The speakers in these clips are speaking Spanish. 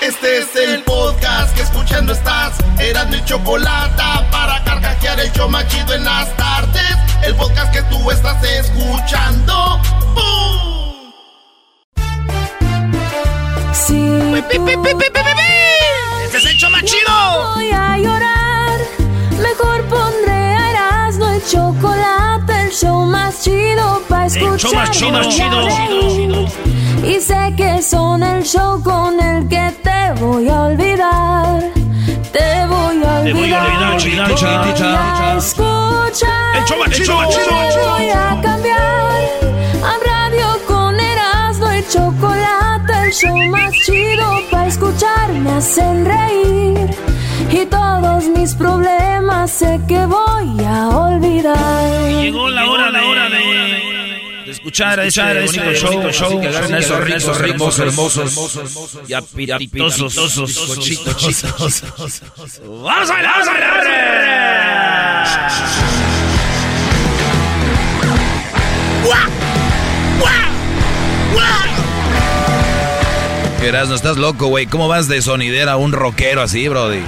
Este es el podcast que escuchando estás. Eran mi chocolate para carcajear el show machido en las tardes. El podcast que tú estás escuchando. ¡Bum! Sí. ¡Este es el show más chido! Voy a llorar. Mejor pondré Erasmo el chocolate, show más chido para escuchar. El show más chido, y chido. Y sé que son el show con el que te voy a olvidar. Te voy a olvidar. Te voy a olvidar, chido, Voy chido, chido. El show más chido, Voy chido. a cambiar a radio con Erasmo el chocolate, el show más chido para escuchar me hacen reír y todos mis problemas sé que voy a olvidar. Llegó la hora, la hora de, de escuchar a ese bonito show, show, que agarren esos ricos, hermosos, hermosos, y cochitos. ¡Vamos a bailar, vamos a bailar! Erasmo, estás loco, güey. ¿Cómo vas de sonidera a un rockero así, brody?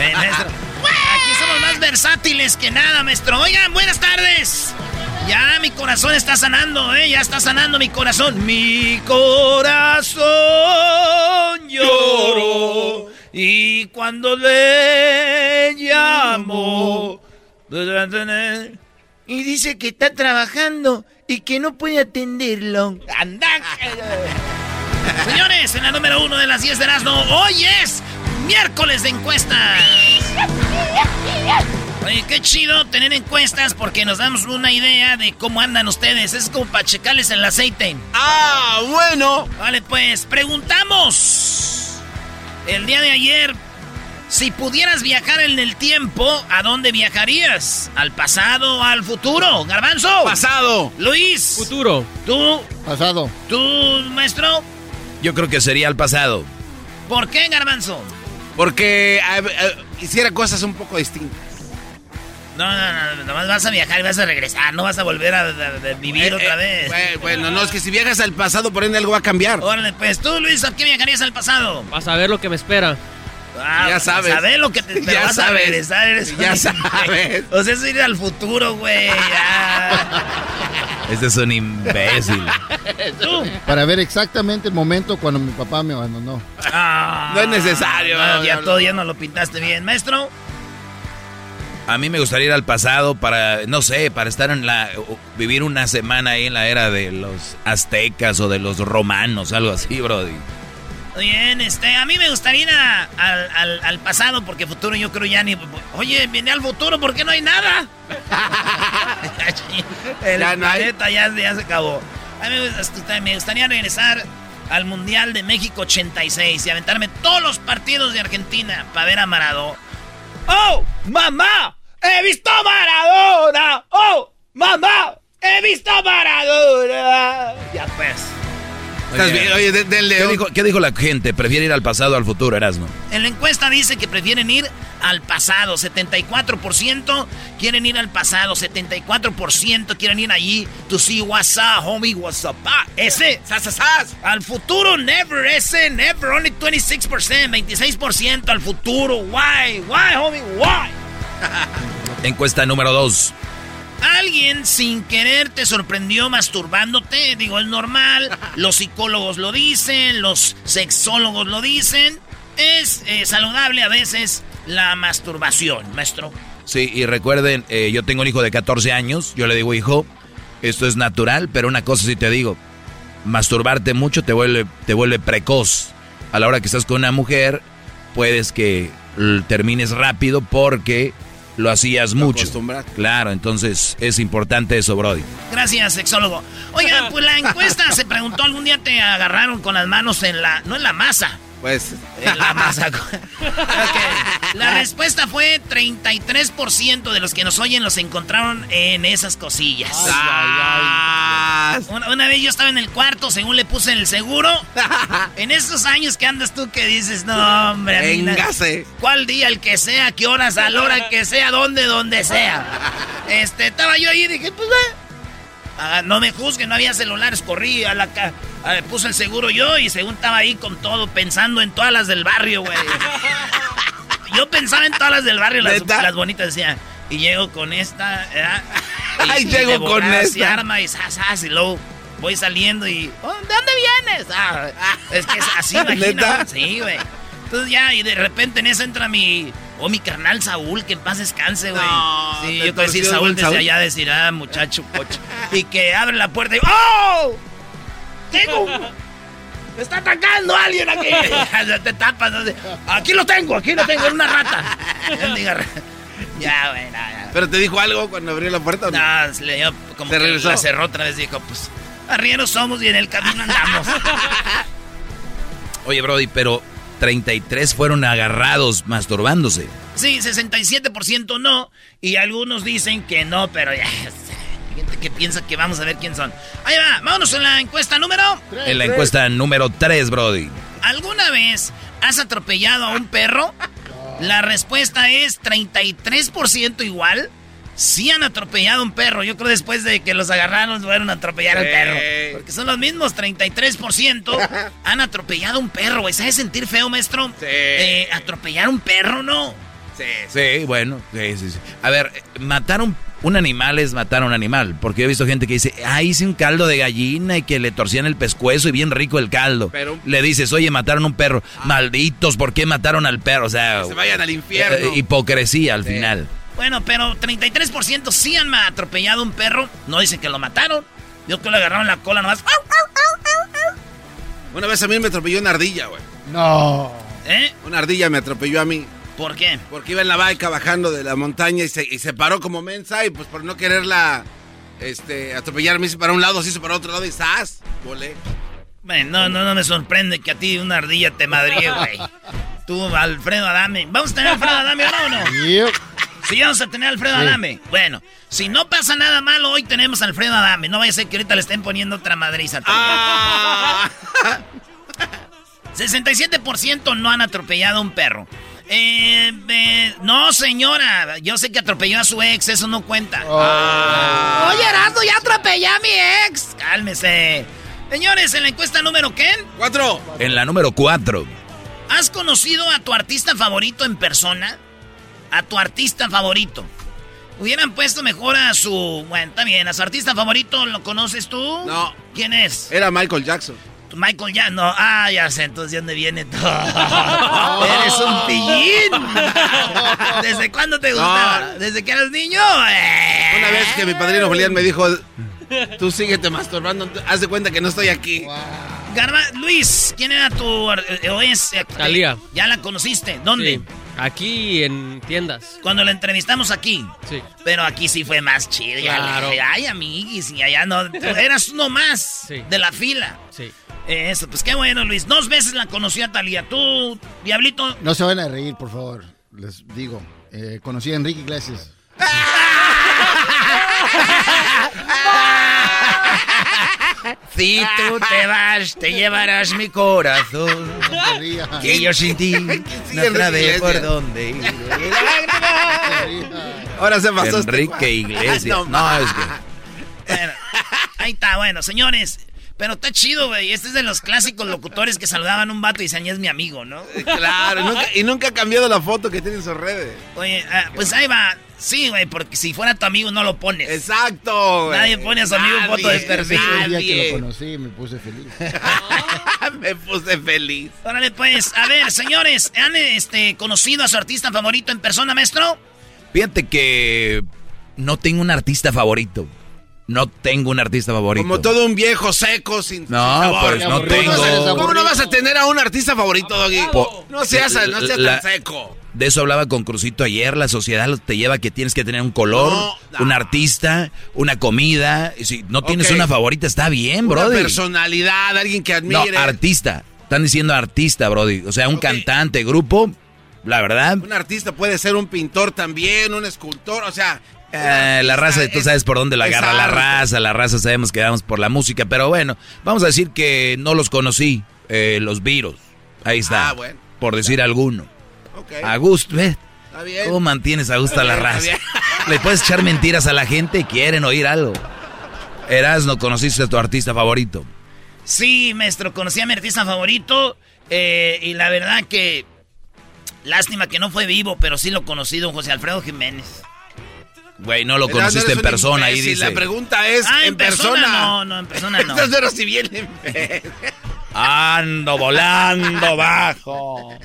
Eh, Aquí somos más versátiles que nada, maestro. Oigan, buenas tardes. Ya mi corazón está sanando, ¿eh? Ya está sanando mi corazón. Mi corazón lloró. Y cuando le llamo. Y dice que está trabajando y que no puede atenderlo. ¡Anda! Señores, en la número uno de las 10 de Erasmo, hoy es miércoles de encuestas. Oye, qué chido tener encuestas porque nos damos una idea de cómo andan ustedes. Es como para checarles el aceite. Ah, bueno. Vale, pues preguntamos. El día de ayer, si pudieras viajar en el tiempo, ¿a dónde viajarías? ¿Al pasado o al futuro? Garbanzo. Pasado. Luis. Futuro. ¿Tú? Pasado. ¿Tú, maestro? Yo creo que sería el pasado. ¿Por qué, Garbanzo? Porque eh, eh, hiciera cosas un poco distintas. No, no, no, nomás vas a viajar y vas a regresar, no vas a volver a, a- a vivir Eh, otra eh, vez. eh, bueno, no, es que si viajas al pasado, por ende algo va a cambiar. Órale, pues tú, Luis, ¿a qué viajarías al pasado? Vas a ver lo que me espera. Ah, Ya sabes. Sabes lo que te pero Ya vas a sabes. regresar. Eres Ya un- sabes. O sea, es ir al futuro, güey. Este es un imbécil. Tú. Para ver exactamente el momento cuando mi papá me abandonó. Ah, No es necesario. no, ya no, todo ya no lo pintaste bien. Maestro, A mí me gustaría ir al pasado para, no sé, para estar en la, vivir una semana ahí en la era de los aztecas o de los romanos, algo así, brody. Bien, este, a mí me gustaría ir a- al, al- al pasado porque futuro yo creo ya ni... Oye, viene al futuro porque no hay nada. El Ya no hay. planeta ya, ya se acabó. A mí me, gusta- me gustaría regresar al Mundial de México 86 y aventarme todos los partidos de Argentina para ver a Maradona. ¡Oh, mamá! ¡He visto a Maradona! ¡Oh, mamá! ¡He visto a Maradona! Ya pues. Estás bien, oye, de- del ¿Qué dijo, qué dijo la gente? ¿Prefiere ir al pasado o al futuro, Erasmo? En la encuesta dice que prefieren ir al pasado. 74% quieren ir al pasado. 74% quieren ir allí. To see what's up, homie, what's up. Ah, ese. ¡Sas, sas, sas! Al futuro, never. Ese, never. Only 26%. 26% al futuro. Why? Why, homie? Why? Encuesta número dos. Alguien sin querer te sorprendió masturbándote. Digo, es normal. Los psicólogos lo dicen. Los sexólogos lo dicen. es eh, saludable a veces la masturbación, maestro. Sí, y recuerden, eh, yo tengo un hijo de 14 años, yo le digo, hijo, esto es natural, pero una cosa sí te digo, masturbarte mucho te vuelve, te vuelve precoz. A la hora que estás con una mujer, puedes que termines rápido porque lo hacías mucho. Claro, entonces es importante eso, Brody. Gracias, sexólogo. Oigan, pues la encuesta se preguntó, algún día te agarraron con las manos en la, no en la masa, pues. En la masa. La respuesta fue 33% de los que nos oyen los encontraron en esas cosillas. Una, vez yo estaba en el cuarto, según le puse el seguro. en esos años que andas tú que dices, no, hombre. Véngase. ¿Cuál día, el que sea, qué horas, a la hora que sea, donde, donde sea? Este, estaba yo ahí y dije, pues, Ah, no me juzguen, no había celulares, corrí a la puse el seguro yo y según estaba ahí con todo, pensando en todas las del barrio, güey. yo pensaba en todas las del barrio, las, las bonitas, decía, y llego con esta, ¿verdad? Y, Ay, llego con esta. Y arma y sas, y luego voy saliendo y, oh, ¿de dónde vienes? Ah, es que es así, imagino. Sí, güey. Entonces ya, y de repente en eso entra mi Oh, mi carnal Saúl, que en paz descanse, güey. sí, yo puedo decir Saúl desde allá, decir, ah, muchacho, coche. y que abre la puerta y ¡Oh! ¡Tengo! ¡Me está atacando alguien aquí! Te tapas. Aquí lo tengo, aquí lo tengo, en una rata. Ya, güey, ya. ¿Pero te dijo algo cuando abrió la puerta? No, no le dio como que regresó? la cerró otra vez. Dijo, pues, arrieros somos y en el camino andamos. Oye, Brody, pero 33 fueron agarrados masturbándose. Sí, 67% no. Y algunos dicen que no, pero ya. Hay gente que piensa que vamos a ver quién son. Ahí va, vámonos en la encuesta número. En la encuesta número 3, Brody. ¿Alguna vez has atropellado a un perro? La respuesta es 33% igual sí han atropellado un perro. Yo creo después de que los agarraron fueron a atropellar al perro. Porque son los mismos, 33% han atropellado un perro. ¿Sabes sentir feo, maestro? Sí. Eh, atropellar un perro, ¿no? Sí, sí, bueno. Sí, sí, sí. A ver, matar un, animal es matar a un animal. Porque yo he visto gente que dice, ah, hice un caldo de gallina y que le torcían el pescuezo y bien rico el caldo. Pero, le dices, oye, mataron un perro. Ah. Malditos, ¿por qué mataron al perro? O sea... Que se vayan al infierno. Eh, hipocresía al final. Bueno, pero 33% sí han atropellado un perro. No dicen que lo mataron. Yo que le agarraron la cola nomás. Una vez a mí me atropelló una ardilla, güey. No. ¿Eh? Una ardilla me atropelló a mí. ¿Por qué? Porque iba en la baica bajando de la montaña y se, paró como mensa y pues por no quererla este, atropellar me hice para un lado, se hizo para otro lado y ¡zas! Volé. Bueno, no, no, no me sorprende que a ti una ardilla te madríe, güey. Tú, Alfredo Adame. ¿Vamos a tener Alfredo Adame o no? no? Sí, vamos a tener a Alfredo Adame. Bueno, si no pasa nada malo, hoy tenemos a Alfredo Adame. No vaya a ser que ahorita le estén poniendo otra madriza. Ah. 67% no han atropellado a un perro. Eh, eh, no, señora. Yo sé que atropelló a su ex, eso no cuenta. Oh. Oye, Erasmo, ya atropellé a mi ex. Cálmese. Señores, en la encuesta número ¿qué? Cuatro. En la número cuatro. ¿Has conocido a tu artista favorito en persona? a tu artista favorito. Hubieran puesto mejor a su. Bueno, está bien, a su artista favorito, ¿lo conoces tú? No. ¿Quién es? Era Michael Jackson. Michael Jackson, no. Ah, ya sé, entonces ¿de dónde viene todo? Eres un pillín. ¿Desde cuándo te gustaba? ¿Desde que eras niño? Una vez que mi padrino Julián me dijo, tú síguete masturbando, haz de cuenta que no estoy aquí. Garba, Luis, ¿quién era tu... Eh, o es, eh, ¿Ya la conociste? ¿Dónde? Aquí en tiendas. Cuando la entrevistamos aquí. Sí. Pero aquí sí fue más chido. Claro. Ay, amiguis, y allá no. eras uno más de la fila. Sí. Eso, pues qué bueno, Luis. Dos veces la conocí a Talía. ¿Tú, Diablito? No se van a reír, por favor. Les digo. Eh, conocí a Enrique Iglesias. Si tú te vas, te llevarás mi corazón. Que yo sin ti no sabe por dónde ir. Ahora se pasó. Enrique Iglesias. No, es que. Bueno, ahí está, bueno, señores. Pero está chido, güey. Este es de los clásicos locutores que saludaban a un vato y decían, es mi amigo, ¿no? Eh, Claro, y nunca, y nunca ha cambiado la foto que tiene en sus redes. Oye, ah, pues ahí va. Sí, güey, porque si fuera tu amigo no lo pones. Exacto, güey. Nadie pone a su amigo foto de Nadie, perfil. El día que Nadie. lo conocí me puse feliz. Me puse feliz. Órale, pues, a ver, señores, ¿han este, conocido a su artista favorito en persona, maestro? Fíjate que no tengo un artista favorito. No tengo un artista favorito. Como todo un viejo seco, sin, sin No, sabor. pues no ¿Cómo tengo. ¿Cómo no vas a tener a un artista favorito, Doggy? Po- No seas, no seas la- tan seco. De eso hablaba con Crucito ayer. La sociedad te lleva a que tienes que tener un color, No, no. un artista, una comida. Y Si no tienes una favorita, está bien, Una brody. personalidad, alguien que No, admire. artista. Están diciendo artista, brody. O sea, un cantante, grupo. La verdad, Un artista puede ser un pintor también, un escultor, o sea... eh, la raza, tú es- sabes por dónde la agarra la raza. La raza sabemos que vamos por la música. Pero bueno, vamos a decir que no los conocí, eh, los virus. Ahí está. Ah, bueno. Por decir alguno. A gusto, ¿ves? está bien. ¿Cómo mantienes a gusto a la raza? Le puedes echar mentiras a la gente, quieren oír algo. Eras, no conociste a tu artista favorito. Sí, maestro, conocí a mi artista favorito eh, y la verdad que... Lástima que no fue vivo, pero sí lo conocí, don José Alfredo Jiménez. Güey, no lo conociste en persona, ahí dice. La pregunta es, Ah, en, persona. No, no, en persona no. Estás pero si bien. Ando volando bajo.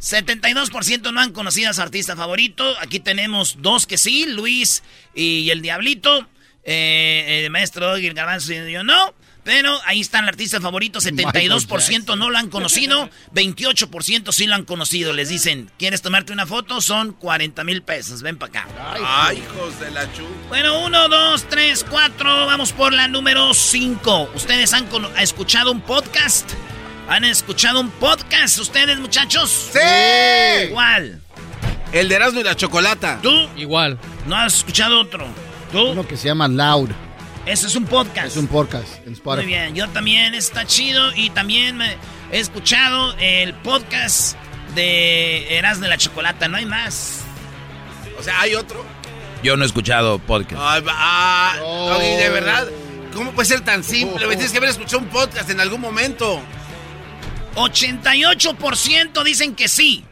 72% no han conocido a su artista favorito. Aquí tenemos dos que sí, Luis y el Diablito. Eh, el maestro Doggy, el Garbanzo y yo no. Pero ahí está el artista favorito, 72% no lo han conocido, 28% sí lo han conocido. Les dicen, ¿quieres tomarte una foto? Son 40 mil pesos, ven para acá. Ay, hijos de la chu. Bueno, uno, dos, tres, cuatro, vamos por la número cinco. ¿Ustedes han escuchado un podcast? ¿Han escuchado un podcast ustedes, muchachos? ¡Sí! ¿Cuál? El de Erasmo y la Chocolata. ¿Tú? Igual. ¿No has escuchado otro? ¿Tú? Uno que se llama Loud. Ese es un podcast. Es un podcast en Muy bien, yo también está chido y también me he escuchado el podcast de Eras de la Chocolata, no hay más. O sea, hay otro. Yo no he escuchado podcast. Ah, Oh. Doggy, de verdad. ¿Cómo puede ser tan simple? güey? Tienes que haber escuchado un podcast en algún momento. 88% dicen que sí.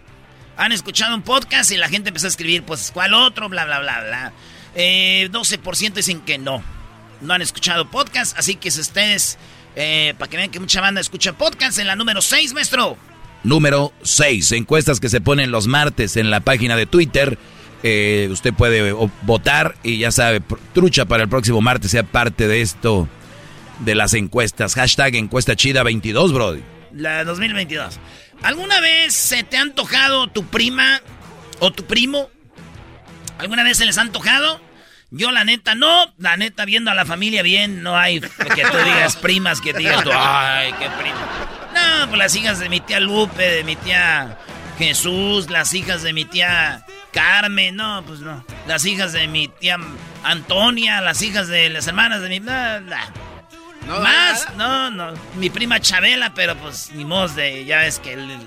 Han escuchado un podcast y la gente empezó a escribir, pues, ¿cuál otro? Bla, bla, bla, bla. Eh, 12% dicen que no. No han escuchado podcast, así que si ustedes, eh, para que vean que mucha banda escucha podcast, en la número 6, maestro. Número 6. Encuestas que se ponen los martes en la página de Twitter. Eh, usted puede o- votar y ya sabe, trucha para el próximo martes sea parte de esto, de las encuestas. Hashtag encuesta chida 22, Brody. La 2022. ¿Alguna vez se te ha antojado tu prima o tu primo? ¿Alguna vez se les ha antojado? Yo la neta no, la neta viendo a la familia bien, no hay que tú digas primas, que digas tú, ay, qué prima. No, pues las hijas de mi tía Lupe, de mi tía Jesús, las hijas de mi tía Carmen, no, pues no. Las hijas de mi tía Antonia, las hijas de las hermanas de mi... No. Más, no, no. Mi prima Chabela, pero pues ni modo de. Ya ves que el, el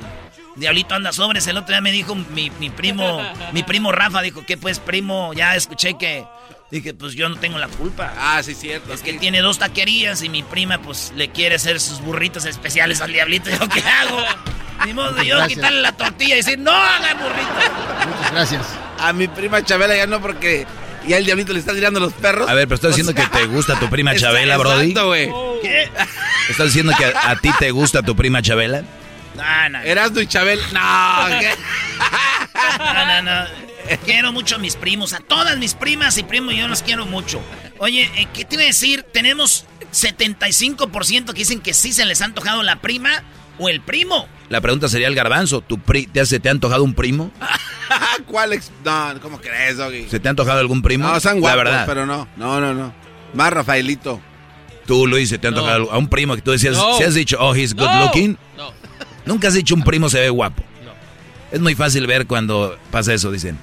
diablito anda sobres. El otro día me dijo mi, mi primo, mi primo Rafa, dijo que pues primo, ya escuché que. Dije, pues yo no tengo la culpa. Ah, sí, cierto. Es que sí. tiene dos taquerías y mi prima pues le quiere hacer sus burritos especiales al diablito. ¿Yo qué hago? Ni modo de yo Gracias. quitarle la tortilla y decir, no haga burrito. Muchas gracias. A mi prima Chabela ya no, porque ya el diablito le está tirando los perros. A ver, pero estás O diciendo sea, que te gusta tu prima Chabela, Brody. Exacto, güey. ¿Qué? ¿Estás diciendo que a, a ti te gusta tu prima Chabela? No, no. Erasmo y Chabela. No, ¿qué? No, no, no. Quiero mucho a mis primos, a todas mis primas y primos, yo los quiero mucho. Oye, eh, ¿qué te iba a decir? Tenemos 75% que dicen que sí se les ha antojado la prima o el primo. La pregunta sería el garbanzo. ¿Tu pri ¿te, hace, ¿Te ha antojado un primo? ¿Cuál? ex- No, ¿cómo crees, Doggy? ¿Se te ha antojado algún primo? No, son La guapos, verdad. pero no. No, no, no. Más Rafaelito. Tú, Luis, ¿se te ha No. antojado a un primo que tú decías, No. si has dicho, oh, he's good No. looking? No. Nunca has dicho un primo se ve guapo. No. Es muy fácil ver cuando pasa eso, dicen.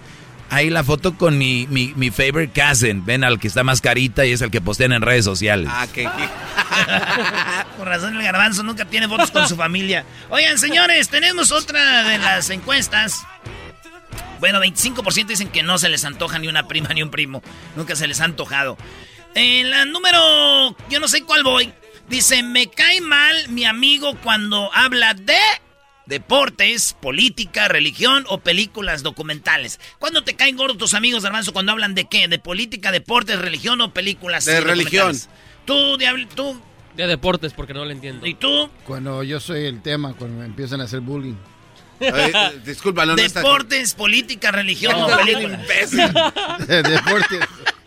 Ahí la foto con mi, mi, mi favorite cousin. Ven al que está más carita y es el que postean en redes sociales. Ah, que... Por razón el garbanzo nunca tiene fotos con su familia. Oigan, señores, tenemos otra de las encuestas. Bueno, 25% dicen que no se les antoja ni una prima ni un primo. Nunca se les ha antojado. En la número... Yo no sé cuál voy. Dice, me cae mal mi amigo cuando habla de deportes, política, religión o películas documentales. ¿Cuándo te caen gordos tus amigos, Garbanzo, cuando hablan de qué? ¿De política, deportes, religión o películas? De religión. Tú, Diablo, tú. De deportes, porque no lo entiendo. ¿Y tú? Cuando yo soy el tema, cuando me empiezan a hacer bullying. Disculpa, no, no está- Deportes, política, religión o películas. imbécil. De deportes.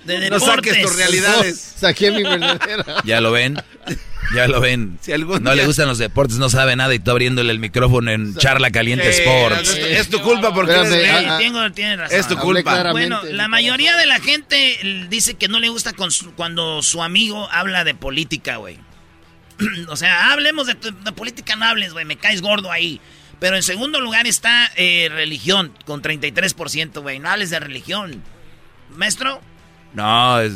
De No deportes. saques tus realidades. No, saqué mi verdadera. Ya lo ven. Ya lo ven. Si algún no le gustan los deportes, no sabe nada y tú abriéndole el micrófono en Charla Caliente Sí, Sports. es, es tu culpa porque Espérame, eres Sí, gay. ah, ah. tengo- tienes razón. Es tu culpa. Bueno, la mayoría de la gente dice que no le gusta con su- cuando su amigo habla de política, güey. o sea, hablemos de, tu- de política, no hables, güey, me caes gordo ahí. Pero en segundo lugar está eh, religión, con 33%, güey. No hables de religión. Maestro, No, es,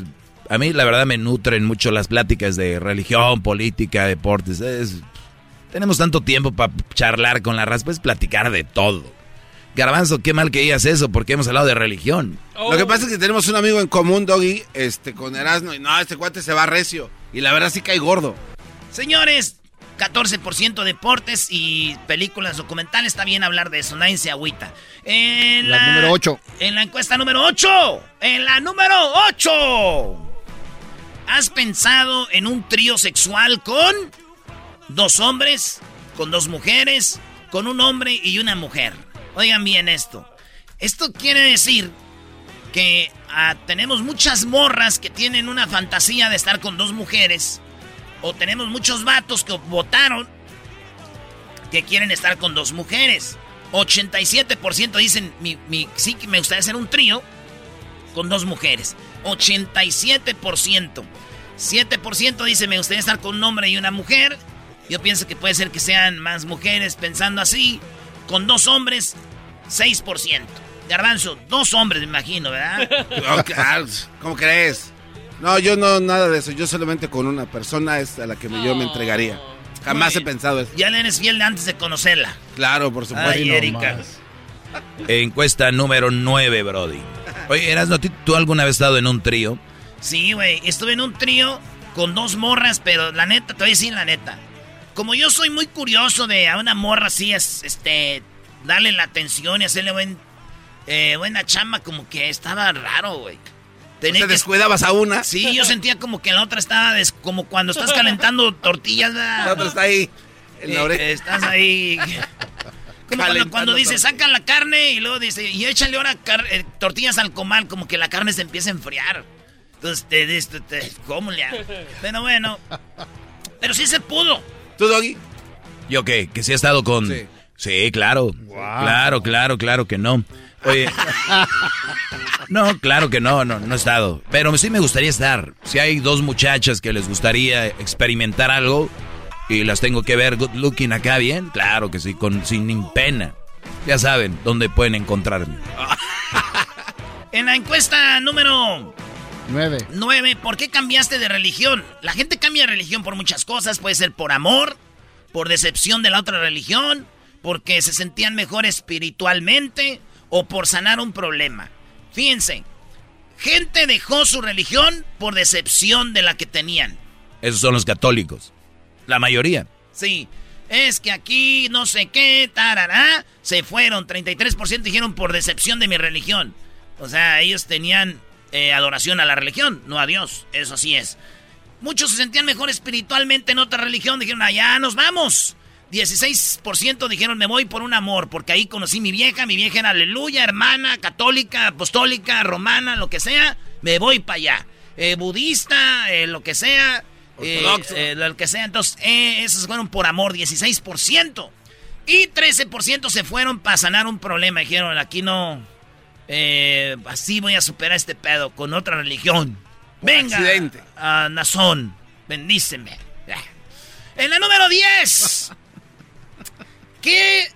a mí la verdad me nutren mucho las pláticas de religión, política, deportes. Es- tenemos tanto tiempo para charlar con la raza, pues platicar de todo. Garbanzo, qué mal que digas eso, porque hemos hablado de religión. Lo que pasa es que tenemos un amigo en común, Doggy, este, con Erasmo, y no, este cuate se va recio. Y la verdad sí cae gordo. señores, 14% deportes y películas documentales. Está bien hablar de eso, nadie se agüita. En La número ocho. En la encuesta número 8. En la número 8. ¿Has pensado en un trío sexual con dos hombres, con dos mujeres, con un hombre y una mujer? Oigan bien esto. Esto quiere decir que ah, tenemos muchas morras que tienen una fantasía de estar con dos mujeres. O tenemos muchos vatos que votaron que quieren estar con dos mujeres. 87% dicen, mi, mi- sí que me gustaría hacer un trío con dos mujeres. 87%. 7% dice, me gustaría estar con un hombre y una mujer. Yo pienso que puede ser que sean más mujeres pensando así. Con dos hombres, 6%. Garbanzo, dos hombres, me imagino, ¿verdad? Oh, ¿Cómo crees? No, yo no, nada de eso. Yo solamente con una persona es a la que me- yo me entregaría. Jamás he pensado eso. Ya le eres fiel antes de conocerla. Claro, por supuesto. Ay, Erika. Encuesta número 9, Brody. Oye, Erasno, ¿tú- ¿tú alguna vez has estado en un trío? Sí, güey. Estuve en un trío con dos morras, pero la neta, te voy a decir la neta. Como yo soy muy curioso de a una morra así, es, este, darle la atención y hacerle buen, eh, buena chamba, como que estaba raro, güey. ¿Te descuidabas a una? Sí, yo sentía como que la otra estaba des- como cuando estás calentando tortillas. ¿verdad? La otra está ahí, en la Eh, oreja. estás ahí. Como cuando, cuando dice, tortillas. saca la carne y luego dice, y échale ahora eh, tortillas al comal, como que la carne se empieza a enfriar. Entonces, te, te, te- ¿cómo le hago? Pero bueno, pero sí se pudo. ¿Tú, Doggy? ¿Yo qué? ¿Que sí he estado con...? Sí. Sí, claro. Claro, claro, claro que no. Oye... No, claro que no, no, no he estado. Pero sí me gustaría estar. Si hay dos muchachas que les gustaría experimentar algo y las tengo que ver good looking acá bien, claro que sí, con sin pena. Ya saben dónde pueden encontrarme. En la encuesta número Nueve. 9, ¿por qué cambiaste de religión? La gente cambia de religión por muchas cosas. Puede ser por amor, por decepción de la otra religión, porque se sentían mejor espiritualmente o por sanar un problema. Fíjense, gente dejó su religión por decepción de la que tenían. Esos son los católicos. La mayoría. Sí, es que aquí no sé qué, tarará, se fueron. 33% dijeron por decepción de mi religión. O sea, ellos tenían eh, adoración a la religión, no a Dios. Eso sí es. Muchos se sentían mejor espiritualmente en otra religión. Dijeron, allá nos vamos. 16% dijeron, me voy por un amor, porque ahí conocí mi vieja. Mi vieja era aleluya, hermana, católica, apostólica, romana, lo que sea. Me voy para allá. Eh, budista, eh, lo que sea. Eh, Ortodoxo. eh, lo que sea. Entonces, eh, esos fueron por amor, 16%. Y 13% se fueron para sanar un problema. Dijeron, aquí no. eh, así voy a superar este pedo con otra religión. Venga, accidente. a Nazón, bendíceme. En la número 10. ¿Qué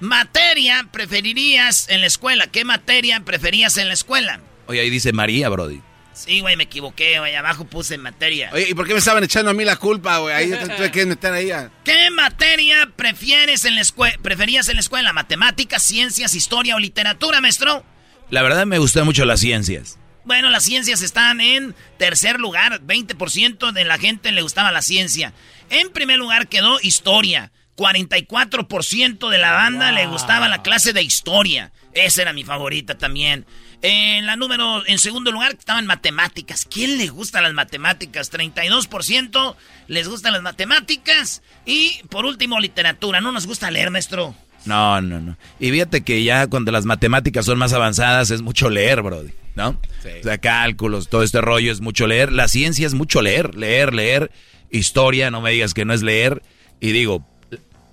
materia preferirías en la escuela? ¿Qué materia preferías en la escuela? Oye, ahí dice María, Brody. Sí, güey, me equivoqué, güey. Abajo puse materia. Oye, ¿y por qué me estaban echando a mí la culpa, güey? Ahí te tuve que meter ahí a... ¿Qué materia prefieres en la escuela? ¿Preferías en la escuela? ¿Matemáticas, ciencias, historia o literatura, maestro? La verdad me gustan mucho las ciencias. Bueno, las ciencias están en tercer lugar. 20% de la gente le gustaba la ciencia. En primer lugar quedó historia. 44% de la banda le gustaba la clase de historia. Esa era mi favorita también. En la número, en segundo lugar estaban matemáticas. ¿Quién le gusta las matemáticas? 32% les gustan las matemáticas. Y por último, literatura. ¿No nos gusta leer, maestro? No, no, no. Y fíjate que ya cuando las matemáticas son más avanzadas es mucho leer, bro. ¿No? O sea, cálculos, todo este rollo es mucho leer. La ciencia es mucho leer, leer, leer. Historia, no me digas que no es leer. Y digo,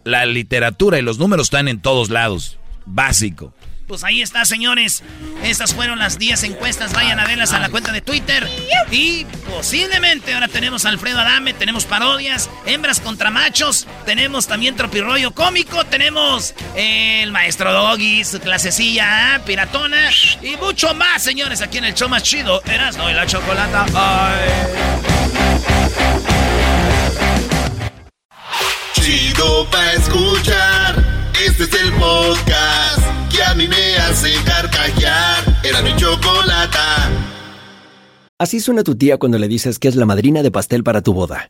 la literatura y los números están en todos lados. Básico. Pues ahí está, señores. Estas fueron las 10 encuestas. Vayan a verlas a la cuenta de Twitter. Y posiblemente ahora tenemos a Alfredo Adame, tenemos parodias, hembras contra machos, tenemos también tropirroyo cómico, tenemos el maestro Doggy, su clasecilla ¿eh? piratona y mucho más, señores, aquí en el show más chido. Erasno y la chocolata. Chido pa' escuchar. Este es el podcast que a mí me hace carcajear. Era mi chocolata. Así suena tu tía cuando le dices que es la madrina de pastel para tu boda.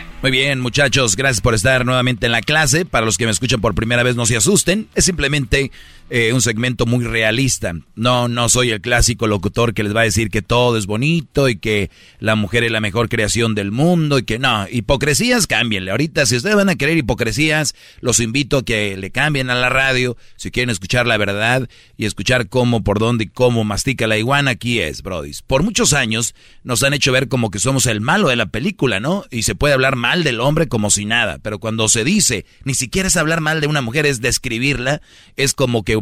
Muy bien, muchachos, gracias por estar nuevamente en la clase. Para los que me escuchan por primera vez, no se asusten. Es simplemente eh, un segmento muy realista. No, no soy el clásico locutor que les va a decir que todo es bonito y que la mujer es la mejor creación del mundo y que no, hipocresías, cámbienle. Ahorita, si ustedes van a querer hipocresías, los invito a que le cambien a la radio. Si quieren escuchar la verdad y escuchar cómo, por dónde y cómo mastica la iguana, aquí es, brodis. Por muchos años nos han hecho ver como que somos el malo de la película, ¿no? Y se puede hablar mal del hombre como si nada. Pero cuando se dice, ni siquiera es hablar mal de una mujer, es describirla, es como que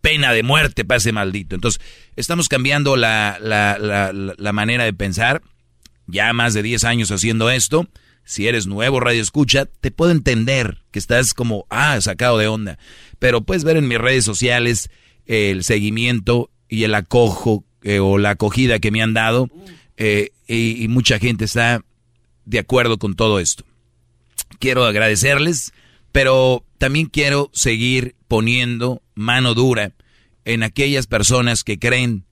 pena de muerte para ese maldito. Entonces, estamos cambiando la, la, manera de pensar. Ya más de 10 años haciendo esto. Si eres nuevo radio escucha, te puedo entender que estás como, ah, sacado de onda. Pero puedes ver en mis redes sociales el seguimiento y el acojo eh, o la acogida que me han dado. Eh, y mucha gente está de acuerdo con todo esto. Quiero agradecerles, pero también quiero seguir poniendo mano dura en aquellas personas que creen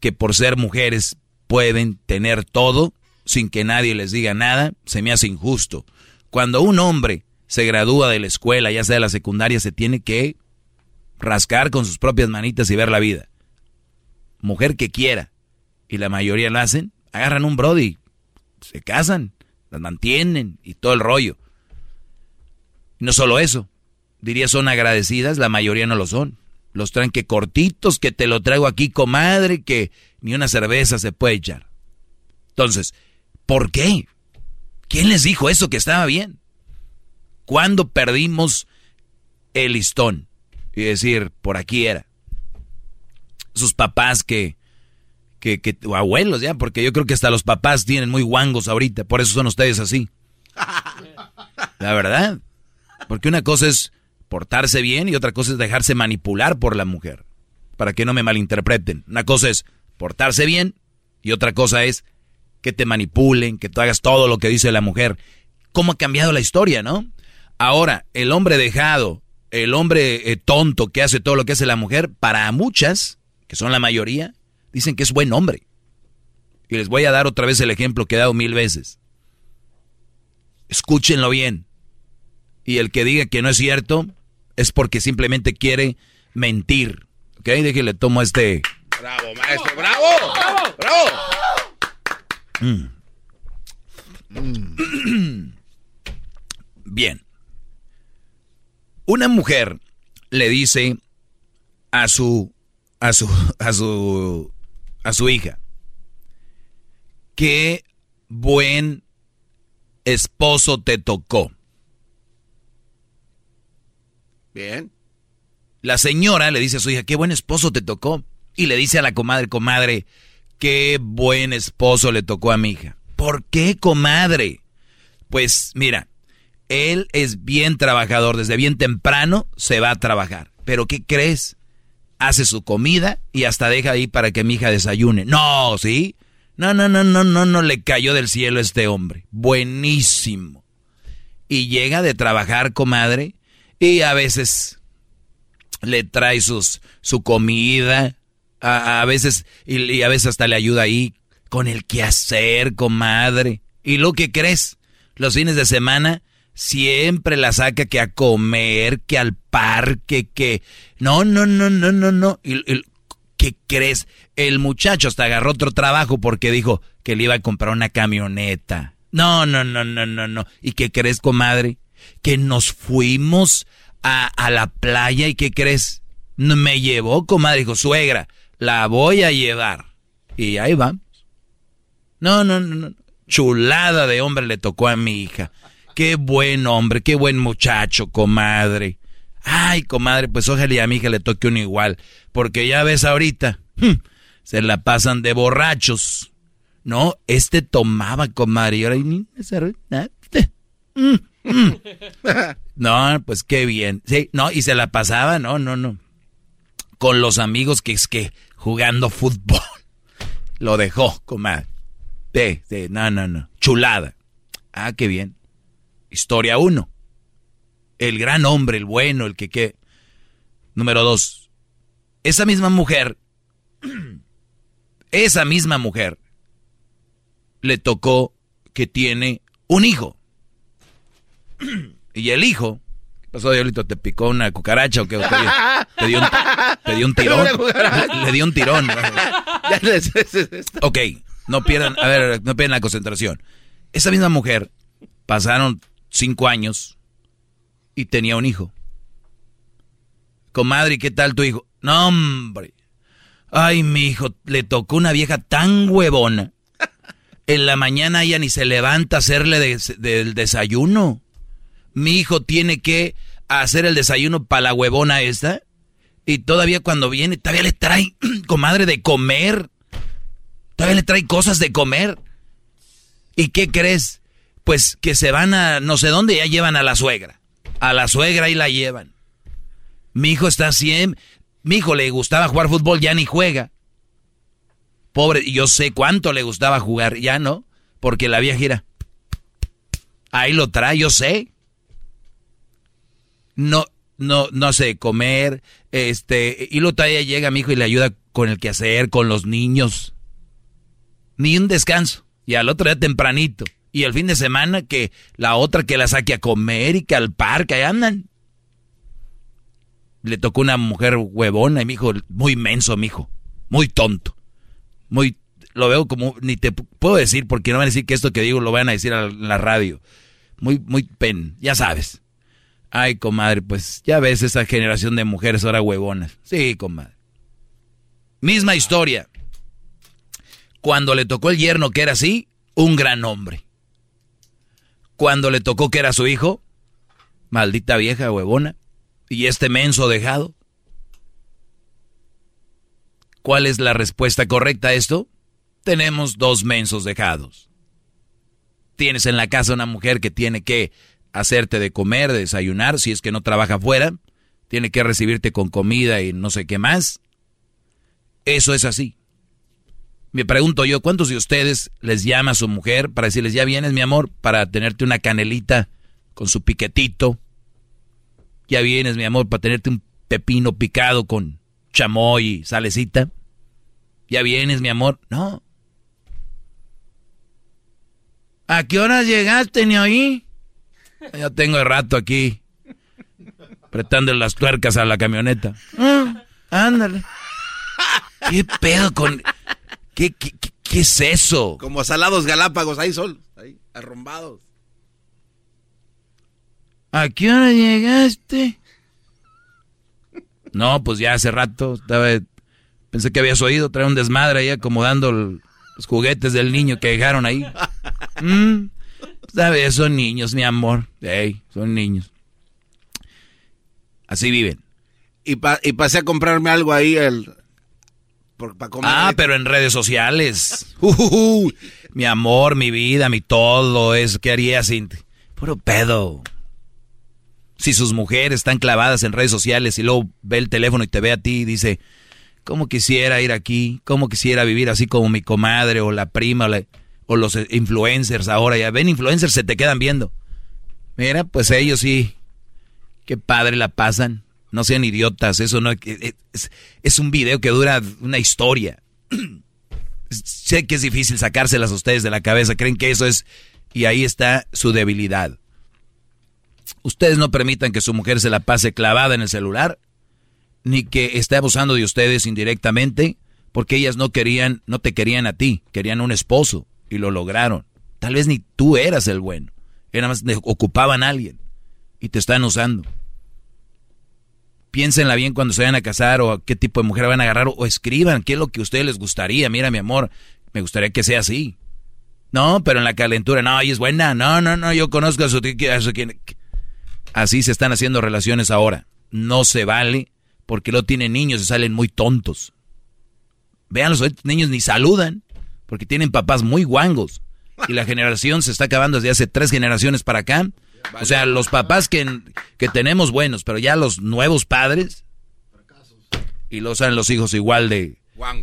que por ser mujeres pueden tener todo sin que nadie les diga nada, se me hace injusto. Cuando un hombre se gradúa de la escuela, ya sea de la secundaria, se tiene que rascar con sus propias manitas y ver la vida. Mujer que quiera, y la mayoría lo hacen, agarran un brody, se casan, las mantienen y todo el rollo. No solo eso, diría son agradecidas, la mayoría no lo son. Los traen que cortitos, que te lo traigo aquí, comadre, que ni una cerveza se puede echar. Entonces, ¿por qué? ¿Quién les dijo eso que estaba bien? ¿Cuándo perdimos el listón? Y decir, por aquí era. Sus papás que, que, que, abuelos ya, porque yo creo que hasta los papás tienen muy guangos ahorita, por eso son ustedes así. La verdad. Porque una cosa es portarse bien y otra cosa es dejarse manipular por la mujer. Para que no me malinterpreten. Una cosa es portarse bien Y otra cosa es que te manipulen, que tú hagas todo lo que dice la mujer. ¿Cómo ha cambiado la historia, no? Ahora, el hombre dejado, el hombre eh, tonto que hace todo lo que hace la mujer, para muchas, que son la mayoría, dicen que es buen hombre. Y les voy a dar otra vez el ejemplo que he dado mil veces. Escúchenlo bien. Y el que diga que no es cierto es porque simplemente quiere mentir. ¿Ok? Déjale, tomo este. Bravo, maestro, bravo. Bravo. Mm. Bien. Una mujer le dice a su a su a su a su hija qué buen esposo te tocó. Bien. La señora le dice a su hija, qué buen esposo te tocó. Y le dice a la comadre, comadre, qué buen esposo le tocó a mi hija. ¿Por qué, comadre? Pues mira, él es bien trabajador, desde bien temprano se va a trabajar. Pero ¿qué crees? Hace su comida y hasta deja ahí para que mi hija desayune. No, ¿sí? No, no, no, no, no, no le cayó del cielo este hombre. Buenísimo. Y llega de trabajar, comadre, y a veces le trae sus, su comida, a, veces, y, a veces hasta le ayuda ahí con el quehacer, comadre. ¿Y lo que crees? Los fines de semana siempre la saca que a comer, que al parque, que... No, no, no, no, no, no. Y, ¿Qué crees? El muchacho hasta agarró otro trabajo porque dijo que le iba a comprar una camioneta. No, no, no, no, no, no. ¿Y qué crees, comadre? Que nos fuimos a, a la playa y ¿qué crees? Me llevó, comadre, dijo, suegra, la voy a llevar. Y ahí vamos. No, no, no, no. Chulada de hombre le tocó a mi hija. Qué buen hombre, qué buen muchacho, comadre. Ay, comadre, pues ojalá y a mi hija le toque uno igual. Porque ya ves ahorita, hmm, se la pasan de borrachos. No, este tomaba, comadre, y ahora mm, mm. No, pues qué bien. Sí, no, y se la pasaba, no, no, no. Con los amigos que es que jugando fútbol. Lo dejó, comadre. Sí, sí, no, no, no. Chulada. Ah, qué bien. Historia uno el gran hombre, el bueno, el que qué. Número dos, esa misma mujer, esa misma mujer, le tocó que tiene un hijo. y el hijo, ¿qué pasó, Diolito? ¿Te picó una cucaracha o qué? ¿Te dio, te dio un, tirón? Le dio un tirón. ok, no pierdan, a ver, no pierdan la concentración. Esa misma mujer, pasaron cinco años, y tenía un hijo. Comadre, ¿qué tal tu hijo? No, hombre. Ay, mi hijo, le tocó una vieja tan huevona. En la mañana ella ni se levanta a hacerle del desayuno. Mi hijo tiene que hacer el desayuno para la huevona esta. Y todavía cuando viene, todavía le trae, comadre, de comer. Todavía le trae cosas de comer. ¿Y qué crees? Pues que se van a no sé dónde ya llevan a la suegra a la suegra y la llevan. Mi hijo está siempre... Mi hijo le gustaba jugar fútbol, ya ni juega. Pobre, yo sé cuánto le gustaba jugar, ya no, porque la vieja gira. Ahí lo trae, yo sé. No, no, no sé, comer, este, y lo trae, llega mi hijo y le ayuda con el quehacer, con los niños. Ni un descanso. Y al otro día tempranito. Y el fin de semana que la otra que la saque a comer y que al parque, ahí andan. Le tocó una mujer huevona y mi hijo, muy menso, mi hijo. Muy tonto. Muy, lo veo como, ni te puedo decir porque no van a decir que esto que digo lo van a decir en la radio. Muy, muy pen, ya sabes. Ay, comadre, pues ya ves esa generación de mujeres ahora huevonas. Sí, comadre. Misma historia. Cuando le tocó el yerno que era así, un gran hombre cuando le tocó que era su hijo? Maldita vieja huevona. ¿Y este menso dejado? ¿Cuál es la respuesta correcta a esto? Tenemos dos mensos dejados. Tienes en la casa una mujer que tiene que hacerte de comer, de desayunar, si es que no trabaja afuera, tiene que recibirte con comida y no sé qué más. Eso es así. Me pregunto yo, ¿cuántos de ustedes les llama a su mujer para decirles, ya vienes, mi amor, para tenerte una canelita con su piquetito? Ya vienes, mi amor, para tenerte un pepino picado con chamoy y salecita. Ya vienes, mi amor. No. ¿A qué hora llegaste, ni oí? Ya tengo el rato aquí. Apretando las tuercas a la camioneta. Ah, ándale. ¿Qué pedo con.? ¿Qué, qué, qué, es eso? Como salados galápagos, ahí sol, ahí, arrombados. ¿A qué hora llegaste? No, pues ya hace rato estaba. Pensé que habías oído, trae un desmadre ahí acomodando los juguetes del niño que dejaron ahí. Mm, ¿Sabes? Son niños, mi amor. Ey, son niños. Así viven. Y, y pasé a comprarme algo ahí el, ah, pero en redes sociales. Mi amor, mi vida, mi todo, eso. ¿Qué haría sin...? Puro pedo. Si sus mujeres están clavadas en redes sociales y luego ve el teléfono y te ve a ti y dice, ¿cómo quisiera ir aquí? ¿Cómo quisiera vivir así como mi comadre o la prima o, los influencers ahora? Ya ven influencers, se te quedan viendo. Mira, pues ellos sí. Qué padre la pasan. No sean idiotas, eso no es, es un video que dura una historia. sé que es difícil sacárselas a ustedes de la cabeza, creen que eso es y ahí está su debilidad. Ustedes no permitan que su mujer se la pase clavada en el celular, ni que esté abusando de ustedes indirectamente, porque ellas no querían, no te querían a ti, querían un esposo y lo lograron. Tal vez ni tú eras el bueno, era más ocupaban a alguien y te están usando piénsenla bien cuando se vayan a casar o qué tipo de mujer van a agarrar o, escriban qué es lo que a ustedes les gustaría. Mira, mi amor, me gustaría que sea así. No, pero en la calentura, no, ella es buena. No, no, no, yo conozco a su, a su. Así se están haciendo relaciones ahora. No se vale porque lo tienen niños y salen muy tontos. Vean, los niños ni saludan porque tienen papás muy guangos. Y la generación se está acabando desde hace tres generaciones para acá o sea, los papás que, que tenemos buenos, pero ya los nuevos padres. Y los saben los hijos igual de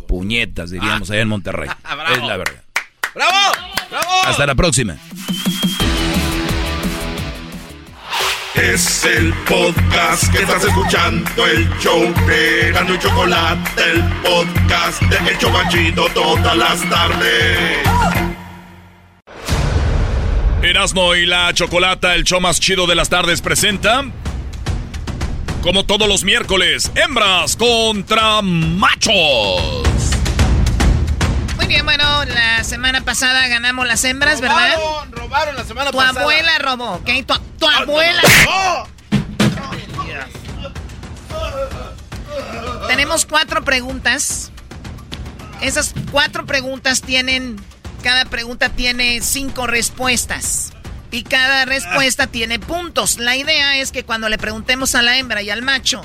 puñetas, diríamos, allá en Monterrey. es la verdad. ¡Bravo! ¡Bravo! Hasta la próxima. Es el podcast que estás escuchando, el show de Gano y Chocolate, el podcast de Hecho Chocachito todas las tardes. Erasmo y la Chocolata, el show más chido de las tardes, presenta. Como todos los miércoles, hembras contra machos. Muy bien, bueno, la semana pasada ganamos las hembras, ¿verdad? Robaron la semana tu pasada. Tu abuela robó, ¿ok? Tu, abuela. Tenemos cuatro preguntas. Esas cuatro preguntas tienen cada pregunta tiene cinco respuestas. Y cada respuesta tiene puntos. La idea es que cuando le preguntemos a la hembra y al macho,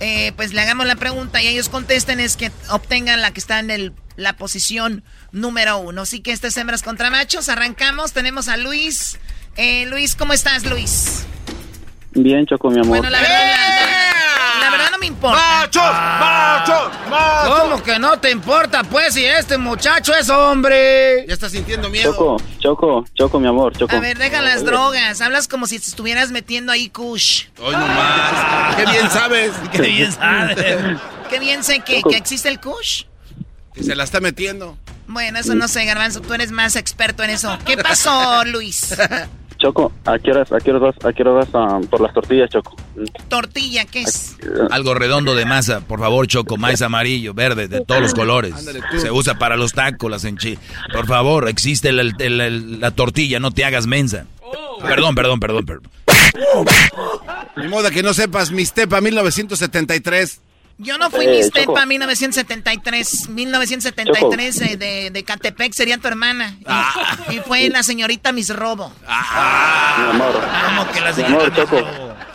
eh, pues le hagamos la pregunta y ellos contesten, es que obtengan la que está en el, la posición número uno. Así que estas hembras contra machos, arrancamos. Tenemos a Luis. Eh, Luis, ¿cómo estás, Luis? Bien, Choco, mi amor. Bueno, la verdad, la, verdad no me importa. ¡Machos! ¡Machos! ¡Machos! ¿Cómo que no te importa, pues, si este muchacho es hombre? Ya estás sintiendo miedo. Choco, Choco, Choco, mi amor, Choco. A ver, deja las drogas. Hablas como si te estuvieras metiendo ahí kush. Hoy nomás. ¡Qué bien sabes! ¡Qué bien sabes! ¡Qué bien sé que, que existe el kush! Que se la está metiendo. Bueno, eso no sé, Garbanzo. Tú eres más experto en eso. ¿Qué pasó, Luis? Choco, ¿a qué horas, a qué horas, a qué horas vas por las tortillas, Choco? ¿Tortilla qué es? Algo redondo de masa, por favor, Choco, maíz amarillo, verde, de todos los colores. Se usa para los tacos, las enchiladas. Por favor, existe la tortilla, no te hagas mensa. Perdón, perdón, perdón, perdón. Ni modo que no sepas, Mistepa 1973. Yo no fui eh, Mistepa 1973. 1973 eh, de, de Catepec sería tu hermana. Ah. Y, fue la señorita Miss Robo. Ah. Mi amor. ¿Cómo que la señorita Choco.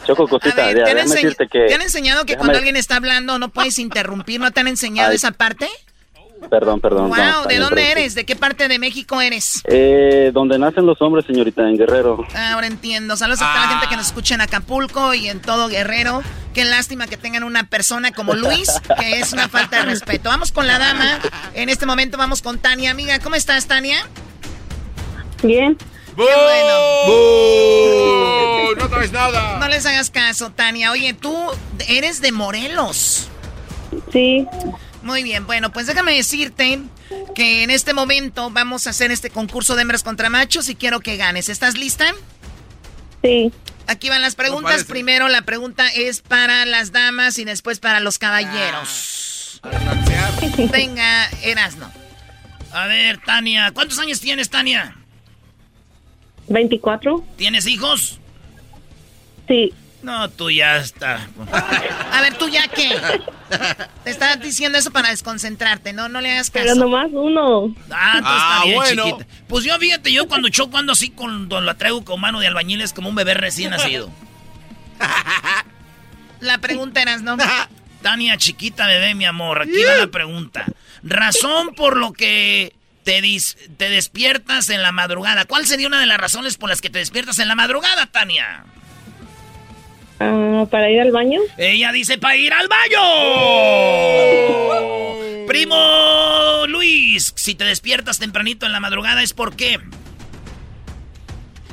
Choco, cosita, ver, ¿te, han que... ¿te, han enseñado que cuando alguien está hablando no puedes interrumpir? ¿No te han enseñado esa parte? Perdón, perdón. Wow, no, ¿de dónde eres? ¿De qué parte de México eres? Eh, donde nacen los hombres, señorita, en Guerrero. Ah, Ahora entiendo. Saludos a toda la gente que nos escucha en Acapulco y en todo Guerrero. Qué lástima que tengan una persona como Luis, que es una falta de respeto. Vamos con la dama. En este momento vamos con Tania. Amiga, ¿cómo estás, Tania? Bien. Qué bueno. No traes nada. No les hagas caso, Tania. Oye, tú eres de Morelos. Sí. Muy bien, bueno, pues déjame decirte que en este momento vamos a hacer este concurso de hembras contra machos y quiero que ganes. ¿Estás lista? Sí. Aquí van las preguntas. Primero la pregunta es para las damas y después para los caballeros. Venga, Erasno. A ver, Tania, ¿cuántos años tienes, Tania? 24. ¿Tienes hijos? Sí. No, tú ya está. A ver, ¿tú ya qué? Te estás diciendo eso para desconcentrarte, ¿no? No le hagas caso. Pero nomás uno. Ah, tú Ah, está bien, bueno. chiquita. Pues yo, fíjate, yo cuando choco ando así con cuando la traigo con mano de albañil es como un bebé recién nacido. La pregunta eras, ¿no? Tania, chiquita bebé, mi amor, aquí va la pregunta. Razón por lo que te, dis- te despiertas en la madrugada. ¿Cuál sería una de las razones por las que te despiertas en la madrugada, Tania? Ah, para ir al baño. Ella dice para ir al baño. Primo Luis, si te despiertas tempranito en la madrugada es por qué.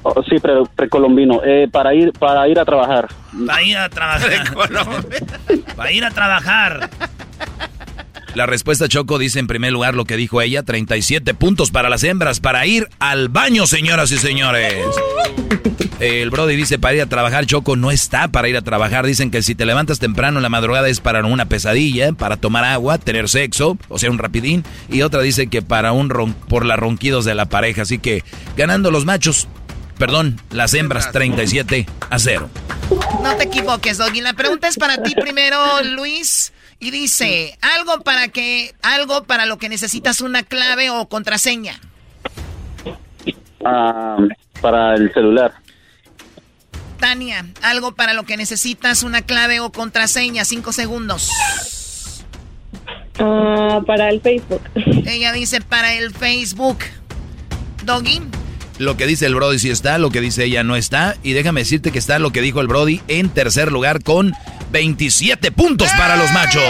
Oh, sí, pre- precolombino. Eh, para ir para ir a trabajar. Para ir a trabajar. Para ir a trabajar. La respuesta Choco dice en primer lugar lo que dijo ella, 37 puntos para las hembras, para ir al baño, señoras y señores. El Brody dice para ir a trabajar, Choco no está para ir a trabajar. Dicen que si te levantas temprano en la madrugada es para una pesadilla, para tomar agua, tener sexo, o sea, un rapidín. Y otra dice que para un ron por las ronquidos de la pareja. Así que ganando los machos, perdón, las hembras 37 a 0. No te equivoques, Doggy. La pregunta es para ti primero, Luis. Y dice, algo para que, algo para lo que necesitas una clave o contraseña. Ah, para el celular. Tania, algo para lo que necesitas una clave o contraseña. Cinco segundos. Ah, para el Facebook. Ella dice para el Facebook. Doggy. Lo que dice el Brody sí está, lo que dice ella no está. Y déjame decirte que está lo que dijo el Brody en tercer lugar con 27 puntos para los machos.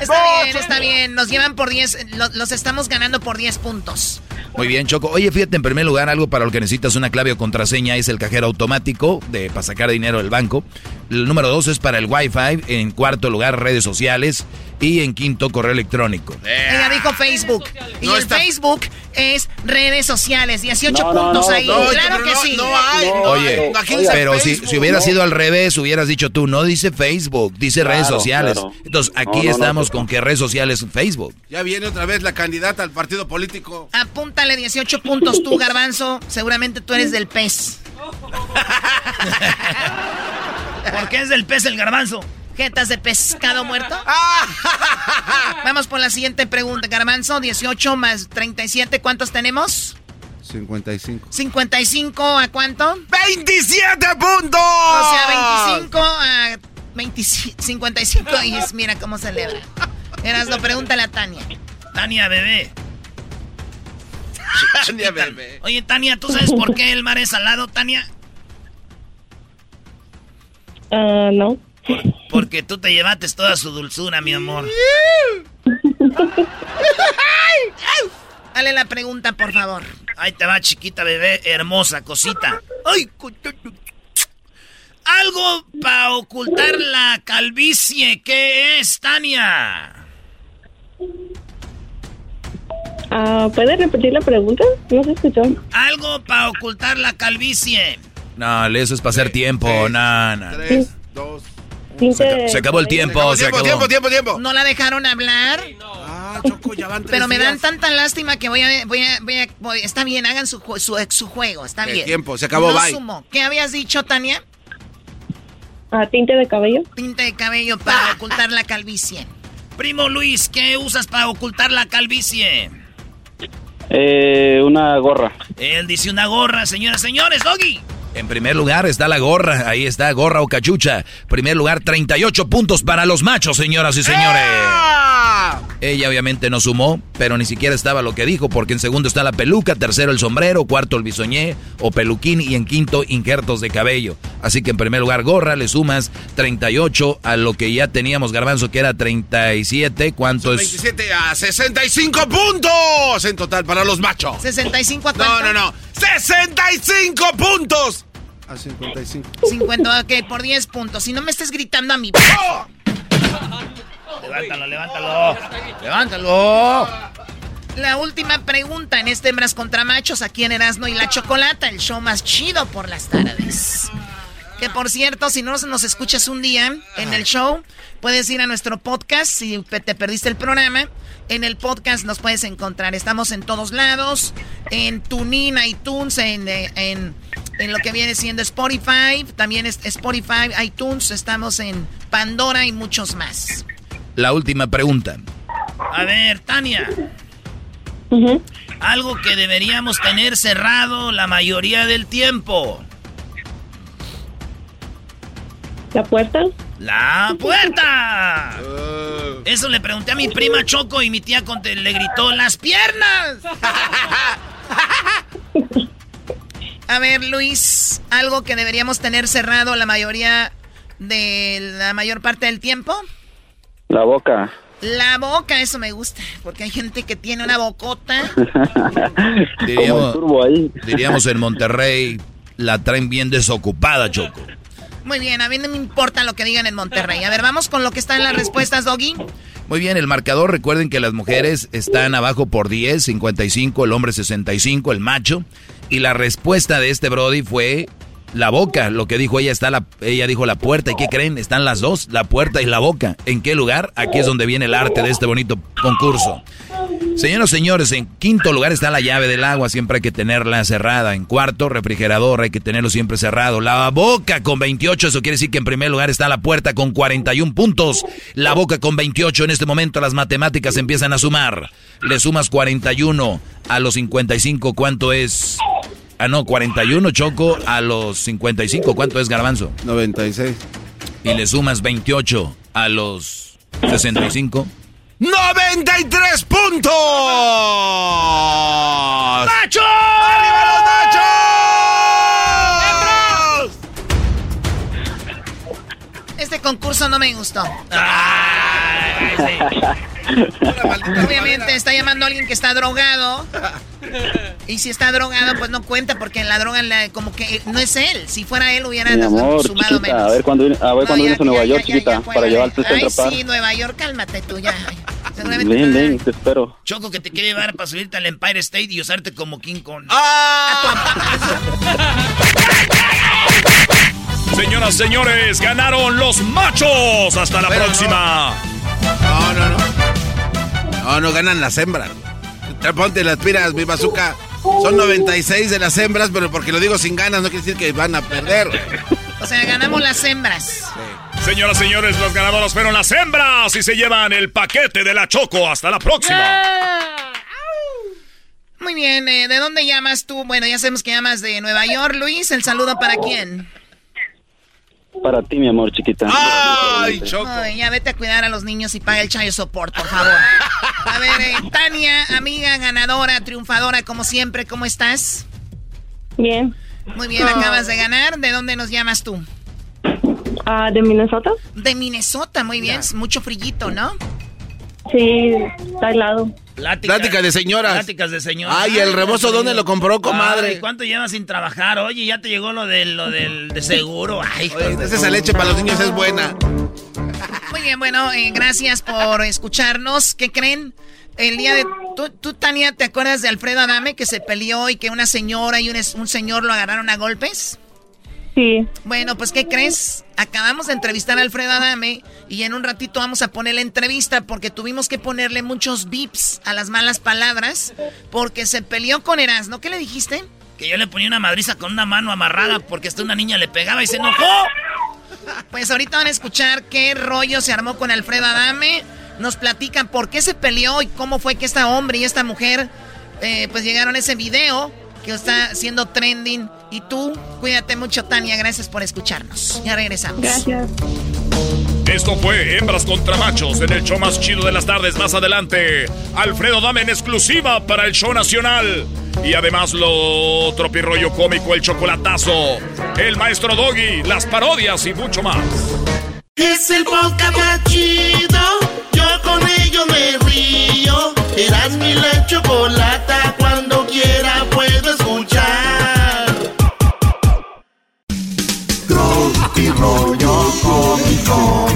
Está bien, está bien. Nos llevan por 10. lo- los estamos ganando por 10 puntos. Muy bien, Choco. Oye, fíjate, en primer lugar, algo para lo que necesitas una clave o contraseña es el cajero automático de, para sacar dinero del banco. El número dos es para el Wi-Fi. En cuarto lugar, redes sociales. Y en quinto, correo electrónico. Ella dijo Facebook. Y No el está- Facebook es redes sociales. 18 No, no, puntos no, ahí. no, claro que no- sí. no hay. No, Oye, pero si, si hubiera no. sido al revés, hubieras dicho tú, no dice Facebook, dice redes sociales. claro. Entonces, aquí No, no, no, estamos no. con que redes sociales Facebook. Ya viene otra vez la candidata al partido político. Apúntale 18 puntos tú, Garbanzo. Seguramente tú eres del pez. ¿Por qué es del pez el garbanzo? ¿Jetas de pescado muerto? Vamos por la siguiente pregunta. Garbanzo, 18 más 37, ¿cuántos tenemos? 55. 55 a cuánto? ¡27 puntos! O sea, 25 a 25, 55 y es, mira cómo celebra. Eras, lo pregúntale a Tania. Tania, bebé. Tania, bebé. Oye, Tania, ¿tú sabes por qué el mar es salado, Tania? Ah, no. Porque tú te llevaste toda su dulzura, mi amor. Dale la pregunta, por favor. Ahí te va, chiquita bebé, hermosa cosita. Ay, algo para ocultar la calvicie. ¿Qué es, Tania? Ah, ¿Puedes repetir la pregunta? No se escuchó. Algo para ocultar la calvicie. No, eso es para hacer tiempo. No, no. Tres, dos. Se acabó el tiempo, se Tiempo, acabó. tiempo, tiempo, tiempo. ¿No la dejaron hablar? Ah, Choco, ya van tres Pero me dan días. tanta lástima que voy a, voy a, voy a- voy- está bien, hagan su, su, su juego, está El bien. tiempo, se acabó, No bye. sumo. ¿Qué habías dicho, Tania? Ah, tinte de cabello. Tinte de cabello para ocultar la calvicie. Primo Luis, ¿qué usas para ocultar la calvicie? Eh, una gorra. Él dice una gorra, señoras, señores, Doggy. En primer lugar está la gorra, ahí está, gorra o cachucha. Primer lugar, 38 puntos para los machos, señoras y señores. Ella obviamente no sumó, pero ni siquiera estaba lo que dijo, porque en segundo está la peluca, tercero el sombrero, cuarto el bisoñé o peluquín y en quinto injertos de cabello. Así que en primer lugar gorra, le sumas 38 a lo que ya teníamos garbanzo que era 37. ¿Cuánto es? 27 a 65 puntos en total para los machos. 65 a No, no, no. 65 puntos. A 55. 50, ok, por 10 puntos. Si no me estés gritando a mi... Levántalo, levántalo. Levántalo. La última pregunta en este Hembras contra Machos aquí en Erasmo y la Chocolata, el show más chido por las tardes. Que por cierto, si no nos escuchas un día en el show, puedes ir a nuestro podcast si te perdiste el programa. En el podcast nos puedes encontrar. Estamos en todos lados, en TuneIn, iTunes, en, eh, en, en lo que viene siendo Spotify. También es Spotify, iTunes. Estamos en Pandora y muchos más. La última pregunta. A ver, Tania. Algo que deberíamos tener cerrado la mayoría del tiempo. ¿La puerta? ¡La puerta! Eso le pregunté a mi prima Choco y mi tía le gritó ¡Las piernas! A ver, Luis, algo que deberíamos tener cerrado la mayoría de la mayor parte del tiempo. La boca. La boca, eso me gusta, porque hay gente que tiene una bocota. Diríamos, turbo ahí. diríamos en Monterrey, la traen bien desocupada, Choco. Muy bien, a mí no me importa lo que digan en Monterrey. A ver, vamos con lo que está en las respuestas, Doggy. Muy bien, el marcador, recuerden que las mujeres están abajo por 10, 55, el hombre 65, el macho. Y la respuesta de este Brody fue la boca. Lo que dijo ella está la, ella dijo la puerta. ¿Y qué creen? Están las dos, la puerta y la boca. ¿En qué lugar? Aquí es donde viene el arte de este bonito concurso. Señoras y señores, en quinto lugar está la llave del agua, siempre hay que tenerla cerrada. En cuarto, refrigerador, hay que tenerlo siempre cerrado. La boca con 28, eso quiere decir que en primer lugar está la puerta con 41 puntos. La boca con 28, en este momento las matemáticas empiezan a sumar. Le sumas 41 a los 55, ¿cuánto es? Ah, no, 41, Choco, a los 55, ¿cuánto es Garbanzo? 96. Y le sumas 28 a los 65. 93 puntos. ¡Macho! ¡Arriba los machos! Este concurso no me gustó. Obviamente está llamando a alguien que está drogado. Y si está drogado, pues no cuenta porque en la droga la- como que no es él. Si fuera él hubiera Mi amor, sumado chiquita, menos. a ver cuándo, viene- a ver No, cuándo ya, vienes a Nueva ya, York, ya, chiquita, ya, para llevarte Ay, Centro sí, Nueva York, cálmate tú ya. Seguramente Ven, ven, te espero. Choco que te quiere llevar para subirte al Empire State y usarte como King Kong. Señoras, señores, ganaron los machos. Hasta la Pero próxima. No, no, no. No, no ganan las hembras. Te Ponte las piras, mi bazooka. Son 96 de las hembras, pero porque lo digo sin ganas no quiere decir que van a perder. O sea, ganamos las hembras. Señoras, señores, los ganadores fueron las hembras y se llevan el paquete de la Choco. Hasta la próxima. Muy bien, eh, ¿de dónde llamas tú? Bueno, ya sabemos que llamas de Nueva York. Luis, ¿el saludo para quién? Para ti, mi amor, chiquita. ¡Ay, Choco! Ay, ya vete a cuidar a los niños y paga el chayo support, por favor. A ver, eh, Tania, amiga, ganadora, triunfadora, como siempre, ¿cómo estás? Bien. Muy bien, acabas de ganar. ¿De dónde nos llamas tú? Ah, ¿De Minnesota? De Minnesota, muy bien. Mucho frillito, ¿no? Sí, está helado. Plática de señoras. Pláticas de señoras. Ay, el rebozo, ¿dónde lo compró, comadre? Ay, ¿Cuánto llevas sin trabajar? Oye, ya te llegó lo del, lo del de seguro. Ay, de Esa leche para los niños es buena. Muy bien, bueno, eh, gracias por escucharnos. ¿Qué creen? El día de... ¿tú, tú, Tania, ¿te acuerdas de Alfredo Adame que se peleó y que una señora y un señor lo agarraron a golpes? Sí. Bueno, pues ¿qué crees? Acabamos de entrevistar a Alfredo Adame y en un ratito vamos a poner la entrevista porque tuvimos que ponerle muchos bips a las malas palabras porque se peleó con Erasmo. ¿Qué le dijiste? Que yo le ponía una madriza con una mano amarrada porque hasta una niña le pegaba y se enojó. Pues ahorita van a escuchar qué rollo se armó con Alfredo Adame. Nos platican por qué se peleó y cómo fue que esta hombre y esta mujer eh, pues llegaron a ese video que está siendo trending. Y tú, cuídate mucho, Tania. Gracias por escucharnos. Ya regresamos. Gracias. Esto fue Hembras contra Machos en el show más chido de las tardes. Más adelante, Alfredo Dame en exclusiva para el show nacional. Y además lo tropirroyo cómico, el chocolatazo, el maestro Doggy, las parodias y mucho más. Es el podcast más chido. Yo con ello me río. Eras mi la chocolata. Rollo cómico.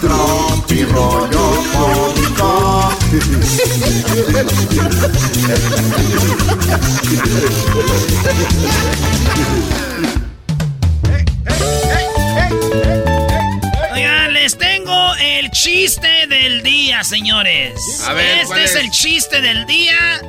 Tropi rollo cómico. Oigan, les tengo el chiste del día, señores. A ver, este ¿cuál es? es? el chiste del día.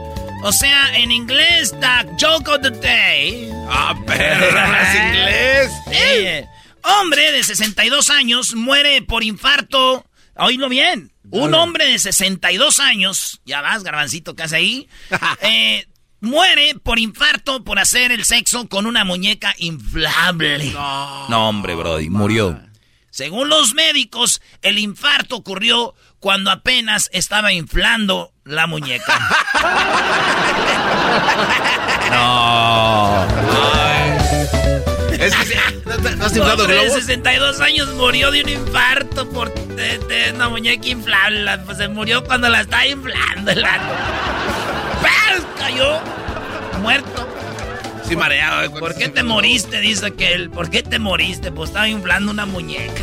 O sea, en inglés, the joke of the day. Ah, perro, es inglés. Eh, hombre de 62 años muere por infarto. Oílo bien. Un hombre de 62 años, ya vas, garbancito, casi ahí, eh, muere por infarto por hacer el sexo con una muñeca inflable. No, hombre, Brody, murió. Según los médicos, el infarto ocurrió cuando apenas estaba inflando la muñeca. No. Es que ¿no, te- no has Un inflado hombre de globos? 62 años murió de un infarto por de, de una muñeca inflable. Pues se murió cuando la estaba inflando el. ¡Paz! Cayó muerto. Sí, mareado. eh, ¿Por qué te moriste? Dice aquel. ¿Por qué te moriste? Pues estaba inflando una muñeca.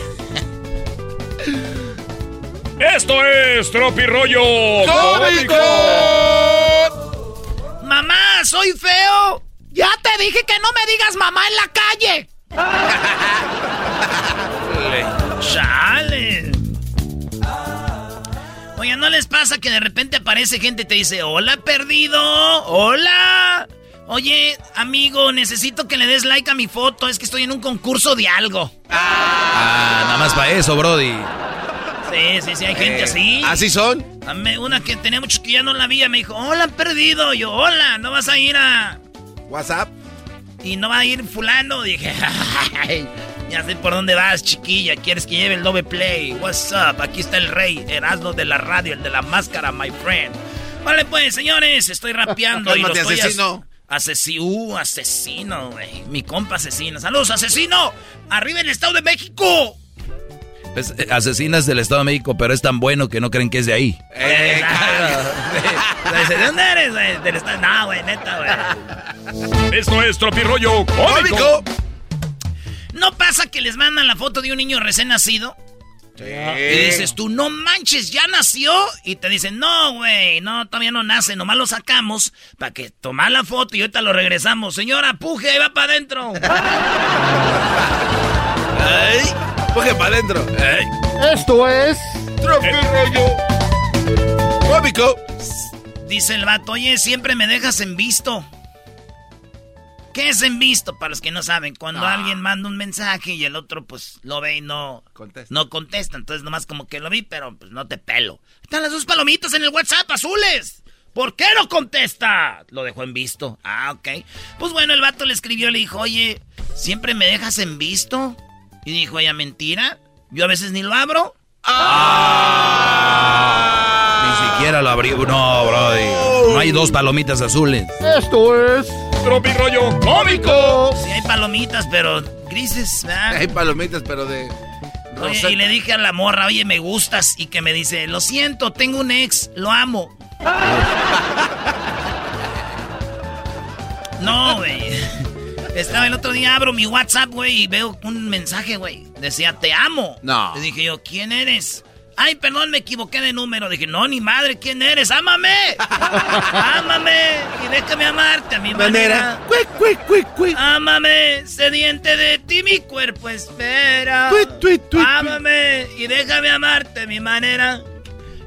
Esto es Tropirollo ¡Cómico! Mamá, soy feo. Ya te dije que no me digas mamá en la calle. Chale. Oye, ¿no les pasa que de repente aparece gente y te dice, hola perdido? Hola. Oye, amigo, necesito que le des like a mi foto. Es que estoy en un concurso de algo. Ah, nada más para eso, Brody. Sí, sí, sí, hay gente Eh, así. ¿Así son? Una que tenía muchos que ya no la vi, me dijo, hola, perdido. Yo, hola, ¿no vas a ir a...? WhatsApp. Y no va a ir fulano. Dije, "Ay, ya sé por dónde vas, chiquilla. ¿Quieres que lleve el doble play? What's up? Aquí está el rey, Erasmo de la radio, el de la máscara, my friend. Vale, pues, señores, estoy rapeando y lo estoy... as- asesino. Asesino, uh, asesino, güey. Mi compa asesino. Saludos, asesino. Arriba el Estado de México. Es, eh, asesinas del Estado de México, pero es tan bueno que no creen que es de ahí. Eh, ¿De dónde eres, güey? Del Estado... No, güey, neta, güey. Esto es Tropirollo Cómico. ¿No pasa que les mandan la foto de un niño recién nacido? Y dices tú, no manches, ya nació. Y te dicen, no, güey, no, todavía no nace, nomás lo sacamos para que tomar la foto y ahorita lo regresamos. Señora, puje, ahí va para adentro. Coge para adentro. Esto es. Tropirollo Cómico. Dice el vato, oye, siempre me dejas en visto. ¿Qué es en visto? Para los que no saben, cuando alguien manda un mensaje y el otro pues lo ve y no Contesta. no contesta. Entonces nomás como que lo vi, pero pues no te pelo. Están las dos palomitas en el WhatsApp azules. ¿Por qué no contesta? Lo dejó en visto. Ah, ok. Pues bueno, el vato le escribió, le dijo, oye, ¿siempre me dejas en visto? Y dijo ella, mentira. Yo a veces ni lo abro. Ni siquiera lo abrió. No, Brody. No hay dos palomitas azules. Esto es. Tropirollo Cómico. Sí hay palomitas, pero grises, ¿verdad? Hay palomitas, pero de. Oye, y le dije a la morra, oye, me gustas. Y que me dice, lo siento, tengo un ex, lo amo. no, güey. Estaba el otro día, abro mi WhatsApp, güey, y veo un mensaje, güey. Decía, te amo. No. Le dije yo, ¿quién eres? Ay, perdón, me equivoqué de número. Dije, no, ni madre, ¿quién eres? ¡Ámame! ¡Ámame! Y déjame amarte a mi manera. Cuic, cuic, cuic, cuic. Ámame, sediente de ti mi cuerpo espera. Tuit, tuit, tuit, Ámame y déjame amarte a mi manera.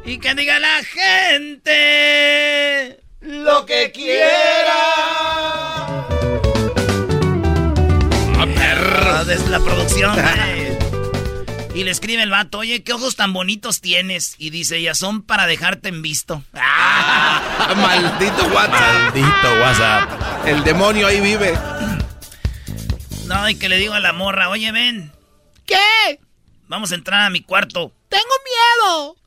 Y que diga la gente lo que quiera. ¡A perro! Desde la producción. Y le escribe el vato, oye, qué ojos tan bonitos tienes. Y dice ella, son para dejarte en visto. Ah, maldito WhatsApp. Maldito WhatsApp. El demonio ahí vive. No, y que le digo a la morra, oye, ven. ¿Qué? vamos a entrar a mi cuarto. Tengo miedo.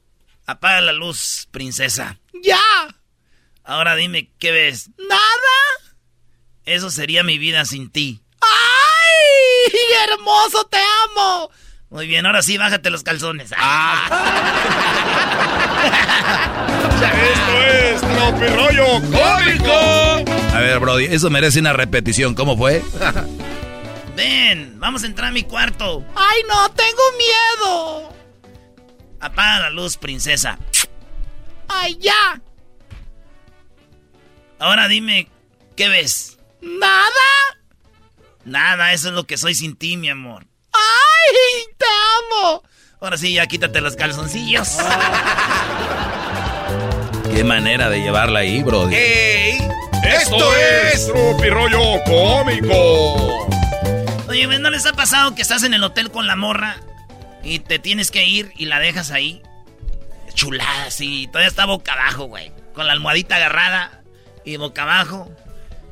Apaga la luz, princesa. Ya. Ahora dime, ¿qué ves? Nada. Eso sería mi vida sin ti. ¡Hermoso, te amo! Muy bien, ahora sí, bájate los calzones. Esto es Tropirollo Cómico. A ver, Brody, eso merece una repetición. ¿Cómo fue? Ven, vamos a entrar a mi cuarto. ¡Ay, no! ¡Tengo miedo! Apaga la luz, princesa. ¡Ay, ya! Ahora dime, ¿qué ves? ¿Nada? Nada, eso es lo que soy sin ti, mi amor. ¡Ay, te amo! Ahora sí, ya quítate los calzoncillos. Qué manera de llevarla ahí, Brody. ¡Ey! Esto es Tropirollo Cómico. Oye, ¿no les ha pasado que estás en el hotel con la morra y te tienes que ir y la dejas ahí? Chulada, sí. Todavía está boca abajo, güey. Con la almohadita agarrada y boca abajo.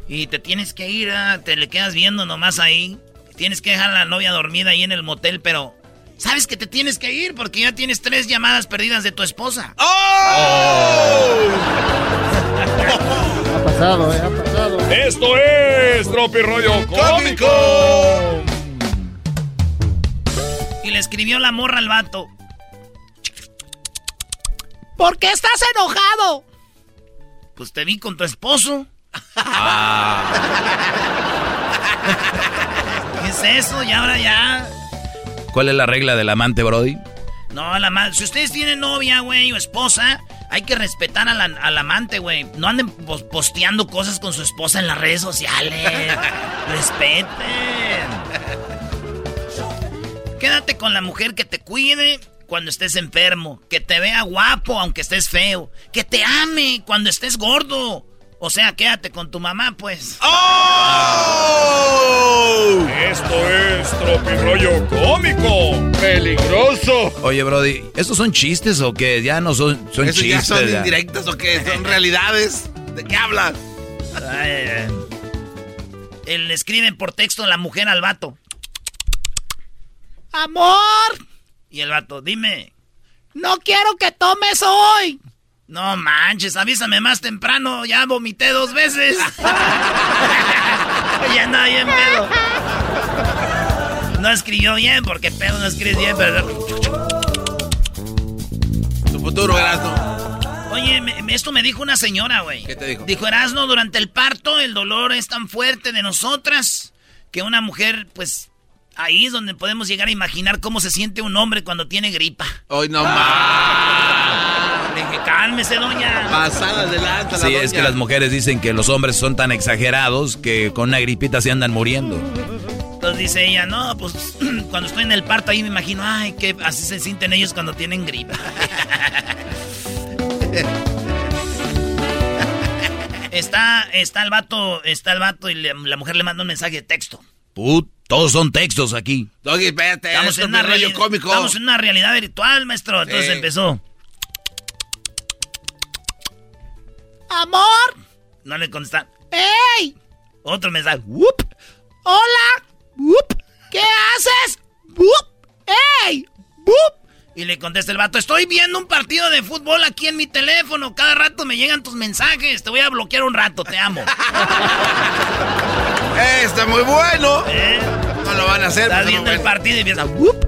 Y te tienes que ir, ah, te le quedas viendo nomás ahí. Tienes que dejar a la novia dormida ahí en el motel, pero sabes que te tienes que ir porque ya tienes tres llamadas perdidas de tu esposa. ¡Oh! Ha pasado, eh, ha pasado. Esto es Tropirollo Cómico. Y le escribió la morra al vato. ¿Por qué estás enojado? Pues te vi con tu esposo. ¿Qué es eso? Y ahora ya. ¿Cuál es la regla del amante, Brody? No, la ma- si ustedes tienen novia, güey, o esposa, hay que respetar a la- al amante, güey. No anden pos- posteando cosas con su esposa en las redes sociales. Respeten. Quédate con la mujer que te cuide cuando estés enfermo, que te vea guapo aunque estés feo, que te ame cuando estés gordo. O sea, quédate con tu mamá, pues. ¡Oh! Esto es Tropirollo Cómico. Peligroso. Oye, Brody, ¿estos son chistes o qué? Ya no son, son ¿Eso ya chistes. son ya. indirectas o qué? ¿Son realidades? ¿De qué hablas? Ay, ay. Él le escriben por texto la mujer al vato. Amor, Y el vato, dime. no quiero que tomes hoy. No manches, avísame más temprano. Ya vomité dos veces. ya andaba bien pedo. No escribió bien, porque pedo no escribes bien, pero... Tu futuro, Erasmo. Oye, me- esto me dijo una señora, güey. ¿Qué te dijo? Dijo, Erasno, durante el parto el dolor es tan fuerte de nosotras que una mujer, pues, ahí es donde podemos llegar a imaginar cómo se siente un hombre cuando tiene gripa. Hoy no más. Cálmese, doña. Pasada de lanza la Sí, es que las mujeres dicen que los hombres son tan exagerados que con una gripita se andan muriendo. Entonces dice ella, no, pues cuando estoy en el parto ahí me imagino, ay, que así se sienten ellos cuando tienen gripa. está, está el vato, está el vato y le- la mujer le manda un mensaje de texto. Put, todos son textos aquí. Doggy, espérate, Estamos en, una es rollo reali- cómico. estamos en una realidad virtual, maestro. Entonces Sí. empezó. Amor, No le contesta. ¡Ey! Otro mensaje. ¡Wup! ¡Hola! ¡Wup! ¿Qué haces? ¡Wup! ¡Ey! ¡Wup! Y le contesta el vato, estoy viendo un partido de fútbol aquí en mi teléfono. Cada rato me llegan tus mensajes. Te voy a bloquear un rato, te amo. Eh, está muy bueno. ¿Eh? No lo van a hacer. Estás viendo el bueno. partido y empieza. ¡wup!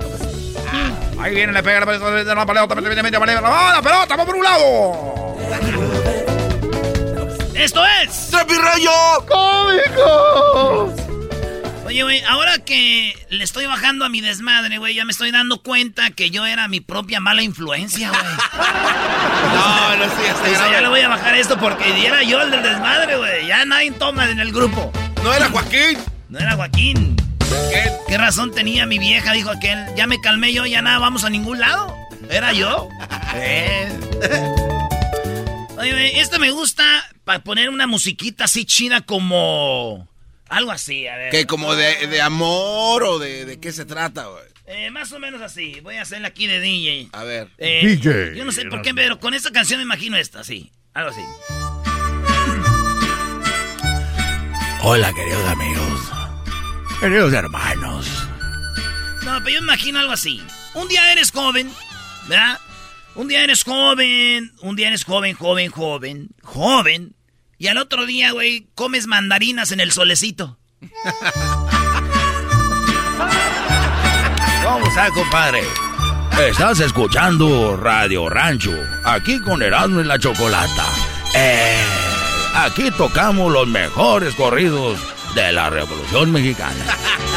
Ahí viene, le pega la pelota, la pelota, la pelota, la pelota, vamos por un lado. ¡Esto es! ¡Tropirollo ¡Cómico! Oye, güey, ahora que le estoy bajando a mi desmadre, güey, ya me estoy dando cuenta que yo era mi propia mala influencia, güey. No, no sí, O sea, ya le voy a bajar esto porque era yo el del desmadre, güey. Ya nadie toma en el grupo. No era Joaquín. No era Joaquín. ¿Qué? ¿Qué razón tenía mi vieja? Dijo aquel. Ya me calmé yo, ya nada, vamos a ningún lado. Era yo. Eh. Oye, este me gusta para poner una musiquita así chida como... Algo así, a ver. ¿Qué, como de, de amor o de, de qué se trata, güey? Eh, más o menos así. Voy a hacerle aquí de DJ. A ver. Eh, DJ. Yo no sé por qué, pero con esta canción me imagino esta, sí. Algo así. Hola, queridos amigos. Queridos hermanos. No, pero yo me imagino algo así. un día eres joven, ¿verdad? Un día eres joven, un día eres joven, joven, joven, joven. Y al otro día, güey, comes mandarinas en el solecito. ¿Cómo está, compadre? Estás escuchando Radio Rancho, aquí con Erasmo y la Chocolata. Eh, aquí tocamos los mejores corridos de la Revolución Mexicana.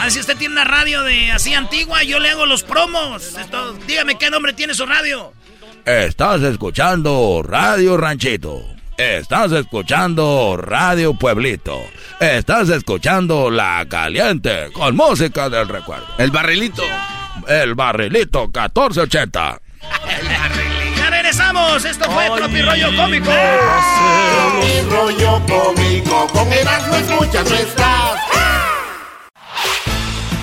Ah, si usted tiene una radio de así antigua, yo le hago los promos. dígame qué nombre tiene su radio. Estás escuchando Radio Ranchito. Estás escuchando Radio Pueblito. Estás escuchando La Caliente con música del recuerdo. El barrilito. El barrilito 1480. El barrilito. Ya regresamos. Esto fue Tropi Rollo Cómico. Tropi Rollo Cómico. Con Erasmo escuchas no estás.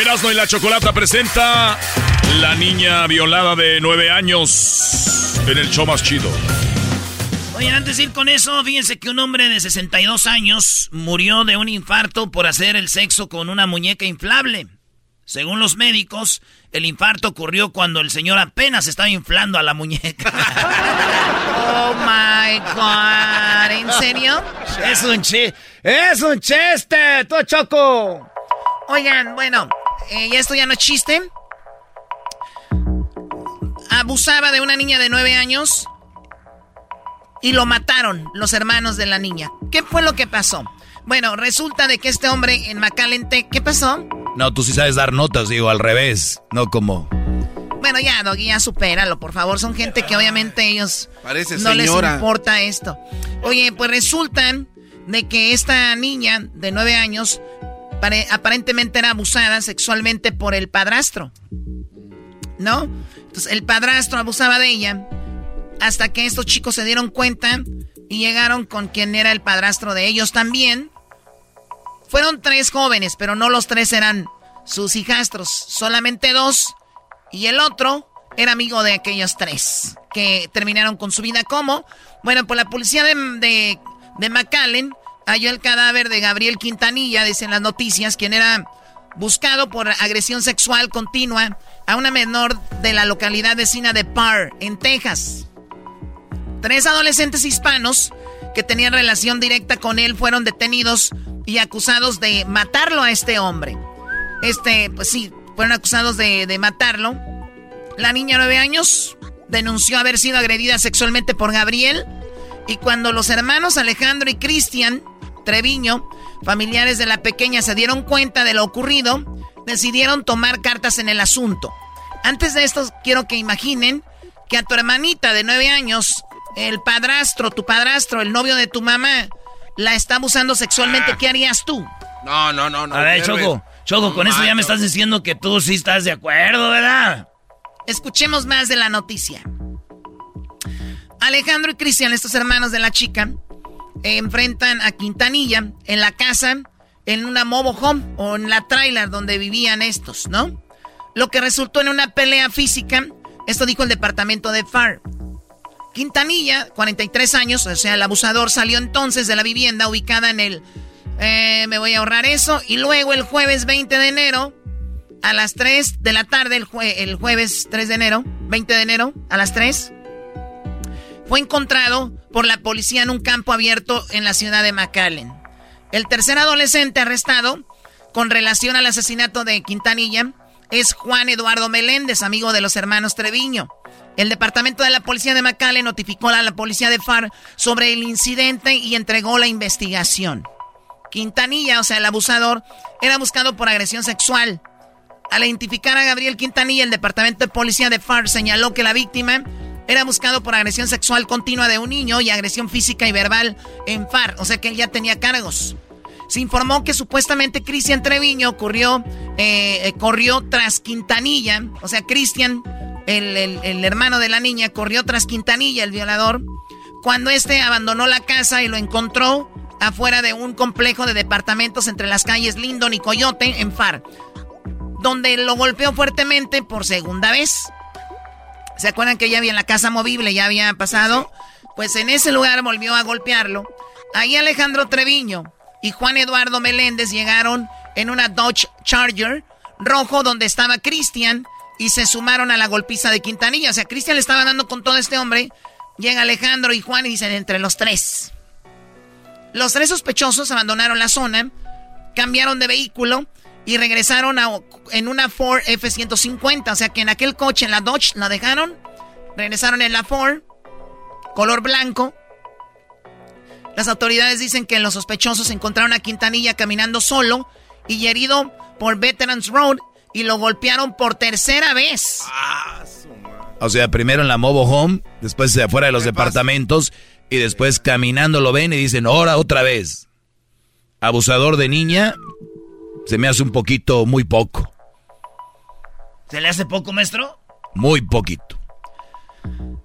Erasmo y la Chocolata presenta La niña violada de nueve años en el show más chido. Oye, antes de ir con eso, fíjense que un hombre de 62 años murió de un infarto por hacer el sexo con una muñeca inflable. Según los médicos, el infarto ocurrió cuando el señor apenas estaba inflando a la muñeca. oh my god, ¿en serio? Es un chiste, es un chiste, tú choco. Oigan, bueno, eh, esto ya no es chiste. Abusaba de una niña de nueve años y lo mataron los hermanos de la niña. ¿Qué fue lo que pasó? Bueno, resulta de que este hombre en Macalente, ¿qué pasó? No, tú sí sabes dar notas, digo, al revés, no como... Bueno, ya, Doggy, ya supéralo, por favor. Son gente que obviamente ellos Parece no les importa esto. Oye, pues resultan de que esta niña de nueve años aparentemente era abusada sexualmente por el padrastro. ¿No? Entonces el padrastro abusaba de ella hasta que estos chicos se dieron cuenta y llegaron con quien era el padrastro de ellos también. Fueron tres jóvenes, pero no los tres eran sus hijastros, solamente dos. Y el otro era amigo de aquellos tres que terminaron con su vida. ¿Cómo? Bueno, pues la policía de, de, de McAllen halló el cadáver de Gabriel Quintanilla, dicen las noticias, quien era buscado por agresión sexual continua a una menor de la localidad vecina de Parr, en Texas. Tres adolescentes hispanos que tenían relación directa con él fueron detenidos y acusados de matarlo a este hombre. Este, pues sí, fueron acusados de, matarlo. La niña de nueve años denunció haber sido agredida sexualmente por Gabriel. Y cuando los hermanos Alejandro y Cristian Treviño, familiares de la pequeña, se dieron cuenta de lo ocurrido, decidieron tomar cartas en el asunto. Antes de esto, quiero que imaginen que a tu hermanita de nueve años, el padrastro, tu padrastro, el novio de tu mamá, la está abusando sexualmente. ¿Qué harías tú? No, no, no, no. A ver. Choco, Choco, con eso ya me estás diciendo que tú sí estás de acuerdo, ¿verdad? Escuchemos más de la noticia. Alejandro y Cristian, estos hermanos de la chica, enfrentan a Quintanilla en la casa, en una mobile home o en la trailer donde vivían estos, ¿no? Lo que resultó en una pelea física, esto dijo el departamento de FAR. Quintanilla, 43 años, o sea, el abusador, salió entonces de la vivienda ubicada en el Eh, me voy a ahorrar eso. Y luego el jueves 20 de enero, a las 3 de la tarde, el, el jueves 3 de enero, 20 de enero, a las 3, fue encontrado por la policía en un campo abierto en la ciudad de McAllen. El tercer adolescente arrestado con relación al asesinato de Quintanilla es Juan Eduardo Meléndez, amigo de los hermanos Treviño. El departamento de la policía de McAllen notificó a la policía de FAR sobre el incidente y entregó la investigación. Quintanilla, o sea, el abusador, era buscado por agresión sexual. Al identificar a Gabriel Quintanilla, el departamento de policía de FAR señaló que la víctima era buscado por agresión sexual continua de un niño y agresión física y verbal en FAR, o sea que él ya tenía cargos. Se informó que supuestamente Cristian Treviño corrió, eh, corrió tras Quintanilla, o sea, Cristian, el, el hermano de la niña, corrió tras Quintanilla, el violador, cuando este abandonó la casa y lo encontró afuera de un complejo de departamentos entre las calles Lindon y Coyote en FAR, donde lo golpeó fuertemente por segunda vez. ¿Se acuerdan que ya había en la casa movible, ya había pasado? Pues en ese lugar volvió a golpearlo. Ahí Alejandro Treviño y Juan Eduardo Meléndez llegaron en una Dodge Charger rojo donde estaba Cristian y se sumaron a la golpiza de Quintanilla. O sea, Cristian le estaba dando con todo este hombre. Llega Alejandro y Juan y dicen entre los tres. Los tres sospechosos abandonaron la zona, cambiaron de vehículo y regresaron en una Ford F-150. O sea que en aquel coche, en la Dodge, la dejaron. Regresaron en la Ford, color blanco. Las autoridades dicen que los sospechosos encontraron a Quintanilla caminando solo y herido por Veterans Road y lo golpearon por tercera vez. o sea, primero en la Mobo Home, después de afuera de los departamentos y después caminando lo ven y dicen, ahora otra vez. Abusador de niña, se me hace un poquito muy poco. ¿Se le hace poco, maestro? Muy poquito.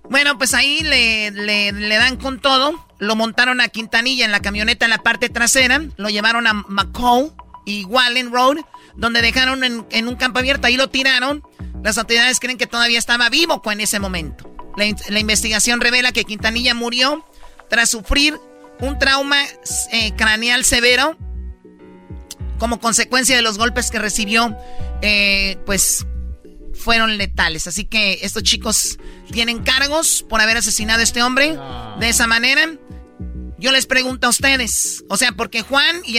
Bueno, pues ahí le, le, dan con todo. Lo montaron a Quintanilla en la camioneta en la parte trasera. Lo llevaron a McCall y Wallen Road, donde dejaron en, en, un campo abierto. Ahí lo tiraron. Las autoridades creen que todavía estaba vivo en ese momento. La, la investigación revela que Quintanilla murió tras sufrir un trauma eh, craneal severo como consecuencia de los golpes que recibió, eh, pues fueron letales. Así que estos chicos tienen cargos por haber asesinado a este hombre de esa manera. Yo les pregunto a ustedes, o sea, porque Juan y,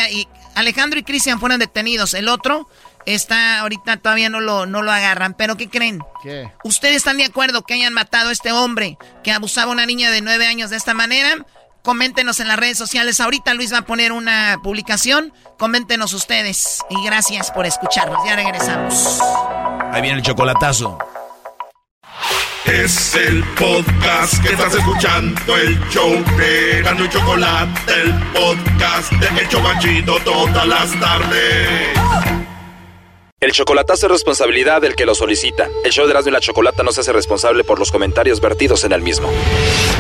Alejandro y Cristian fueron detenidos, el otro está ahorita todavía no lo, no lo agarran, pero ¿qué creen? ¿Qué? ¿Ustedes están de acuerdo que hayan matado a este hombre que abusaba a una niña de nueve años de esta manera? Coméntenos en las redes sociales. Ahorita Luis va a poner una publicación. Coméntenos ustedes. Y gracias por escucharnos. Ya regresamos. Ahí viene el chocolatazo. Es el podcast que estás escuchando, el show de Gano y Chocolate, el podcast de El Chocachito todas las tardes. El chocolatazo es responsabilidad del que lo solicita. El show de Erasmo y la Chocolata no se hace responsable por los comentarios vertidos en el mismo.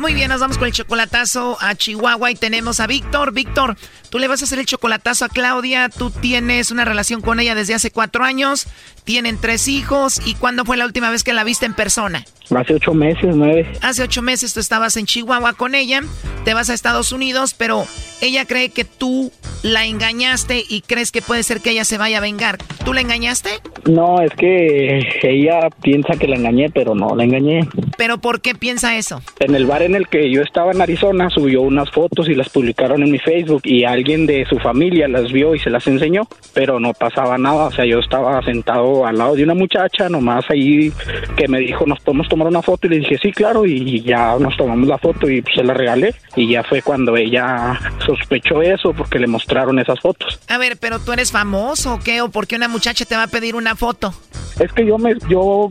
Muy bien, nos vamos con el chocolatazo a Chihuahua y tenemos a Víctor. Víctor, tú le vas a hacer el chocolatazo a Claudia. Tú tienes una relación con ella desde hace cuatro años. Tienen tres hijos. ¿Y cuándo fue la última vez que la viste en persona? Hace ocho meses, nueve. Hace ocho meses tú estabas en Chihuahua con ella. Te vas a Estados Unidos, pero ella cree que tú la engañaste y crees que puede ser que ella se vaya a vengar. ¿Tú la engañaste? No, es que ella piensa que la engañé, pero no la engañé. ¿Pero por qué piensa eso? En el bar en el que yo estaba en Arizona subió unas fotos y las publicaron en mi Facebook y alguien de su familia las vio y se las enseñó, pero no pasaba nada. O sea, yo estaba sentado al lado de una muchacha, nomás ahí que me dijo nos podemos tomar una foto? Y le dije, sí, claro, y ya nos tomamos la foto y se la regalé. Y ya fue cuando ella sospechó eso porque le mostraron esas fotos. A ver, pero tú eres famoso o qué? ¿O por qué una muchacha te va a pedir una foto? Es que yo me, yo,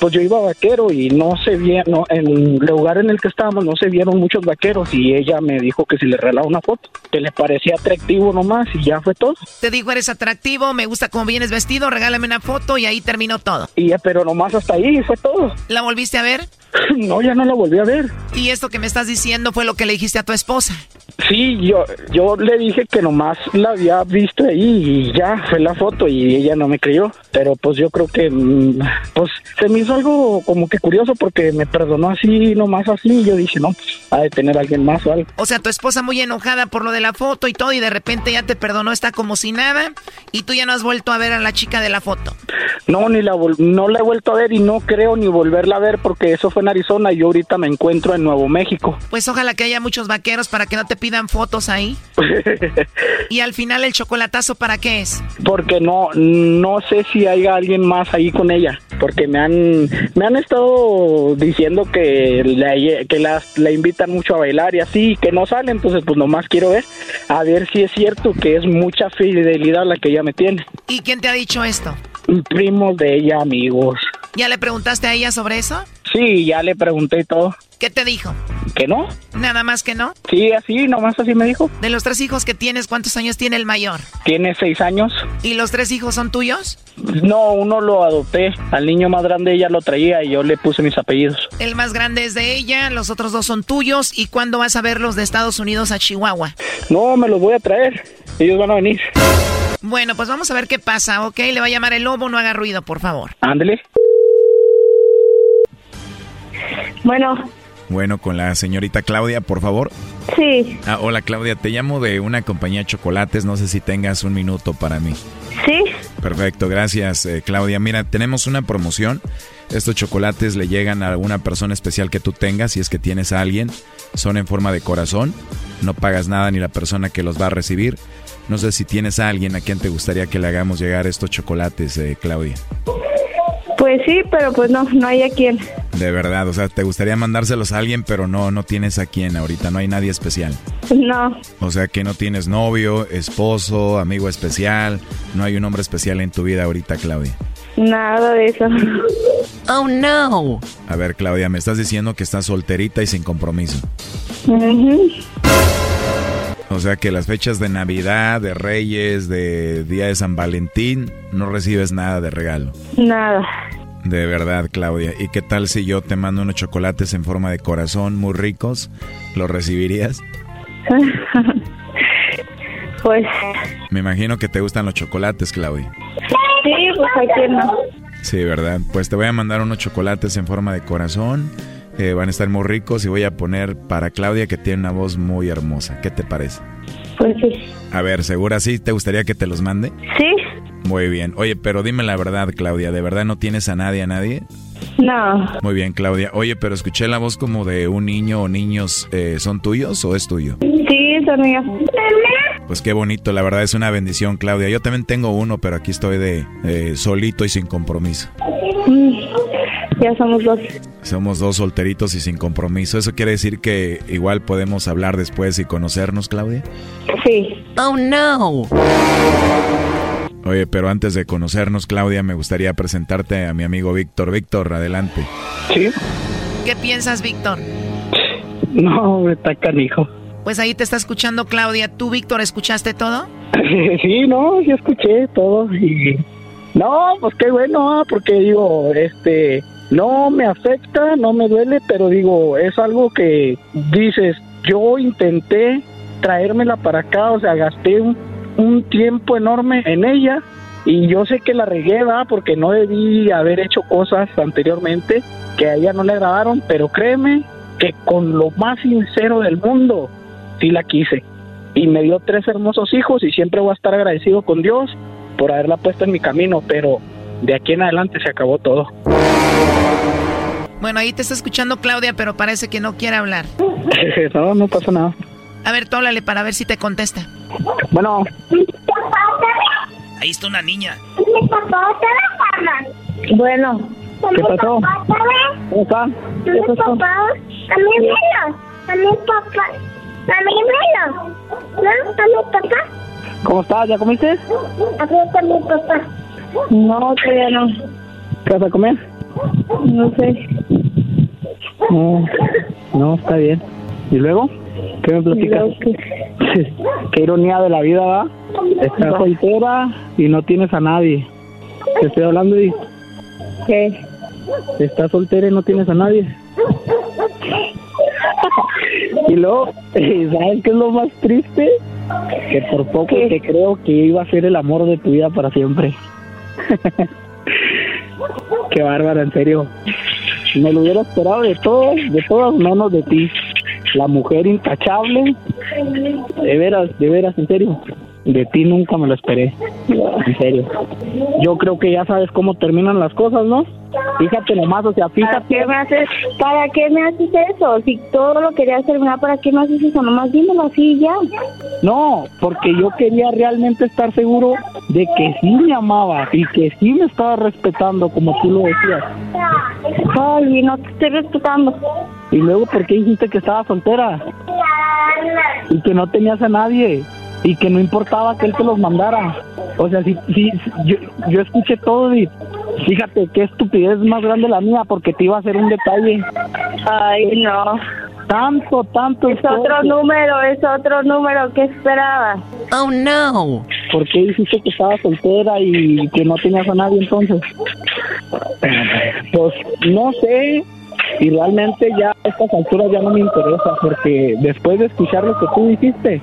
pues yo iba a vaquero y no se vieron, no, en el lugar en el que estábamos no se vieron muchos vaqueros y ella me dijo que si le regalaba una foto, que le parecía atractivo nomás y ya fue todo. Te dijo, eres atractivo, me gusta cómo vienes vestido, regálame una foto y ahí terminó todo. Y ya, pero nomás hasta ahí fue todo. ¿La volviste a ver? No, ya no la volví a ver. ¿Y esto que me estás diciendo fue lo que le dijiste a tu esposa? Sí, yo, yo le dije que nomás la había visto ahí y ya fue la foto y ella no me creyó. Pero pues yo creo que mm, pues se me hizo algo como que curioso porque me perdonó así, nomás así. Y yo dije, no, pues ha de tener alguien más o algo. O sea, tu esposa muy enojada por lo de la foto y todo y de repente ya te perdonó, está como si nada y tú ya no has vuelto a ver a la chica de la foto. No, ni la no la he vuelto a ver y no creo ni volverla a ver porque eso fue en Arizona y yo ahorita me encuentro en Nuevo México. Pues ojalá que haya muchos vaqueros para que no te pidan fotos ahí. y al final el chocolatazo para qué es? Porque no no sé si hay alguien más ahí con ella, porque me han me han estado diciendo que la, que la, la invitan mucho a bailar y así que no sale, entonces pues nomás quiero ver a ver si es cierto que es mucha fidelidad la que ella me tiene. ¿Y quién te ha dicho esto? Primos de ella, amigos. ¿Ya le preguntaste a ella sobre eso? Sí, ya le pregunté todo. ¿Qué te dijo? ¿Que no? ¿Nada más que no? Sí, así, nomás así me dijo. De los tres hijos que tienes, ¿cuántos años tiene el mayor? Tiene seis años. ¿Y los tres hijos son tuyos? No, uno lo adopté. Al niño más grande ella lo traía y yo le puse mis apellidos. El más grande es de ella, los otros dos son tuyos. ¿Y cuándo vas a verlos de Estados Unidos a Chihuahua? No, me los voy a traer. Ellos van a venir. Bueno, pues vamos a ver qué pasa, ¿ok? Le va a llamar el lobo, no haga ruido, por favor. Ándele. Bueno. Bueno, con la señorita Claudia, por favor. Sí. Ah, hola Claudia, te llamo de una compañía de chocolates, no sé si tengas un minuto para mí. Sí. Perfecto, gracias eh, Claudia. Mira, tenemos una promoción. Estos chocolates le llegan a alguna persona especial que tú tengas, si es que tienes a alguien. Son en forma de corazón, no pagas nada ni la persona que los va a recibir. No sé si tienes a alguien a quien te gustaría que le hagamos llegar estos chocolates, eh, Claudia. Pues sí, pero pues no, no hay a quién. De verdad, o sea, te gustaría mandárselos a alguien, pero no, no tienes a quién ahorita, no hay nadie especial. No. O sea, que no tienes novio, esposo, amigo especial, no hay un hombre especial en tu vida ahorita, Claudia. Nada de eso. Oh, no. A ver, Claudia, me estás diciendo que estás solterita y sin compromiso. O sea que las fechas de Navidad, de Reyes, de Día de San Valentín, no recibes nada de regalo. Nada. De verdad, Claudia. ¿Y qué tal si yo te mando unos chocolates en forma de corazón muy ricos? ¿Los recibirías? pues... Me imagino que te gustan los chocolates, Claudia. Sí, pues aquí no. Sí, ¿verdad? Pues te voy a mandar unos chocolates en forma de corazón van a estar muy ricos y voy a poner para Claudia que tiene una voz muy hermosa. ¿Qué te parece? Pues sí. A ver, ¿segura sí? ¿Te gustaría que te los mande? Sí. Muy bien. Oye, pero dime la verdad, Claudia, ¿de verdad no tienes a nadie, a nadie? No. Muy bien, Claudia. Oye, pero escuché la voz como de un niño o niños. Eh, ¿Son tuyos o es tuyo? Sí, son míos. Pues qué bonito, la verdad es una bendición, Claudia. Yo también tengo uno, pero aquí estoy de eh, solito y sin compromiso. Mm, ya somos dos. Somos dos solteritos y sin compromiso. ¿Eso quiere decir que igual podemos hablar después y conocernos, Claudia? Sí. Oh, no. Oye, pero antes de conocernos, Claudia, me gustaría presentarte a mi amigo Víctor. Víctor, adelante. Sí. ¿Qué piensas, Víctor? No, está canijo. Pues ahí te está escuchando Claudia. ¿Tú, Víctor, escuchaste todo? Sí, no, sí escuché todo. Y... No, pues qué bueno, porque digo, este, no me afecta, no me duele, pero digo, es algo que dices, yo intenté traérmela para acá, o sea, gasté un, tiempo enorme en ella y yo sé que la regué, ¿va? porque no debí haber hecho cosas anteriormente que a ella no le agradaron, pero créeme que con lo más sincero del mundo, sí la quise. Y me dio tres hermosos hijos y siempre voy a estar agradecido con Dios por haberla puesto en mi camino, pero de aquí en adelante se acabó todo. Bueno, ahí te está escuchando Claudia, pero parece que no quiere hablar. no, no pasa nada. A ver, tólale para ver si te contesta. Bueno. Ahí está una niña. Bueno. ¿Qué pasó? ¿Cómo está? ¿Qué pasó? A mi abuelo, a mi papá, a mi abuelo, ¿no? A mi papá. ¿Cómo estás? ¿Ya comiste? Aquí está mi papá. No, todavía no. ¿Qué vas a comer? No sé. No, no, está bien. ¿Y luego? ¿Qué me platicas? Qué ironía de la vida, ¿va? Estás soltera y no tienes a nadie. Te estoy hablando y... ¿Qué? Estás soltera y no tienes a nadie. Y luego, ¿sabes qué es lo más triste? Que por poco te creo que iba a ser el amor de tu vida para siempre. Qué bárbara, en serio. Me lo hubiera esperado de todos, de todas menos de ti. La mujer intachable. De veras, de veras, en serio. De ti nunca me lo esperé. En serio. Yo creo que ya sabes cómo terminan las cosas, ¿no? Fíjate nomás, o sea, ¿Para fíjate. qué me haces, para qué me haces eso? Si todo lo querías terminar, ¿para qué me haces eso? Nomás dímelo así ya. No, porque yo quería realmente estar seguro de que sí me amaba y que sí me estaba respetando como tú lo decías. Ay, no te estoy respetando. Y luego, ¿por qué dijiste que estaba soltera? Y que no tenías a nadie. Y que no importaba que él te los mandara. O sea, sí, sí, yo, yo escuché todo y fíjate qué estupidez más grande la mía porque te iba a hacer un detalle. Ay, no. Tanto, tanto. Es otro número, es otro número. ¿Qué esperabas? Oh, no. ¿Por qué dijiste que estaba soltera y que no tenías a nadie entonces? Pues no sé. Y realmente ya a estas alturas ya no me interesa porque después de escuchar lo que tú dijiste,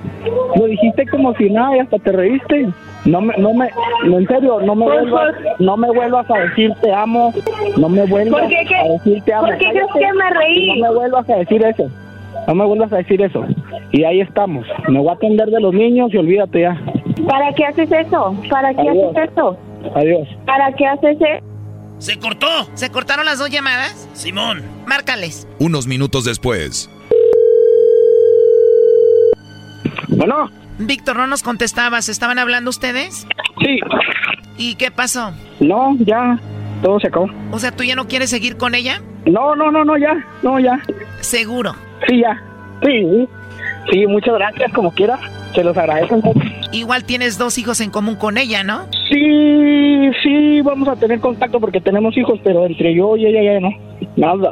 lo dijiste como si nada y hasta te reíste. No me, no me, no, en serio, no me vuelvas, no me vuelvas a decir te amo, no me vuelvas ¿Por qué, qué? a decir te amo. ¿Por qué crees que me reí? No me vuelvas a decir eso. No me vuelvas a decir eso. Y ahí estamos. Me voy a atender de los niños y olvídate ya. ¿Para qué haces eso? ¿Para qué Adiós. haces eso? Adiós. ¿Para qué haces eso? ¡Se cortó! ¿Se cortaron las dos llamadas? Simón. Márcales. Unos minutos después. Bueno. Víctor, no nos contestabas. ¿Estaban hablando ustedes? Sí. ¿Y qué pasó? No, ya, todo se acabó. O sea, ¿tú ya no quieres seguir con ella? No, no, no, no, ya, no, ya. ¿Seguro? Sí, ya. Sí, sí, muchas gracias, como quiera. Se los agradezco. Igual tienes dos hijos en común con ella, ¿no? Sí, sí, vamos a tener contacto porque tenemos hijos, pero entre yo y ella ya no. Nada.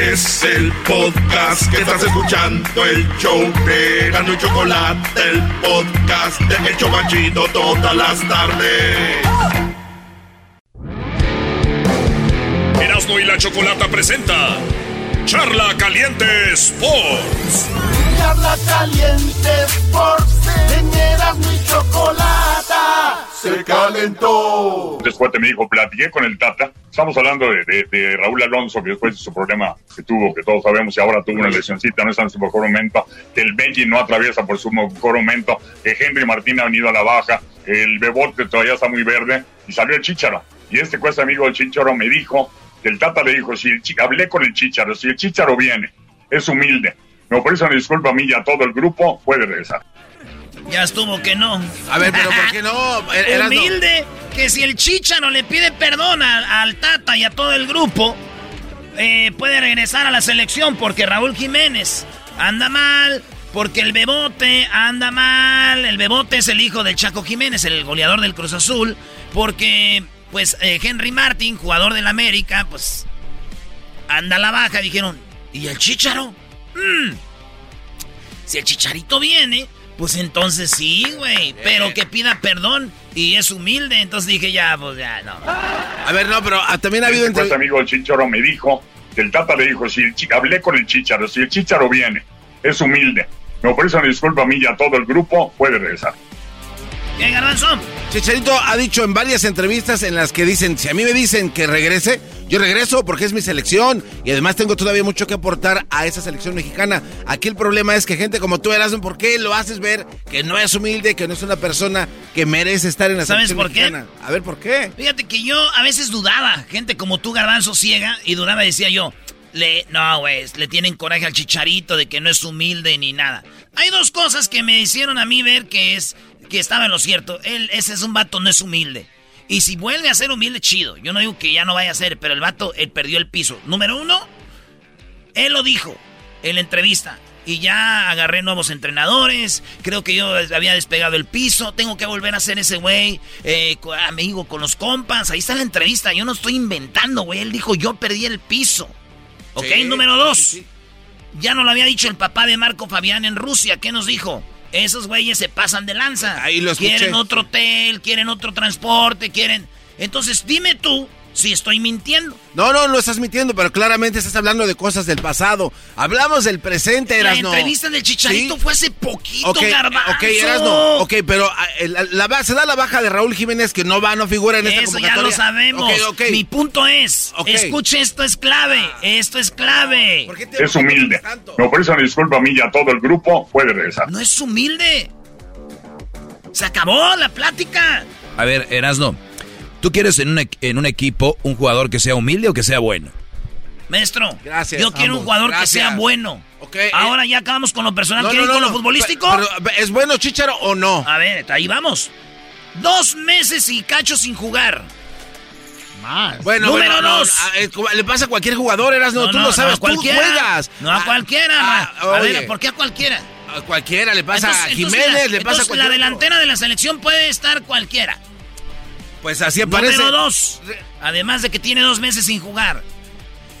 Es el podcast que estás escuchando, el show de Gano y Chocolate, el podcast de El Chobachito todas las tardes. Erasno y la chocolata presenta Charla Caliente Sports. Charla caliente Sports, en Erasmo y Chocolata, se calentó. Después te me dijo, platiqué con el Tata. Estamos hablando de, de- de Raúl Alonso, que después de su problema que tuvo, que todos sabemos, y ahora tuvo una lesioncita, no está en su mejor momento, el Benji no atraviesa por su mejor momento, que Henry Martín ha venido a la baja, el Bebote todavía está muy verde, y salió el Chicharo. Y este cuesta amigo del Chicharo me dijo, que el Tata le dijo, si el hablé con el Chicharo, si el Chicharo viene, es humilde, me ofrece una disculpa a mí y a todo el grupo, puede regresar. Ya estuvo que no. A ver, pero ¿por qué no? Er- Erasno. Humilde, que si el Chicharo le pide perdón a- al Tata y a todo el grupo, eh, puede regresar a la selección porque Raúl Jiménez anda mal, porque el Bebote anda mal. El Bebote es el hijo del Chaco Jiménez, el goleador del Cruz Azul, porque pues eh, Henry Martin, jugador del América, pues anda a la baja. Dijeron, ¿y el Chicharo? Mm, si el Chicharito viene, pues entonces sí, güey. Pero que pida perdón y es humilde. Entonces dije, ya, pues ya, no. A ver, no, pero ah, también ha habido Este entre... cuesta amigo del Chicharo me dijo, que el Tata le dijo, si el hablé con el Chicharo, si el Chicharo viene, es humilde, me ofrece una disculpa a mí y a todo el grupo, puede regresar. ¿Qué, Garbanzo? Chicharito ha dicho en varias entrevistas en las que dicen, si a mí me dicen que regrese, yo regreso porque es mi selección y además tengo todavía mucho que aportar a esa selección mexicana. Aquí el problema es que gente como tú, Erasmo, ¿por qué lo haces ver que no es humilde, que no es una persona que merece estar en la ¿Sabes selección por qué? A ver, ¿por qué? Fíjate que yo a veces dudaba, gente como tú, Garbanzo, ciega, y dudaba, decía yo, le, no, güey, le tienen coraje al chicharito de que no es humilde ni nada. Hay dos cosas que me hicieron a mí ver que es, que estaba en lo cierto. Él, ese es un vato, no es humilde. Y si vuelve a ser humilde, chido. Yo no digo que ya no vaya a ser, pero el vato, él perdió el piso. Número uno, él lo dijo en la entrevista. Y ya agarré nuevos entrenadores. Creo que yo había despegado el piso. Tengo que volver a ser ese güey. eh, amigo con los compas. Ahí está la entrevista. Yo no estoy inventando, güey. Él dijo, yo perdí el piso. Ok, Sí, número dos. sí, sí. Ya no lo había dicho el papá de Marco Fabián en Rusia. ¿Qué nos dijo? Esos güeyes se pasan de lanza. Ahí lo escuché. Quieren otro hotel, quieren otro transporte, quieren... Entonces dime tú si estoy mintiendo. No, no, no estás mintiendo, pero claramente estás hablando de cosas del pasado. Hablamos del presente, La Erasno. entrevista del Chicharito Sí. fue hace poquito, Ok, garbanzo. ok, Erasno, ok, pero ah, la, ba- se da la baja de Raúl Jiménez que no va, no figura en esta Eso ya convocatoria. lo sabemos. Ok, ok. Mi punto es, escuche, esto es clave. Esto es clave. Es humilde. Me ofrece una disculpa a mí y a todo el grupo. Puede regresar. No es humilde. Se acabó la plática. A ver, Erasno, ¿tú quieres en un, equ- en un equipo un jugador que sea humilde o que sea bueno? Maestro, Gracias, yo quiero un jugador Gracias. que sea bueno. eh, Ahora ya acabamos con lo personal. No, ¿Quieren no, con no, lo no. futbolístico? Pero, pero, ¿es bueno Chicharo o no? A ver, ahí vamos. Dos meses y cacho sin jugar. Más. Bueno, Número bueno, no, dos. ah, eh, le pasa a cualquier jugador, Erasno, No, tú no, lo no, sabes, a cualquiera. tú juegas. No a Ah, cualquiera. ah, a ver, ¿por qué a cualquiera? a cualquiera le pasa Entonces- a entonces Jiménez, la- le pasa a entonces cualquier la delantera de la selección puede estar cualquiera. Pues así aparece. Número dos. Además de que tiene dos meses sin jugar.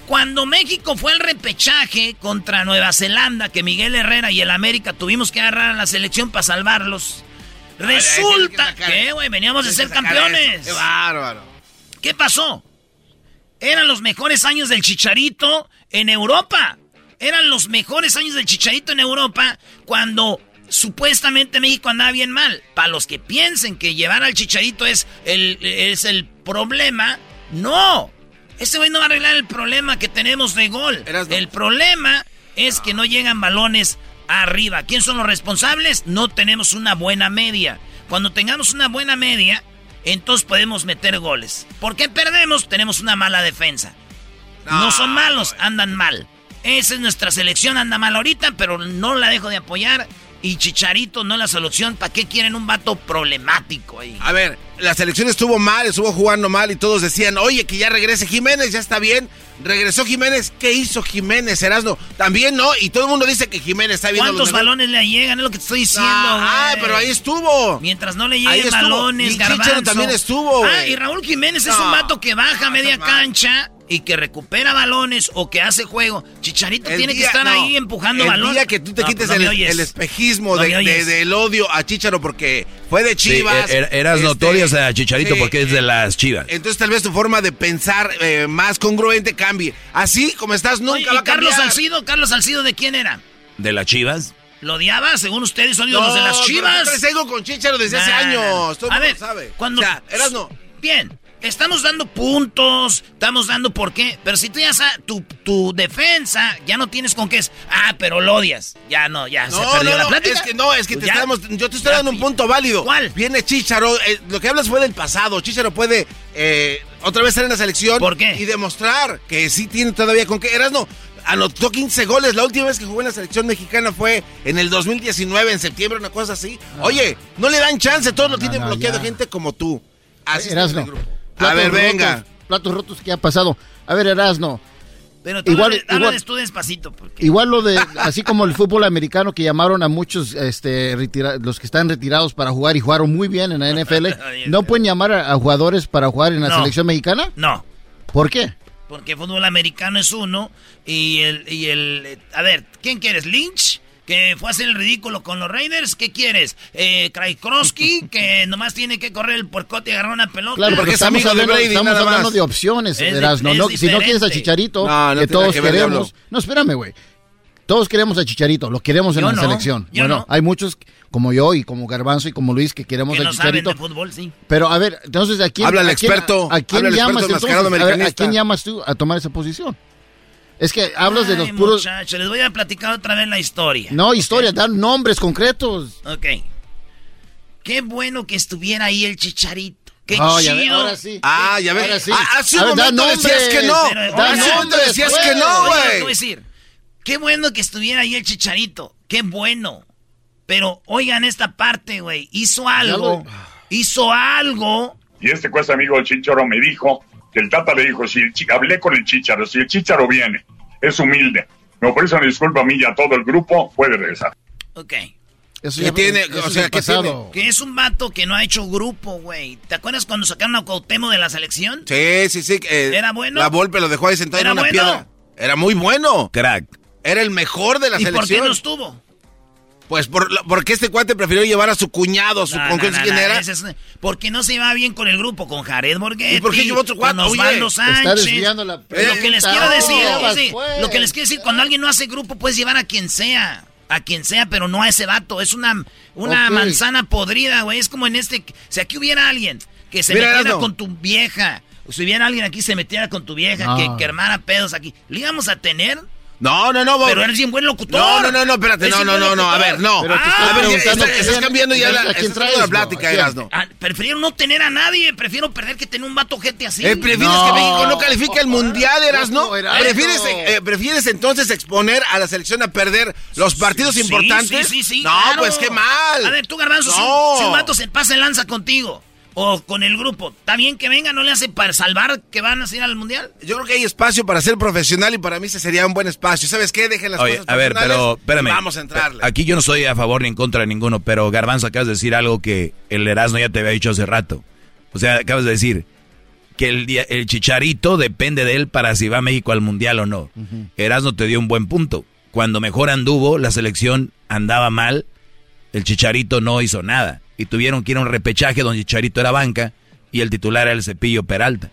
Cuando México fue al repechaje contra Nueva Zelanda, que Miguel Herrera y el América tuvimos que agarrar a la selección para salvarlos. Resulta que, güey, veníamos de ser campeones. Qué bárbaro. ¿Qué pasó? Eran los mejores años del Chicharito en Europa. Eran los mejores años del Chicharito en Europa cuando supuestamente México andaba bien mal. Para los que piensen que llevar al Chicharito es el, es el problema, no. Ese güey no va a arreglar el problema que tenemos de gol. El problema es que no llegan balones arriba. ¿Quién son los responsables? No tenemos una buena media. Cuando tengamos una buena media, entonces podemos meter goles. ¿Por qué perdemos? Tenemos una mala defensa. No, son malos, andan mal. Esa es nuestra selección, anda mal ahorita, pero no la dejo de apoyar. Y Chicharito no es la solución. ¿Para qué quieren un vato problemático ahí? A ver, la selección estuvo mal, estuvo jugando mal y todos decían, oye, que ya regrese Jiménez, ya está bien. Regresó Jiménez, ¿qué hizo Jiménez, Erasno? También no, y todo el mundo dice que Jiménez está viendo ¿Cuántos balones le llegan? Es lo que te estoy diciendo. Ah, güey. pero ahí estuvo. Mientras no le lleguen balones, Y Chicharo también estuvo. Ah, y Raúl Jiménez es un vato que baja media cancha y que recupera balones o que hace juego. Chicharito El tiene que estar no, ahí empujando el balón. día que tú te No, quites pues no el, el espejismo No de- de- del odio a Chicharo porque fue de Sí, Chivas. er- eras este, notorias a Chicharito sí, porque es de las Chivas. Entonces tal vez tu forma de pensar eh, más congruente cambie. Así como estás nunca Oye, va ¿y a Carlos cambiar. Salcido? ¿Carlos Salcido de quién era? ¿De las Chivas? ¿Lo odiaba? Según ustedes son ídolos de las Chivas. algo con Chicharo desde hace Nah, años. Todo el A ver, sabe. cuando... O sea, Erasno, Bien, estamos dando puntos, estamos dando por qué, pero si tú ya sabes, tu, tu defensa, ya no tienes con qué es, ah, pero lo odias. Ya no, ya se No, perdió no, la no, plática. es que no, es que Pues te ya. estamos, yo te estoy dando un punto válido. ¿Cuál? Viene Chicharo, eh, lo que hablas fue del pasado. Chicharo puede eh, otra vez estar en la selección. ¿Por qué? Y demostrar que sí tiene todavía con qué. Erasno anotó 15 goles. La última vez que jugó en la selección mexicana fue en el 2019, en septiembre, una cosa así. Oye, no le dan chance, todos lo tienen no, bloqueado ya. gente como tú. Así Erasno. El. A ver, rotos, venga. platos rotos que ha pasado. A ver, Erasno. Pero tú Igual- háblales- igual- tú despacito. porque- Igual lo de, así como el fútbol americano que llamaron a muchos, este, retira- los que están retirados para jugar y jugaron muy bien en la NFL, ¿no pueden llamar a, a jugadores para jugar en la No. selección mexicana? No, ¿Por qué? porque fútbol americano es uno y el, y el... eh, A ver, ¿quién quieres? ¿Lynch? Que fue a hacer el ridículo con los Raiders. ¿Qué quieres? Eh, Krajkowski, que nomás tiene que correr el puercote y agarrar una pelota. Claro, porque estamos hablando, estamos hablando de opciones, Es es No, si no quieres a. Chicharito, No, no que todos que ver, queremos. diablo. No, espérame, güey. Todos queremos a Chicharito, lo queremos en Yo la no, selección. bueno, no. hay muchos como yo y como Garbanzo y como Luis que queremos Que a no saben Chicharito. de fútbol, sí. Pero a ver, entonces ¿a quién, Habla el a quién- experto, ¿a quién habla el llamas entonces? A ver, ¿A quién llamas tú a tomar esa posición? Es que hablas de los Ay, puros muchachos, les voy a platicar otra vez la historia. no historias, dan nombres concretos. Ok. Qué bueno que estuviera ahí el chicharito. Qué Oh, ya chido. ahora sí. Ah, ya ves. Ahora sí. Ah, hace un ver, da momento decías nombres. que no. Pero, Hace oigan, un momento nombres, decías pues. que no, güey. decir, qué bueno que estuviera ahí el chicharito. Qué bueno. Pero oigan esta parte, güey. Hizo algo. Hizo algo. Y este cuesta amigo del Chicharo me dijo el Tata le dijo, si el hablé con el Chicharo, si el Chicharo viene, es humilde, me ofrece una disculpa a mí y a todo el grupo, puede regresar. Ok. Eso ¿Qué ya- tiene? eso O sea, del ¿qué pasado. Que es un vato que no ha hecho grupo, güey. ¿Te acuerdas cuando sacaron a Cuauhtémoc de la selección? Sí, sí, sí. eh, ¿Era bueno? La Volpe lo dejó ahí sentado en ¿Era una bueno? piedra. Era muy bueno. Crack. Era el mejor de la ¿Y por qué selección. no estuvo? Pues por, porque este cuate prefirió llevar a su cuñado, su, No, ¿con no, qué no, quién no, era? es- porque no se llevaba bien con el grupo, con Jared Borghetti. ¿Y por qué llevó otro cuate? Con Osvaldo Sánchez. está desviando la lo que les pregunta. quiero decir, sí, pues. lo que les quiero decir, cuando alguien no hace grupo, puedes llevar a quien sea. A quien sea, pero no a ese vato. Es una, una manzana podrida, güey. Es como en este. Si aquí hubiera alguien que se Mira, metiera con tu vieja, o si hubiera alguien aquí se metiera con tu vieja, No. que, que armara pedos aquí, ¿le íbamos a tener? No, no, no. Pero eres bien buen locutor. No, no, no, no, espérate, Es no, no, no, no, a ver, no. Pero te Ah, a ver, estás, estás cambiando ya la, ¿a quién traes, la no? plática, ¿A quién? Erasno. Ah, prefiero no tener a nadie, prefiero perder que tener un vato gente así. Eh, ¿Prefieres No. que México no califique al mundial, Erasno? No. ¿Prefieres, eh, ¿Prefieres entonces exponer a la selección a perder los partidos Sí, importantes? Sí, sí, sí. No, claro. pues qué mal. A ver, tú, Garbanzo, si- No. si, un vato se pasa el lanza contigo o con el grupo, ¿está bien que venga? ¿No le hace para salvar que van a ir al mundial? Yo creo que hay espacio para ser profesional y para mí ese sería un buen espacio. ¿Sabes qué? Dejen las Oye, cosas a ver, pero espérame. Vamos a entrarle. Aquí yo no estoy a favor ni en contra de ninguno, pero Garbanzo acabas de decir algo que el Erasmo ya te había dicho hace rato. O sea, acabas de decir que el, el chicharito depende de él para si va a México al mundial o no. Erasmo te dio un buen punto. Cuando mejor anduvo, la selección andaba mal, el chicharito no hizo nada. Y tuvieron que ir a un repechaje donde Chicharito era banca y el titular era el Cepillo Peralta.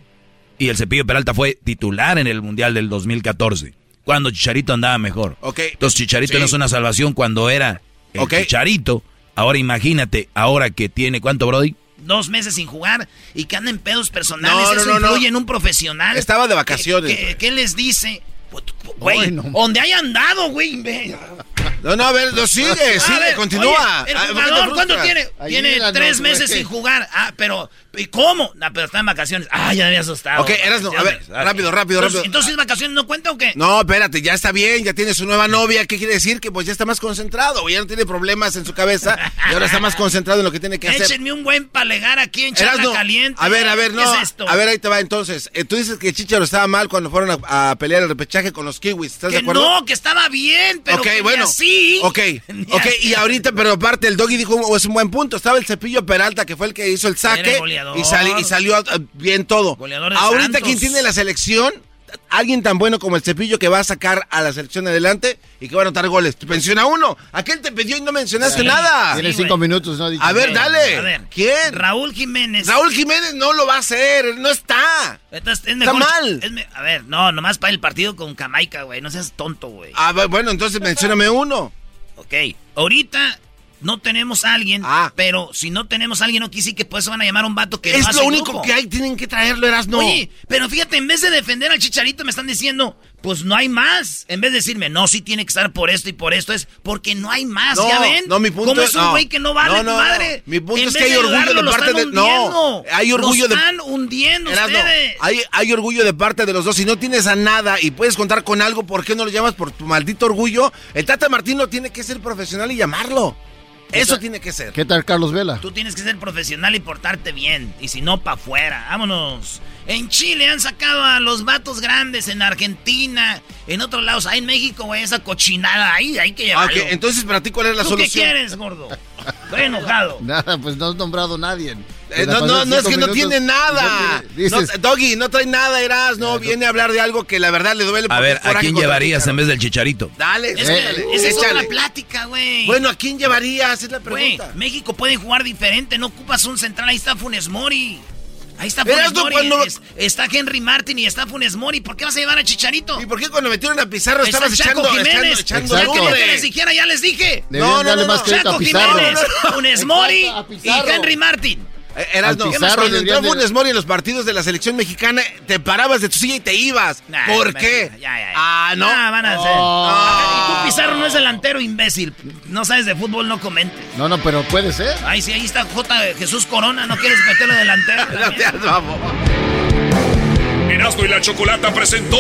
Y el Cepillo Peralta fue titular en el Mundial del 2014, cuando Chicharito andaba mejor. Ok. Entonces Chicharito Sí. no es una salvación cuando era el Ok. Chicharito. Ahora imagínate, ahora que tiene, ¿cuánto, Brody? Dos meses sin jugar y que anda en pedos personales. No, no, Eso no, no. influye en un profesional. Estaba de ¿Qué- vacaciones. ¿Qué, qué les dice? Pues, Güey, donde haya andado, güey. No, no, a ver, no, sigue, sigue, ver, continúa. oye, el Ah, ¿por qué te jugador, ¿cuánto tiene? tiene tres meses sin jugar. Ah, pero, ¿y cómo? No, pero está en vacaciones. Ah, ya me había asustado. Ok, Erasno, a ver, rápido, rápido, Entonces, rápido. Entonces, ¿vacaciones no cuenta o qué? No, espérate, ya está bien, ya tiene su nueva novia. ¿Qué quiere decir? Que pues ya está más concentrado, ya no tiene problemas en su cabeza y ahora está más concentrado en lo que tiene que hacer. Échenme un buen palegar aquí en Charla Caliente. a ver, a ver, ¿Qué no. es esto? A ver, ahí te va entonces. Eh, tú dices que Chicharo estaba mal cuando fueron a, a pelear el repechaje con los Kiwis. ¿Estás de Que acuerdo? no, que estaba bien, pero ok, que bueno. así. Ok, ok. Y ahorita, pero aparte, el Doggy dijo, "Oh, es un buen punto. Estaba el Cepillo Peralta, que fue el que hizo el saque. Goleador. Y, sali- y salió eh, bien todo. Goleador de ahorita, Santos. ¿quién tiene la selección? Alguien tan bueno como el Cepillo que va a sacar a la selección adelante y que va a anotar goles. Te menciona uno. Aquel te pidió y no mencionaste Sí. nada. Tiene Sí, cinco güey. minutos, ¿no? Dicho A ver, dale. A ver. ¿Quién? Raúl Jiménez. Raúl Jiménez no lo va a hacer. él No está. Entonces, es mejor- mal. es me- a ver, no, nomás para el partido con Jamaica, güey. No seas tonto, güey. Ah, bu- bueno, entonces mencióname uno. Ok. Ahorita no tenemos a alguien, Ah. pero si no tenemos a alguien, no quise que pues van a llamar a un vato que no Es hace lo único grupo. que hay. Tienen que traerlo, Erasno. Oye, pero fíjate, en vez de defender al chicharito, me están diciendo, pues no hay más. En vez de decirme, no, sí tiene que estar por esto y por esto, es porque no hay más. No, ¿Ya ven? no, mi punto ¿Cómo es- un no. güey que no vale No, no, madre? no. Mi punto En es que hay orgullo ayudarlo, de parte de- no, hay orgullo Lo de- están hundiendo ustedes. hay, hay orgullo de parte de los dos. Si no tienes a nada y puedes contar con algo, ¿por qué no lo llamas por tu maldito orgullo? El Tata Martino tiene que ser profesional y llamarlo. Eso tiene que ser. ¿Qué tal Carlos Vela? Tú tienes que ser profesional y portarte bien. Y si no, pa' afuera. Vámonos. En Chile han sacado a los vatos grandes. En Argentina. En otros lados. Ahí en México, güey, esa cochinada. Ahí hay que llevarlo. entonces, ¿para ti cuál es la ¿Tú solución? qué quieres, gordo? Estoy enojado. Nada, pues no has nombrado a nadie. Eh, no, no, no es que no tiene nada. no tiene- dices, No, Doggy, no trae nada, Eras, no, viene a hablar de algo que la verdad le duele. A ver, ¿a quién llevarías Chicharo. en vez del chicharito? Dale, Es que esa es otra plática, güey. Bueno, ¿a quién llevarías? Es la pregunta. México puede jugar diferente. No ocupas un central. Ahí está Funes Mori. Ahí está Funes Mori. está Henry Martin y está Funes Mori. ¿Por qué vas a llevar a Chicharito? ¿Y por qué cuando metieron a Pizarro estabas echando, Jiménez. echando, echando Ya que les dijera, ya les dije. no, no, no, no. Chaco Jiménez, Funes Mori y Henry Martin. Eras no. Cuando entró Funes Mori en los partidos de la selección mexicana, te parabas de tu silla y te ibas. ¿Por qué? Ah, no. Ah, van a hacer. Y tú Pizarro no es delantero, imbécil. No sabes de fútbol, no comentes. No, no, pero puede ser. Ay, sí, ahí está J. Jesús Corona, no quieres meterlo delantero. no te vamos. Erasmo y la Chocolata presentó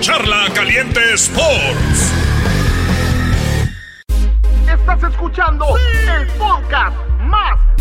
Charla Caliente Sports. Estás escuchando el podcast más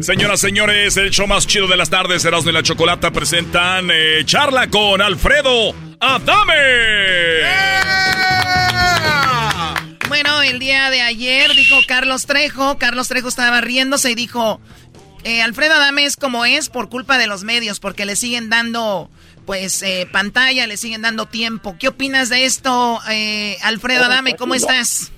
Señoras, señores, el show más chido de las tardes, Erasmo y la Chocolata presentan eh, charla con Alfredo Adame. Bueno, el día de ayer dijo Carlos Trejo, Carlos Trejo estaba riéndose y dijo, eh, Alfredo Adame es como es por culpa de los medios, porque le siguen dando pues eh, pantalla, le siguen dando tiempo. ¿Qué opinas de esto, Alfredo Adame? ¿Cómo estás?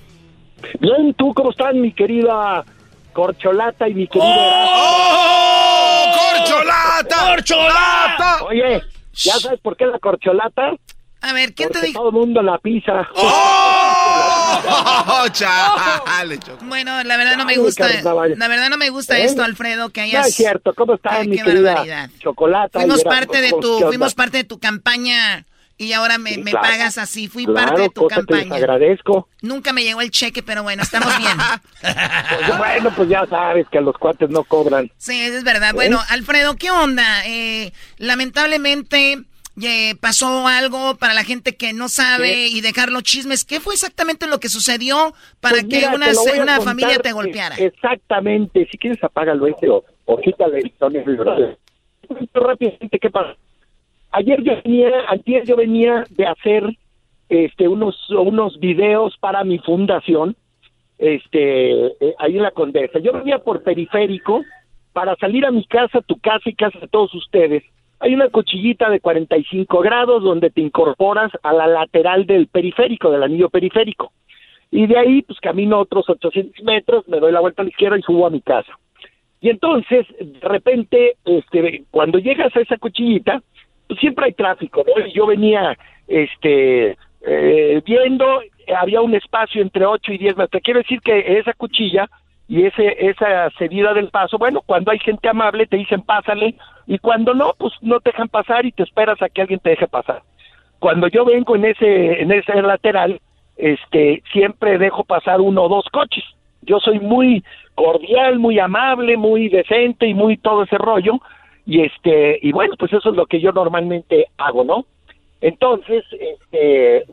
Bien, ¿tú cómo estás, mi querida Corcholata y mi querido ¡Oh! ¡Corcholata! ¡Corcholata! Oye, ¿ya sabes por qué la corcholata? A ver, ¿quién te dijo? Todo el mundo la pisa. ¡Oh! Chale, bueno, la verdad no me gusta. La verdad no me gusta ¿Eh? esto, Alfredo, que hayas. No es cierto. ¿Cómo estás, mi querida Chocolata? Fuimos parte de tu, fuimos parte de tu campaña y ahora me, me pagas así. Fui parte de tu campaña. Te agradezco. Nunca me llegó el cheque, pero bueno, estamos bien. Pues, bueno, pues ya sabes que los cuates no cobran. Sí, es verdad. ¿Eh? Bueno, Alfredo, ¿qué onda? Eh, lamentablemente eh, pasó algo para la gente que no sabe y dejar los chismes. ¿Qué fue exactamente lo que sucedió para Pues que una, una familia te golpeara? Exactamente. Si quieres, apágalo ese o, o quítale el tono. Rápidamente, ¿qué pasa? Ayer yo venía, ayer yo venía de hacer este unos unos videos para mi fundación, este eh, ahí en la Condesa. Yo venía por periférico para salir a mi casa, tu casa y casa de todos ustedes. Hay una cuchillita de 45 grados donde te incorporas a la lateral del periférico, del anillo periférico. Y de ahí, pues camino otros 800 metros, me doy la vuelta a la izquierda y subo a mi casa. Y entonces, de repente, este, cuando llegas a esa cuchillita, siempre hay tráfico, ¿no? Y yo venía, este, eh, viendo, había un espacio entre 8 y 10 metros. Quiero decir que esa cuchilla y ese esa cedida del paso, bueno, cuando hay gente amable te dicen pásale y cuando no, pues no te dejan pasar y te esperas a que alguien te deje pasar. Cuando yo vengo en ese en ese lateral, este, siempre dejo pasar uno o dos coches. Yo soy muy cordial, muy amable, muy decente y muy todo ese rollo y este y bueno, pues eso es lo que yo normalmente hago, ¿no? Entonces, este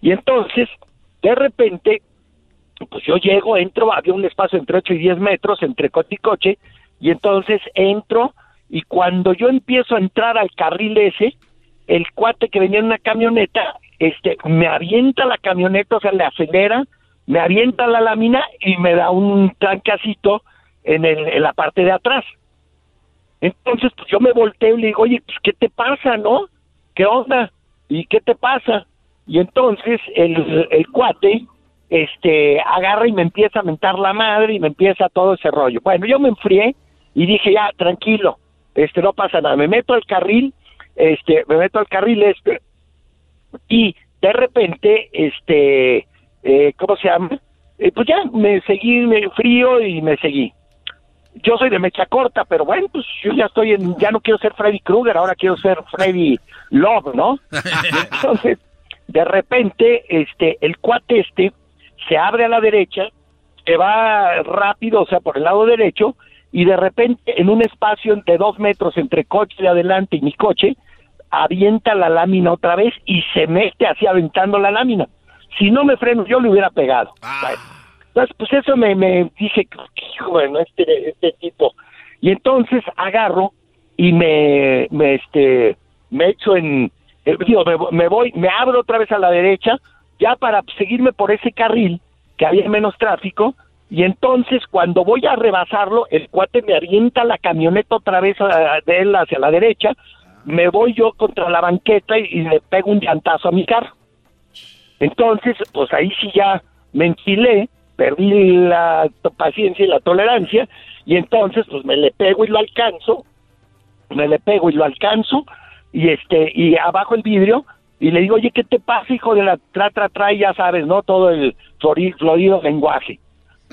y entonces, de repente, pues yo llego, entro, había un espacio entre 8 y 10 metros entre coche y coche, y entonces entro, y cuando yo empiezo a entrar al carril ese, el cuate que venía en una camioneta, este, me avienta la camioneta, o sea, le acelera, me avienta la lámina y me da un trancacito en, el, en la parte de atrás. Entonces, pues yo me volteo y le digo, oye, pues, ¿qué te pasa, no? ¿Qué onda? ¿Y qué te pasa? Y entonces el, el cuate, este, agarra y me empieza a mentar la madre y me empieza todo ese rollo. Bueno, yo me enfrié y dije, ya, tranquilo, este, no pasa nada. Me meto al carril, este, me meto al carril este, y de repente, este, eh, ¿cómo se llama? Eh, pues ya, me seguí, me frío y me seguí yo soy de mecha corta, pero bueno, pues yo ya estoy en, ya no quiero ser Freddy Krueger, ahora quiero ser Freddy Love, ¿no? Entonces, de repente, este, el cuate este se abre a la derecha, se va rápido, o sea, por el lado derecho, y de repente en un espacio de dos metros entre coche de adelante y mi coche, avienta la lámina otra vez y se mete así aventando la lámina. Si no me freno, yo le hubiera pegado. Entonces, pues eso me, me dije, bueno, este, este tipo. Y entonces agarro y me, me, este, me echo en, eh, digo, me, me voy, me abro otra vez a la derecha, ya para seguirme por ese carril, que había menos tráfico, y entonces cuando voy a rebasarlo, el cuate me avienta la camioneta otra vez a- de él hacia la derecha, me voy yo contra la banqueta y, le pego un llantazo a mi carro. Entonces, pues ahí sí ya me enfilé, perdí la paciencia y la tolerancia, y entonces pues me le pego y lo alcanzo, me le pego y lo alcanzo, y este, y abajo el vidrio, y le digo, oye, ¿qué te pasa, hijo de la tra, tra, tra? Y ya sabes, ¿no? Todo el flori- florido lenguaje.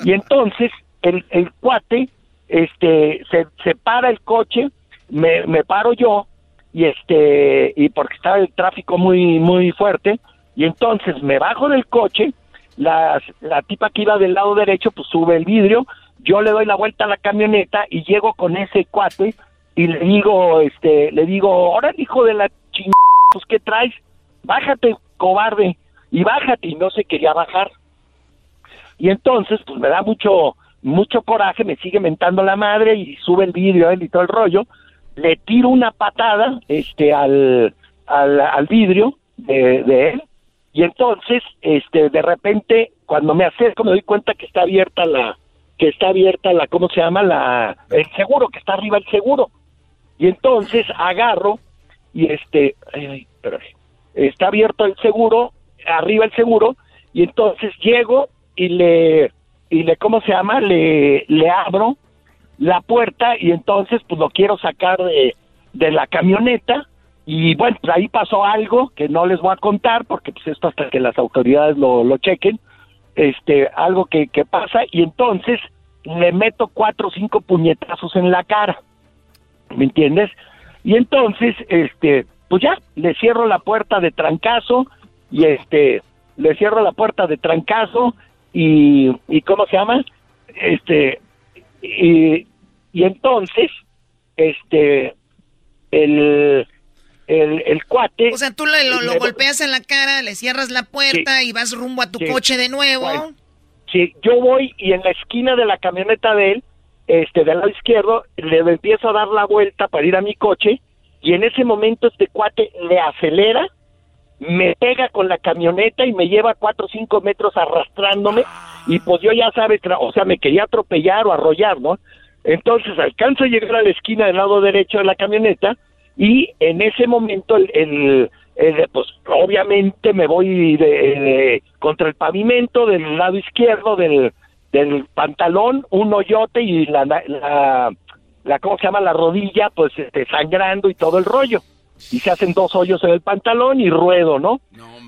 Y entonces el, el cuate este se, se para el coche, me, me paro yo y este y porque estaba el tráfico muy muy fuerte y entonces me bajo del coche, la, la tipa que iba del lado derecho pues sube el vidrio, yo le doy la vuelta a la camioneta y llego con ese cuate y le digo este le digo, "Ahora hijo de la chingada, pues qué traes? Bájate, cobarde." Y bájate y no se quería bajar. Y entonces, pues me da mucho, mucho coraje, me sigue mentando la madre y sube el vidrio él y todo el rollo. Le tiro una patada este, al, al, al vidrio de, de él. Y entonces, este, de repente, cuando me acerco, me doy cuenta que está abierta la, que está abierta la, ¿cómo se llama? La, el seguro, que está arriba el seguro. Y entonces agarro y este, ay, está abierto el seguro, arriba el seguro, y entonces llego y le, y le, ¿cómo se llama? Le, le abro la puerta y entonces pues lo quiero sacar de, de la camioneta y bueno, pues ahí pasó algo que no les voy a contar porque pues esto hasta que las autoridades lo, lo chequen, este, algo que, que pasa y entonces le meto cuatro o cinco puñetazos en la cara, ¿me entiendes? Y entonces, este, pues ya, le cierro la puerta de trancazo y este, le cierro la puerta de trancazo y, y ¿cómo se llama? Este, y, y entonces, este, el, el, el cuate... O sea, tú lo, lo golpeas en la cara, le cierras la puerta y vas rumbo a tu Sí. coche de nuevo. Bueno, Sí, yo voy y en la esquina de la camioneta de él, este, del lado izquierdo, le empiezo a dar la vuelta para ir a mi coche y en ese momento este cuate le acelera, me pega con la camioneta y me lleva cuatro o cinco metros arrastrándome y pues yo ya sabes, o sea, me quería atropellar o arrollar, ¿no? Entonces alcanzo a llegar a la esquina del lado derecho de la camioneta y en ese momento el, el- el- pues obviamente me voy de, de- contra el pavimento del lado izquierdo del, del pantalón, un hoyote y la, la, la ¿cómo se llama? La rodilla, pues este, sangrando y todo el rollo. Y se hacen dos hoyos en el pantalón y ruedo, ¿no?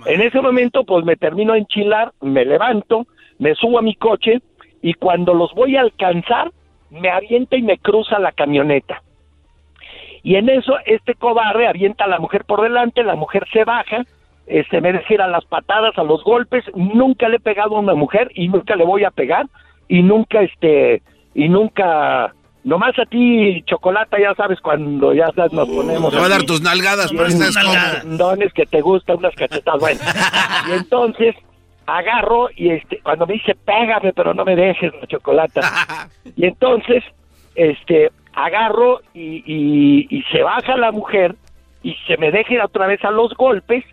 en ese momento, pues me termino de enchilar, me levanto, me subo a mi coche y cuando los voy a alcanzar, me avienta y me cruza la camioneta. Y en eso, este cobarde avienta a la mujer por delante, la mujer se baja, este, me deja ir a las patadas, a los golpes, nunca le he pegado a una mujer y nunca le voy a pegar y nunca, este, y nunca, nomás a ti, Chocolata, ya sabes, cuando ya sabes, nos ponemos... Te va a dar tus nalgadas, pero cómodo. dones que te gustan, unas cachetadas, bueno. y entonces agarro y este, cuando me dice pégame, pero no me dejes la chocolata. y entonces, este, agarro y, y, y se baja la mujer y se me deja ir otra vez a los golpes,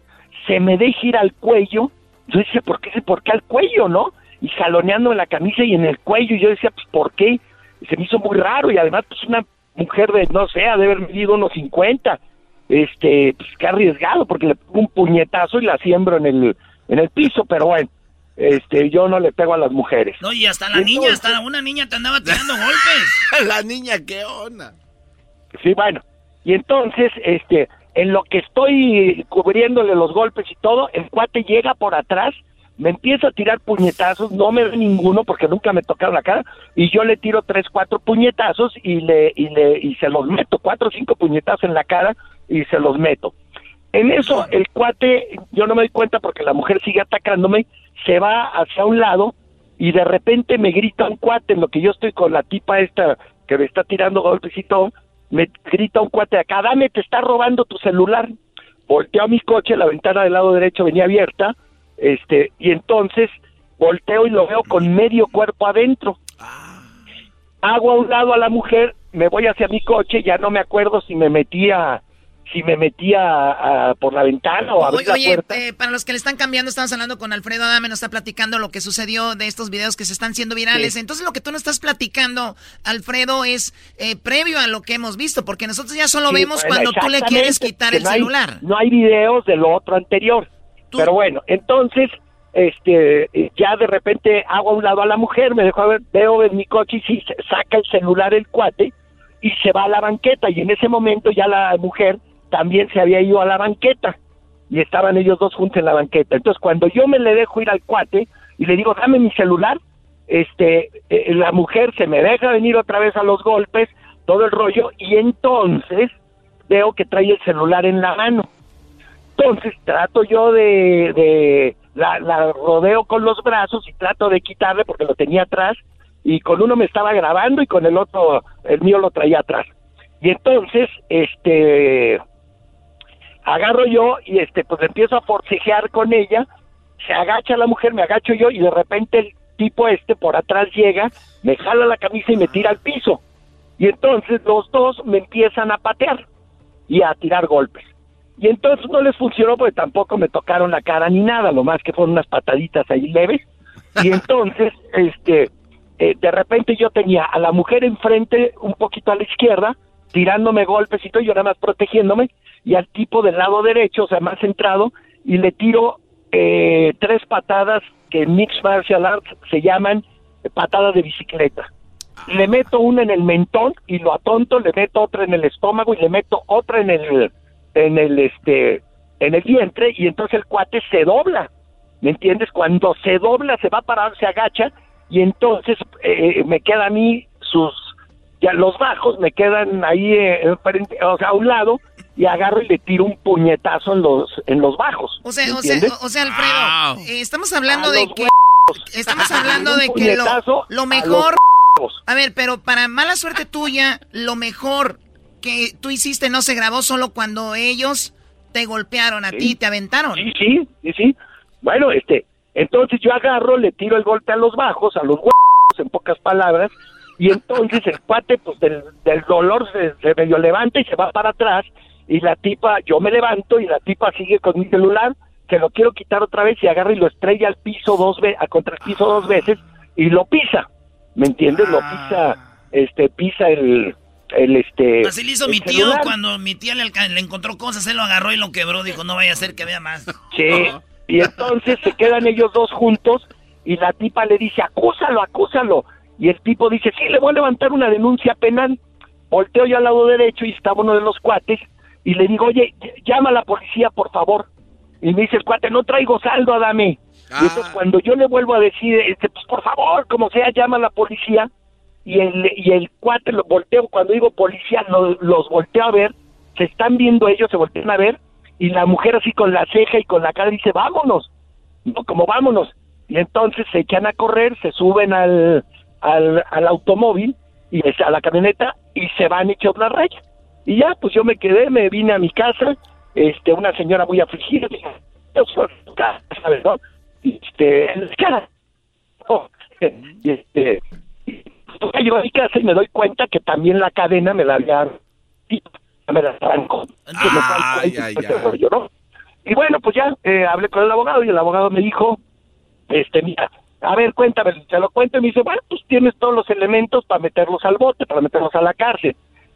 se me deja ir al cuello. Yo decía, ¿por qué? ¿Por qué al cuello, no? Y jaloneando en la camisa y en el cuello. Y yo decía, pues, ¿por qué? Se me hizo muy raro y además, pues, una mujer de, no sé, ha de haber medido unos 50 este, pues qué arriesgado, porque le pongo un puñetazo y la siembro en el, en el piso, pero bueno, este, yo no le pego a las mujeres. No, y hasta la niña, hasta una niña te andaba tirando golpes. La niña, ¿qué onda? Sí, bueno, y entonces, este, en lo que estoy cubriéndole los golpes y todo, el cuate llega por atrás, me empieza a tirar puñetazos, no me ve ninguno porque nunca me tocaron la cara, y yo le tiro tres, cuatro puñetazos y le, y le, y se los meto, cuatro o cinco puñetazos en la cara y se los meto. En eso, el cuate, yo no me doy cuenta porque la mujer sigue atacándome, se va hacia un lado y de repente me grita un cuate en lo que yo estoy con la tipa esta que me está tirando todo, me grita un cuate acá, dame, te está robando tu celular. Volteo a mi coche, la ventana del lado derecho venía abierta, este, y entonces volteo y lo veo con medio cuerpo adentro. Hago a un lado a la mujer, me voy hacia mi coche, ya no me acuerdo si me metía si me metía por la ventana o abrí la puerta. Eh, para los que le están cambiando, estamos hablando con Alfredo Adame, nos está platicando lo que sucedió de estos videos que se están siendo virales. Entonces, lo que tú nos estás platicando, Alfredo, es eh, previo a lo que hemos visto, porque nosotros ya solo vemos cuando tú le quieres quitar el celular. No hay videos de lo otro anterior. Pero bueno, entonces, este, ya de repente hago a un lado a la mujer, me dejo ver, veo en mi coche y sí, saca el celular el cuate y se va a la banqueta y en ese momento ya la mujer también se había ido a la banqueta y estaban ellos dos juntos en la banqueta. Entonces, cuando yo me le dejo ir al cuate y le digo, dame mi celular, este, eh, la mujer se me deja venir otra vez a los golpes, todo el rollo, y entonces veo que trae el celular en la mano. Entonces trato yo de, de la, la rodeo con los brazos y trato de quitarle porque lo tenía atrás y con uno me estaba grabando y con el otro, el mío lo traía atrás. Y entonces, este, agarro yo y este pues empiezo a forcejear con ella, se agacha la mujer, me agacho yo y de repente el tipo este por atrás llega, me jala la camisa y me tira al piso. Y entonces los dos me empiezan a patear y a tirar golpes. Y entonces no les funcionó porque tampoco me tocaron la cara ni nada, lo más que fueron unas pataditas ahí leves. Y entonces, este, eh, de repente yo tenía a la mujer enfrente, un poquito a la izquierda, tirándome golpes y yo nada más protegiéndome, y al tipo del lado derecho, o sea, más centrado, y le tiro eh, tres patadas que en Mixed Martial Arts se llaman patadas de bicicleta. Le meto una en el mentón y lo atonto, le meto otra en el estómago y le meto otra en el, en el, este, en el vientre y entonces el cuate se dobla. ¿Me entiendes? Cuando se dobla, se va a parar, se agacha y entonces eh, me queda a mí sus ya los bajos me quedan ahí eh, o sea, a un lado y agarro y le tiro un puñetazo en los en los bajos. O sea, o sea, o sea, Alfredo, eh, estamos hablando de que estamos hablando de que lo, mejor a, ver, pero para mala suerte tuya, lo mejor que tú hiciste no se grabó solo cuando ellos te golpearon a ti, te aventaron. Sí, sí, sí, sí. Bueno, este, entonces yo agarro, le tiro el golpe a los bajos, a los huevos, en pocas palabras, y entonces el cuate, pues del, dolor se, medio levanta y se va para atrás y la tipa, yo me levanto y la tipa sigue con mi celular, que lo quiero quitar otra vez y agarra y lo estrella al piso dos veces, contra el piso dos veces y lo pisa, ¿me entiendes? Lo pisa, este, pisa el, el este. Así le hizo mi tío cuando mi tía le, le, encontró cosas, él lo agarró y lo quebró, dijo, no vaya a ser que vea más. Sí, y entonces se quedan ellos dos juntos y la tipa le dice, acúsalo, acúsalo y el tipo dice, sí, le voy a levantar una denuncia penal. Volteo yo al lado derecho y estaba uno de los cuates y le digo, oye, llama a la policía, por favor. Y me dice el cuate, no traigo saldo, Adame. Y entonces ah. cuando yo le vuelvo a decir, este, pues por favor, como sea, llama a la policía. Y el, y el cuate lo volteo, cuando digo policía, los volteo a ver, se están viendo ellos, se voltean a ver, y la mujer así con la ceja y con la cara dice, vámonos. No, como vámonos. Y entonces se echan a correr, se suben al, al, al automóvil y a la camioneta y se van hechos la raya. Y ya, pues yo me quedé, me vine a mi casa, este, una señora muy afligida, ¿sabes, no? Este, en cara. Oh, y este, pues, llego a mi casa y me doy cuenta que también la cadena me la había me la arrancó. Y bueno, pues ya eh, hablé con el abogado y el abogado me dijo, este, mira, a ver, cuéntame, se lo cuento y me dice, bueno, pues tienes todos los elementos para meterlos al bote, para meterlos a la cárcel.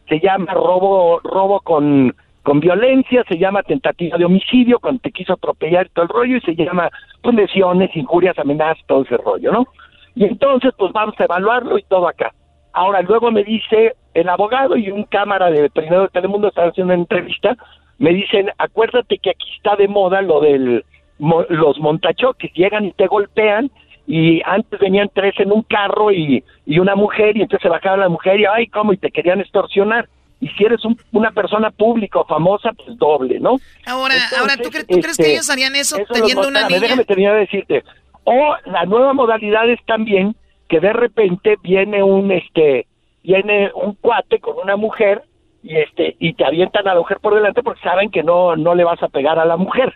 Se llama robo, robo con, con violencia, se llama tentativa de homicidio, cuando te quiso atropellar todo el rollo, y se llama pues, lesiones, injurias, amenazas, todo ese rollo, ¿no? Y entonces, pues vamos a evaluarlo y todo acá. Ahora, luego me dice el abogado y un cámara de primero de Telemundo están haciendo una entrevista, me dicen, acuérdate que aquí está de moda lo del los montachoques, llegan y te golpean y antes venían tres en un carro y, y una mujer y entonces se bajaba la mujer y ay cómo y te querían extorsionar y si eres una persona pública o famosa pues doble no ahora ahora ¿tú, crees que este, ellos harían eso, teniendo una niña déjame terminar de decirte. O la nueva modalidad es también que de repente viene un este viene un cuate con una mujer y este y te avientan a la mujer por delante porque saben que no no le vas a pegar a la mujer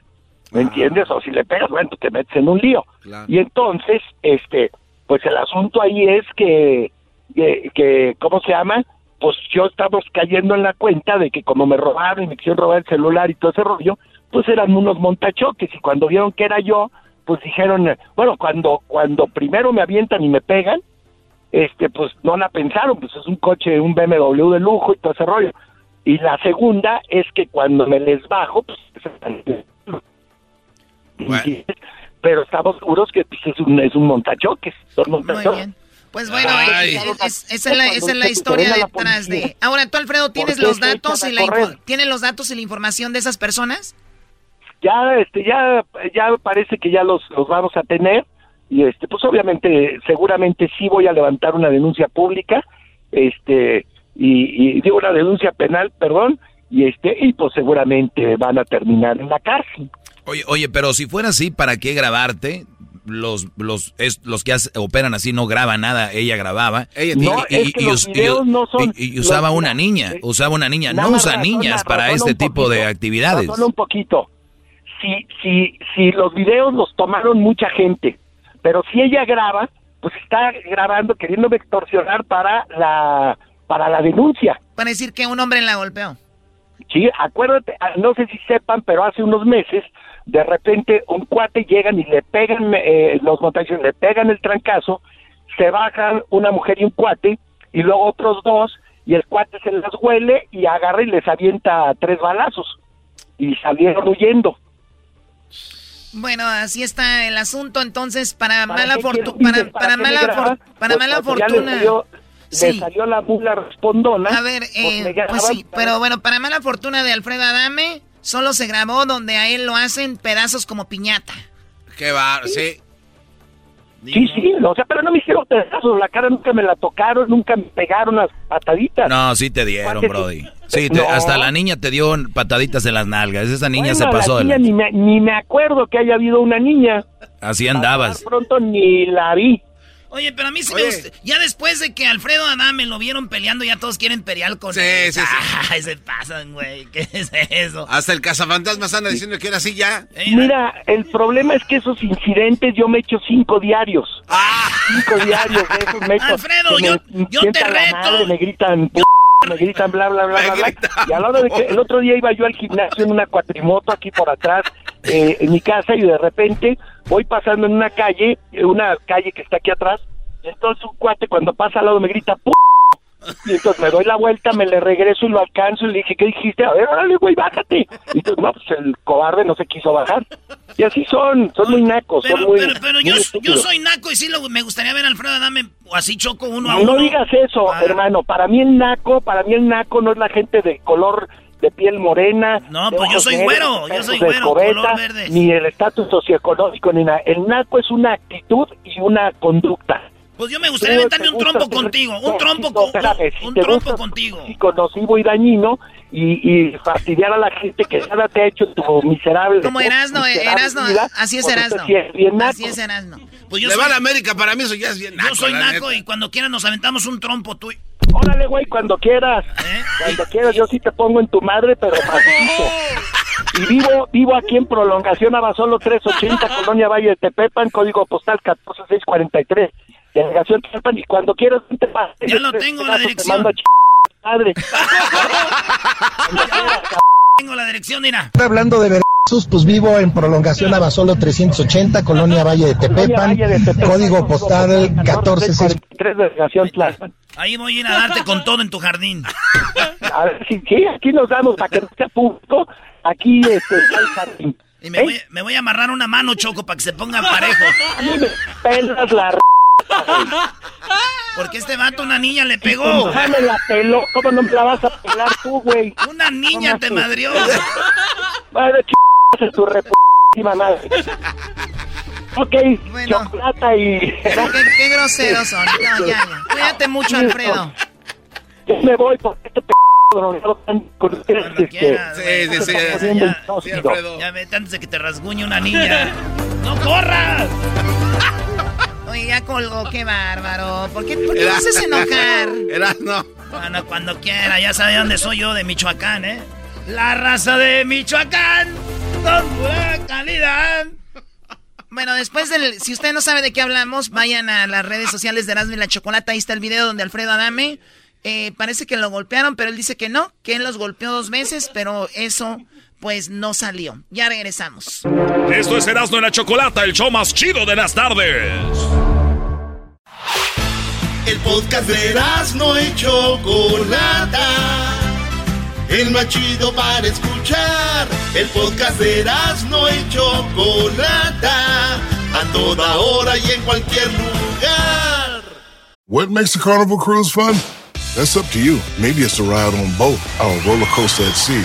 ¿me entiendes? o si le pegas bueno te metes en un lío y entonces este pues el asunto ahí es que que, que cómo se llama pues yo estamos cayendo en la cuenta de que como me robaron y me quisieron robar el celular y todo ese rollo pues eran unos montachoques y cuando vieron que era yo pues dijeron bueno cuando cuando primero me avientan y me pegan este pues no la pensaron, pues es un coche, un BMW de lujo y todo ese rollo. Y la segunda es que cuando me les bajo, pues pero estamos seguros que pues, es un es un montachoques, son montachoques. Pues bueno, esa, es la, esa es la historia detrás de. Ahora, tú, Alfredo, ¿tienes los datos y la ¿tienes los datos y la información de esas personas? Ya, este, ya, ya parece que ya los, los vamos a tener y este pues obviamente seguramente sí voy a levantar una denuncia pública este y, digo una denuncia penal perdón y este y pues seguramente van a terminar en la cárcel oye oye pero si fuera así para qué grabarte los los es, los que operan así no graban nada ella grababa. Y, usaba una niña usaba una niña. no usa niñas para este tipo de actividades. solo un poquito. Si si si los videos los tomaron mucha gente pero si ella graba, pues está grabando queriéndome extorsionar para la para la denuncia. Para decir que un hombre la golpeó. Sí, acuérdate, ah, no sé si sepan, pero hace unos meses de repente un cuate llegan y le pegan eh, los montaños, le pegan el trancazo, se bajan una mujer y un cuate y luego otros dos y el cuate se las huele y agarra y les avienta tres balazos y salieron huyendo. Bueno, así está el asunto. Entonces, para, mala fortuna, para, para, mala, para mala fortuna. Le salió, la mula respondona. A ver, pues, eh, pues sí, pero bueno, para mala fortuna de Alfredo Adame, solo se grabó donde a él lo hacen pedazos como piñata. Qué va, sí. Sí, sí, o sea, pero no me hicieron pedazos, la cara nunca me la tocaron, nunca me pegaron las pataditas. No, sí te dieron, Brody. Sí, hasta la niña te dio pataditas en las nalgas, esa niña se pasó. La niña, ni, ni me acuerdo que haya habido una niña. Así andabas. pronto ni la vi. Oye, pero a mí sí me gusta. Ya después de que Alfredo Adame lo vieron peleando, ya todos quieren pelear con él. Sí, sí, sí. Ay, se pasan, güey. ¿Qué es eso? Hasta el cazafantasmas anda diciendo que era así ya. Mira, el problema es que esos incidentes yo me echo cinco diarios. Ah. Cinco diarios de esos me Alfredo, yo, yo te reto. me gritan me gritan bla bla bla bla, bla. y a la hora de que el otro día iba yo al gimnasio en una cuatrimoto aquí por atrás eh, en mi casa y de repente voy pasando en una calle, una calle que está aquí atrás, entonces un cuate cuando pasa al lado me grita ¡P y entonces me doy la vuelta, me le regreso y lo alcanzo y le dije, ¿qué dijiste? A ver, órale, güey, bájate. Y entonces, no, pues el cobarde no se quiso bajar. Y así son, son muy nacos, pero, son muy Pero, pero yo, yo, soy naco y sí lo, me gustaría ver a Alfredo dame así choco uno a uno. No digas eso, ah. hermano. Para mí el naco, para mí el naco no es la gente de color de piel morena. No, pues yo soy güero, yo soy güero, color verde. Ni el estatus socioeconómico, ni nada. El naco es una actitud y una conducta. Pues yo me gustaría aventarme un trompo contigo, un trompo, con, un, trompo contigo. Nocivo y dañino y, y, fastidiar a la gente que nada te ha hecho tu miserable. Como Erasno, eh, Erasno, así es Erasno. Así es Erasno. Pues yo Le va a la América, para mí eso ya es bien naco. Yo soy naco y cuando quieras nos aventamos un trompo tú. Órale, güey, cuando quieras. ¿Eh? Cuando quieras, yo sí te pongo en tu madre, pero pasito. Y vivo, vivo aquí en Prolongación Abasolo 380, Colonia Valle de Tepepan, código postal 14643 delegación y cuando quieras te pases. Ya lo tengo la dirección. Te madre. tengo la dirección, Dina. Hablando de versos, pues vivo en prolongación Abasolo 380, Colonia Valle de Tepepan, código postal 14643, delegación Ahí voy a ir a darte con todo en tu jardín. A ver, sí, sí, aquí nos damos para que no sea público. Aquí este, está el jardín. Y me, voy, me voy a amarrar una mano, Choco, para que se ponga parejo. A mí me pelas la r porque este vato una niña le pegó. me la peló. ¿Cómo no me la vas a pelar tú, güey? Una niña te madrió. Madre ch... tu rep... madre. Ok, bueno. chocolata y... qué, qué groseros son. No, ya, ya. Cuídate mucho, Alfredo. Yo me voy porque este p... Este, sí, sí, sí, ya, sí, Alfredo. Ya vete antes de que te rasguñe una niña. ¡No corras! Oye, ya colgó, qué bárbaro. ¿Por qué, por qué haces enojar? Era, no. Bueno, cuando quiera, ya sabe dónde soy yo, de Michoacán, ¿eh? La raza de Michoacán, con pura calidad. Bueno, después del. Si usted no sabe de qué hablamos, vayan a las redes sociales de Erasmo y la Chocolata. Ahí está el video donde Alfredo Adame. Eh, parece que lo golpearon, pero él dice que no, que él los golpeó dos veces, pero eso pues no salió. Ya regresamos. Esto es Erasmo y la Chocolata, el show más chido de las tardes. El podcast de Erasmo y Chocolata. El más chido para escuchar. El podcast de Erasmo y Chocolata. A toda hora y en cualquier lugar. What makes a carnival cruise fun? That's up to you. Maybe it's a ride on boat, or a roller coaster at sea,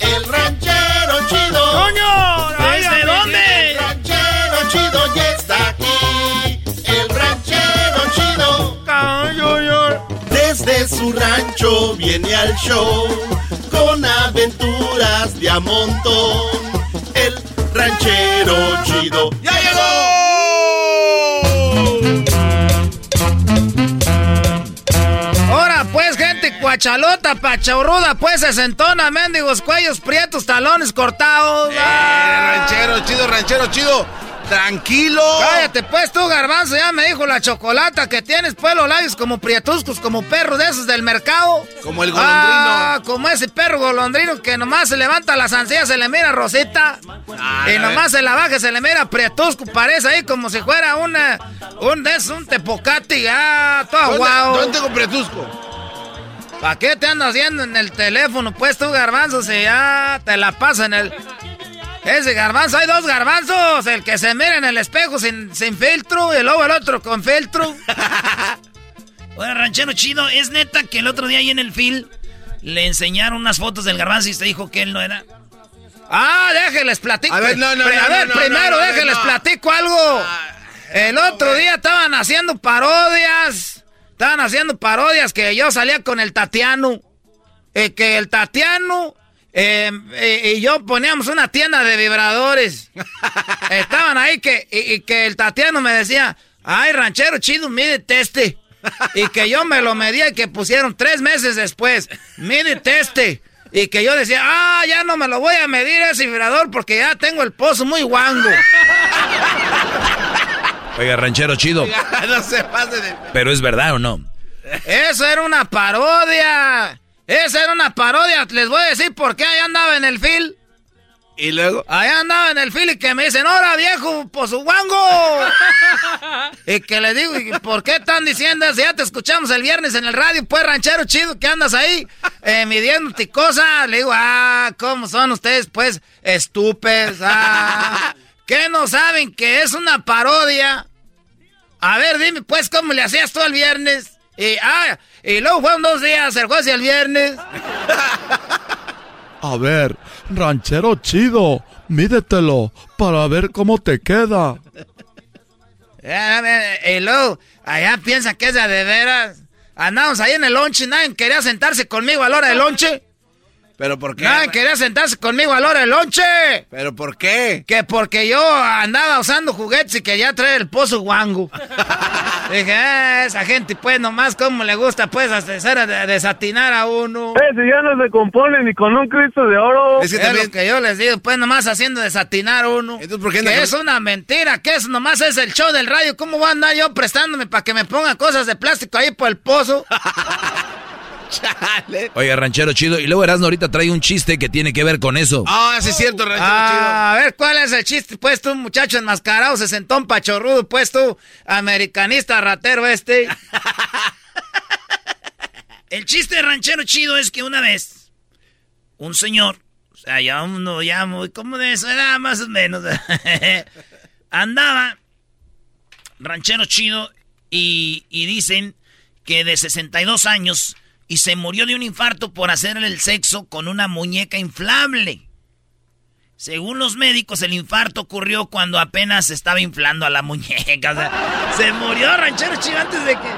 El ranchero chido. ¡Coño! ¿Desde dónde? El ranchero chido ya está aquí. El ranchero chido. Desde su rancho viene al show con aventuras de a montón. El ranchero chido. ¡Ya llegó! Gente cuachalota, pachorruda, pues se sentona, mendigos, cuellos prietos, talones cortados. Eh, ranchero chido, ranchero chido. Tranquilo. Cállate pues tú, garbanzo, ya me dijo la chocolata que tienes pues los labios como prietuscos, como perros de esos del mercado. Como el golondrino. Ah, como ese perro golondrino que nomás se levanta las ansias, se le mira rosita. Ah, y nomás se la baja, se le mira prietusco, parece ahí como si fuera una, un esos, un tepocati, ah, todo ¿Dónde, guau. ¿Dónde tengo pretusco? ¿Para qué te andas haciendo en el teléfono? Pues tú, garbanzo, si ya te la pasa en el... Ese garbanzo, hay dos garbanzos. El que se mira en el espejo sin, sin filtro y luego el otro con filtro. Oye, ranchero chido, ¿es neta que el otro día ahí en el film le enseñaron unas fotos del garbanzo y se dijo que él no era? Ah, déjenles platico. A ver, no, no, Pri- no, a ver, primero no, no, déjenles no. platico algo. El otro día estaban haciendo parodias. Estaban haciendo parodias que yo salía con el Tatiano. Eh, que el Tatiano eh, eh, y yo poníamos una tienda de vibradores. Estaban ahí que, y, y que el Tatiano me decía, ay, ranchero chido, mídete este. Y que yo me lo medía y que pusieron tres meses después, mídete este. Y que yo decía, ah, ya no me lo voy a medir ese vibrador porque ya tengo el pozo muy guango. Oiga, ranchero chido. no se pase de... Pero es verdad o no. Eso era una parodia. Esa era una parodia. Les voy a decir por qué allá andaba en el fil. Y luego. Allá andaba en el fil y que me dicen, ¡Hora, viejo, por su guango! y que le digo, ¿y por qué están diciendo eso? Ya te escuchamos el viernes en el radio, pues, ranchero chido, que andas ahí eh, midiéndote cosas. Le digo, ah, ¿cómo son ustedes, pues, estúpidos? Ah, ¿Qué no saben que es una parodia? A ver, dime, pues, ¿cómo le hacías tú el viernes? Y, ah, y luego fueron dos días, el jueves y el viernes. A ver, ranchero chido, mídetelo para ver cómo te queda. Ya, Y luego, allá piensan que es de veras. Andamos ahí en el lonche, nadie quería sentarse conmigo a la hora del lonche. ¿Pero por qué? Nadie quería sentarse conmigo a la hora del lonche. ¿Pero por qué? Que porque yo andaba usando juguetes y quería traer el pozo guango. Dije, ah, esa gente, pues, nomás como le gusta, pues, hacer a- desatinar a uno. Eh, si ya no se compone ni con un Cristo de oro. Es, lo que yo les digo, pues nomás haciendo desatinar a uno. qué que con- es una mentira, que eso nomás es el show del radio. ¿Cómo voy a andar yo prestándome para que me pongan cosas de plástico ahí por el pozo? Oiga, ranchero chido. Y luego Erasmo ahorita trae un chiste que tiene que ver con eso. Ah, sí es cierto, ranchero Ah, a ver, ¿cuál es el chiste? Pues tú, muchacho enmascarado, se sentó un pachorrudo, pues tú, americanista ratero este. el chiste de ranchero chido es que una vez, un señor, o sea, ya uno ya muy, como de eso era más o menos, andaba ranchero chido y, y dicen que de 62 años y se murió de un infarto por hacerle el sexo con una muñeca inflable. Según los médicos, el infarto ocurrió cuando apenas estaba inflando a la muñeca. O sea, se murió ranchero chido antes de que.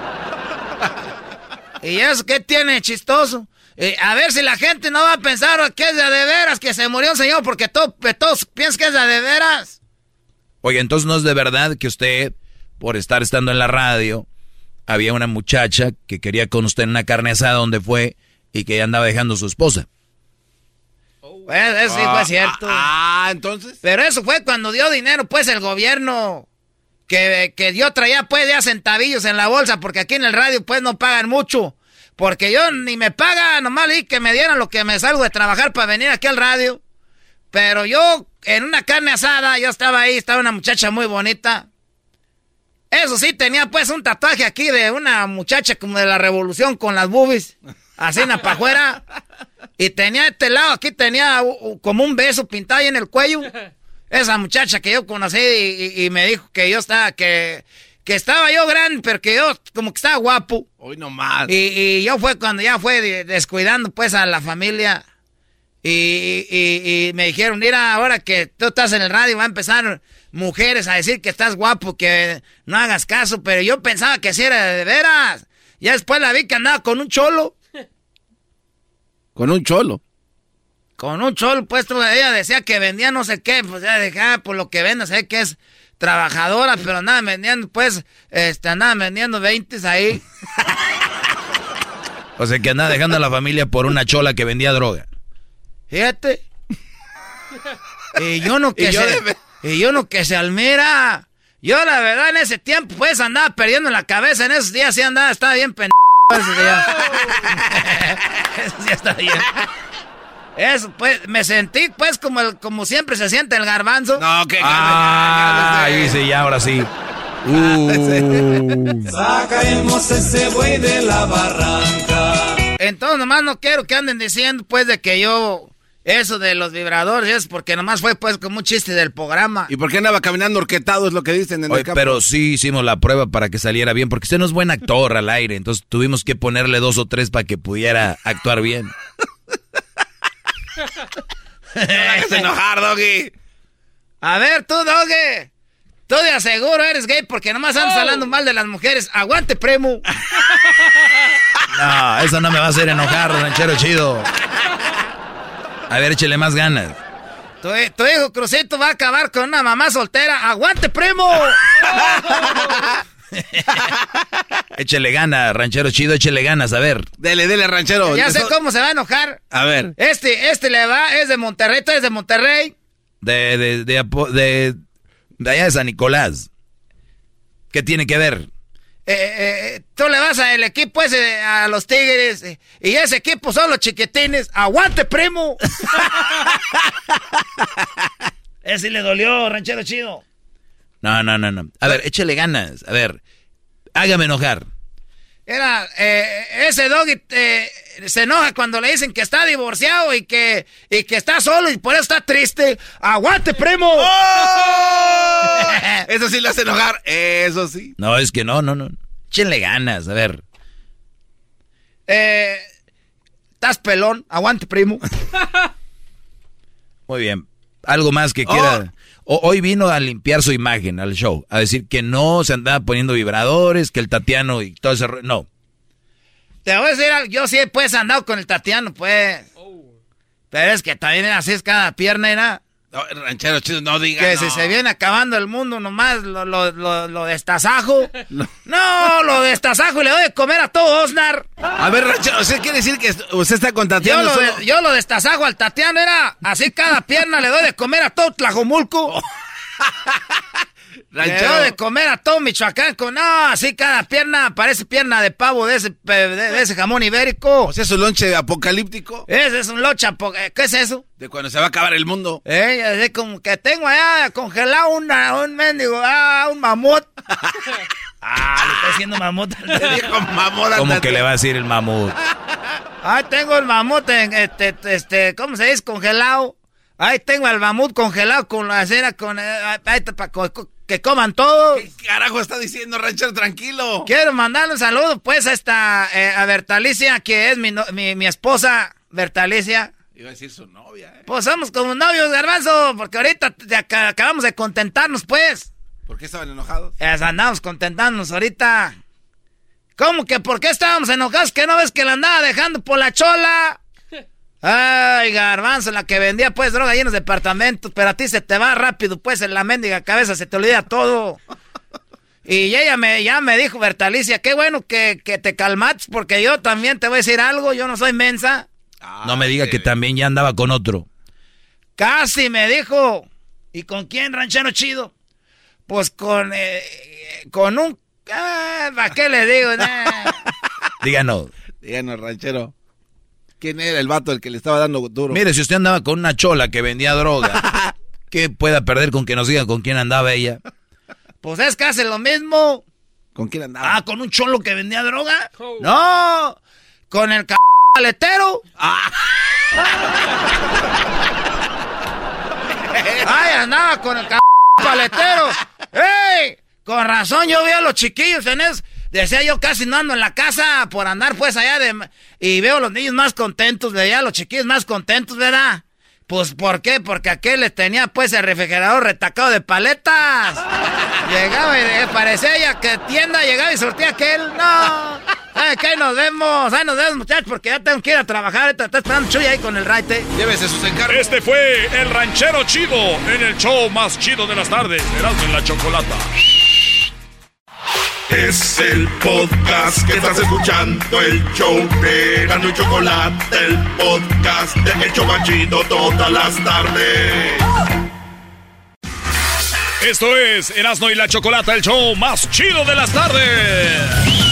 ¿Y eso qué tiene chistoso? Eh, a ver si la gente no va a pensar que es de, de veras que se murió un señor, porque todos piensan que es de, de veras. Oye, entonces no es de verdad que usted, por estar estando en la radio, había una muchacha que quería con usted en una carne asada donde fue y que ya andaba dejando a su esposa. Pues eso sí fue Ah, cierto. Ah, entonces. Pero eso fue cuando dio dinero, pues, el gobierno. Que, que yo traía, pues, ya centavillos en la bolsa, porque aquí en el radio, pues, no pagan mucho. Porque yo ni me paga, nomás leí que me dieran lo que me salgo de trabajar para venir aquí al radio. Pero yo, en una carne asada, yo estaba ahí, estaba una muchacha muy bonita. Eso sí, tenía pues un tatuaje aquí de una muchacha como de la revolución con las boobies, así en la pajuera. Y tenía este lado, aquí tenía como un beso pintado ahí en el cuello. Esa muchacha que yo conocí y, y- y me dijo que yo estaba, que, que estaba yo grande, pero que yo como que estaba guapo. Hoy nomás. Y, y yo fue cuando ya fue de- descuidando pues a la familia. Y, y- y me dijeron, mira, ahora que tú estás en el radio va a empezar mujeres a decir que estás guapo, que no hagas caso, pero yo pensaba que así era de veras. Ya después la vi que andaba con un cholo. Con un cholo. Con un cholo, pues ella decía que vendía no sé qué, pues ya dije, ah, por lo que vende, sé que es trabajadora, pero andaba vendiendo, pues, este, andaba vendiendo 20 ahí. O sea, que andaba dejando a la familia por una chola que vendía droga. Fíjate. Y yo no que Y yo se. de- Y yo no que se almira. Yo la verdad en ese tiempo pues andaba perdiendo la cabeza. En esos días sí andaba, estaba bien pendejo. Esos días estaba bien. Eso pues, me sentí pues como el, como siempre se siente el garbanzo. No, que Ah, ahí sí, ya, ahora sí. Uh. Sacaremos ese buey de la barranca. Entonces nomás no quiero que anden diciendo pues de que yo eso de los vibradores es porque nomás fue pues como un chiste del programa. ¿Y por qué andaba caminando orquetado? Es lo que dicen en Oye, el campo. pero sí hicimos la prueba para que saliera bien, porque usted no es buen actor al aire, entonces tuvimos que ponerle dos o tres para que pudiera actuar bien. hagas enojar, Doggy. A ver, tú, Doge. Tú de aseguro eres gay porque nomás andas hablando mal de las mujeres. Aguante, primo. No, eso no me va a hacer enojar, ranchero chido. A ver, échele más ganas. Tu, tu hijo Crucito va a acabar con una mamá soltera. ¡Aguante, primo! Échele ganas, ranchero chido, échele ganas, a ver. Dele, dele, ranchero. ya sé Eso- cómo se va a enojar. A ver. Este, este le va, es de Monterrey, tú eres de Monterrey. De, de, de, de allá de San Nicolás. ¿Qué tiene que ver? Eh, eh, tú le vas al equipo ese, a los Tigres, eh, y ese equipo son los chiquitines. ¡Aguante, primo! ese le dolió, ranchero chido. No, no, no, no. A ver, échele ganas. A ver, hágame enojar. Era, eh, ese doggy eh, se enoja cuando le dicen que está divorciado y que, y que está solo y por eso está triste. ¡Aguante, primo! Eso sí le hace enojar. Eso sí. No, es que no, no, no. Échenle ganas, a ver. Eh, estás pelón. Aguante, primo. Muy bien. Algo más que quiera. O- hoy vino a limpiar su imagen al show, a decir que no se andaba poniendo vibradores, que el Tatiano y todo ese... No. Te voy a decir algo. Yo sí, pues, andado con el Tatiano, pues. Pero es que también así es cada pierna, era. No, ranchero chido, no diga. Que no. si se viene acabando el mundo nomás, lo, lo, lo, lo destazajo. No. lo destazajo y le doy de comer a todo Osnar. A ver, ranchero, ¿usted quiere decir que usted está Yo contratando lo, solo? yo lo destazajo al Tatiano, era así cada pierna le doy de comer a todo Tlajomulco. Ranchero. de comer a todo Michoacán con, no, así cada pierna parece pierna de pavo de ese, de, de ese jamón ibérico. O sea, su lonche apocalíptico. Ese es un locha, po- eh, ¿qué es eso? De cuando se va a acabar el mundo. Eh, así como que tengo allá congelado una, un mendigo, ah, un mamut. ah, le está diciendo mamut. Le dijo mamut ¿Cómo que le va a decir el mamut? Ahí tengo el mamut, en, este, este, ¿cómo se dice? Congelado. Ahí tengo el mamut congelado con la cera, con, eh, ahí está, pa- co- co- que coman todo. ¿Qué carajo está diciendo, ranchero? Tranquilo. Quiero mandarle un saludo, pues, a esta, eh, a Bertalicia, que es mi, mi, esposa, Bertalicia. Iba a decir su novia, eh. Pues somos como novios, garbanzo, porque ahorita acabamos de contentarnos, pues. ¿Por qué estaban enojados? andamos contentándonos ahorita. ¿Cómo que por qué estábamos enojados? ¿Que no ves que la andaba dejando por la chola? Ay, garbanzo, la que vendía pues droga ahí en los departamentos, pero a ti se te va rápido pues en la mendiga cabeza, se te olvida todo. Y ella me, ya me dijo, Bertalicia, qué bueno que, te calmates porque yo también te voy a decir algo, yo no soy mensa. no me diga que también ya andaba con otro. Casi me dijo. ¿Y con quién, ranchero chido? Pues con, eh, con un... Ah, ¿Para qué le digo? Díganos. Díganos, ranchero. ¿Quién era el vato el que le estaba dando duro? Mire, si usted andaba con una chola que vendía droga, ¿qué pueda perder con que nos diga con quién andaba ella? Pues es que hace lo mismo. ¿Con quién andaba? Ah, con un cholo que vendía droga. No, con el c paletero. Ah. Ay, andaba con el c paletero. ¡Ey! Con razón yo vi a los chiquillos en eso. Decía yo casi no ando en la casa por andar pues allá de... Y veo a los niños más contentos, veía a los chiquillos más contentos, ¿verdad? Pues ¿por qué? Porque aquel le tenía pues el refrigerador retacado de paletas. llegaba y parecía ya que tienda llegaba y sortía aquel. No. ¿Sabes qué? Ahí nos vemos. Ahí nos vemos, muchachos, porque ya tengo que ir a trabajar. Está esperando Chuy ahí con el raite. Llévese sus encargos. Este fue el ranchero chido en el show más chido de las tardes. Erasmo en la chocolata. Es el podcast que estás escuchando, el show de Gano y Chocolate, el podcast de Hecho Machito todas las tardes. Esto es Erasmo y la Chocolata, el show más chido de las tardes.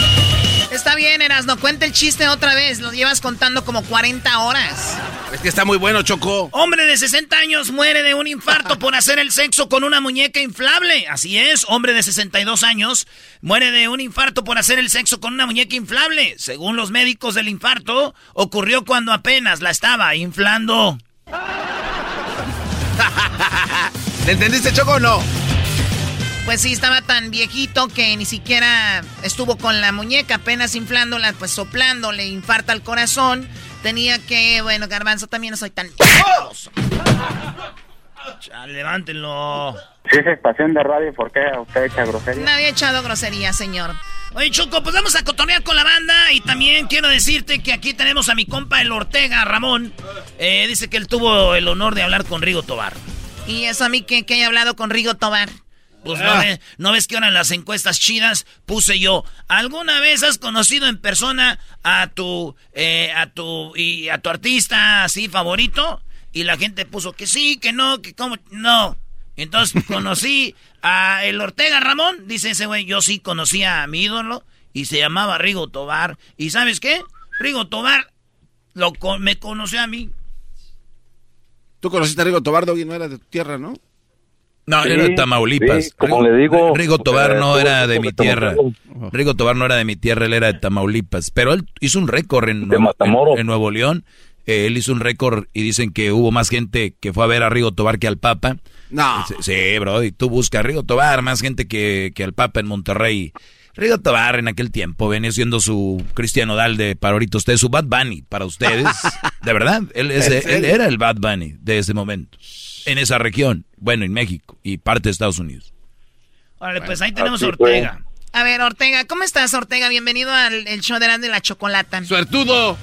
Está bien, Erasno, cuenta el chiste otra vez. Lo llevas contando como 40 horas. Es que está muy bueno, Choco. Hombre de 60 años muere de un infarto por hacer el sexo con una muñeca inflable. Así es, hombre de 62 años muere de un infarto por hacer el sexo con una muñeca inflable. Según los médicos del infarto, ocurrió cuando apenas la estaba inflando. ¿Le entendiste, Choco, o no? Pues sí, estaba tan viejito que ni siquiera estuvo con la muñeca, apenas inflándola, pues soplando, le infarta el corazón. Tenía que, bueno, Garbanzo, también no soy tan... Ya, levántenlo. Sí, es estación de radio, ¿por qué usted echa grosería? Nadie ha echado grosería, señor. Oye, Choco, pues vamos a cotonear con la banda y también quiero decirte que aquí tenemos a mi compa el Ortega, Ramón. Eh, dice que él tuvo el honor de hablar con Rigo Tobar. ¿Y eso a mí que, que he hablado con Rigo Tobar? Pues no, ves que ahora en las encuestas chinas puse yo, ¿alguna vez has conocido en persona a tu, eh, a tu, y a tu artista así favorito? Y la gente puso que sí, que no, que cómo, no. Entonces conocí a el Ortega Ramón, dice ese güey, yo sí conocí a mi ídolo y se llamaba Rigo Tobar. ¿Y sabes qué? Rigo Tobar lo, me conoció a mí. Tú conociste a Rigo Tobar, Doggy, no era de tu tierra, ¿no? No, era de Tamaulipas. como le digo. Rigo Tobar no era de mi tierra. Rigo Tobar no era de mi tierra, él era de Tamaulipas. Pero él hizo un récord en, en, Nuevo León. Eh, él hizo un récord y dicen que hubo más gente que fue a ver a Rigo Tobar que al Papa. No. Sí, bro, y tú buscas a Rigo Tobar, más gente que, que al Papa en Monterrey. Rigo Tobar en aquel tiempo venía siendo su Cristiano Dal de para ahorita ustedes, su Bad Bunny para ustedes. de verdad, él, él era el Bad Bunny de ese momento en esa región. Bueno, en México y parte de Estados Unidos. Vale, pues ahí tenemos a Ortega. A ver, Ortega, ¿cómo estás, Ortega? Bienvenido al show de la Chocolata. ¡Suertudo!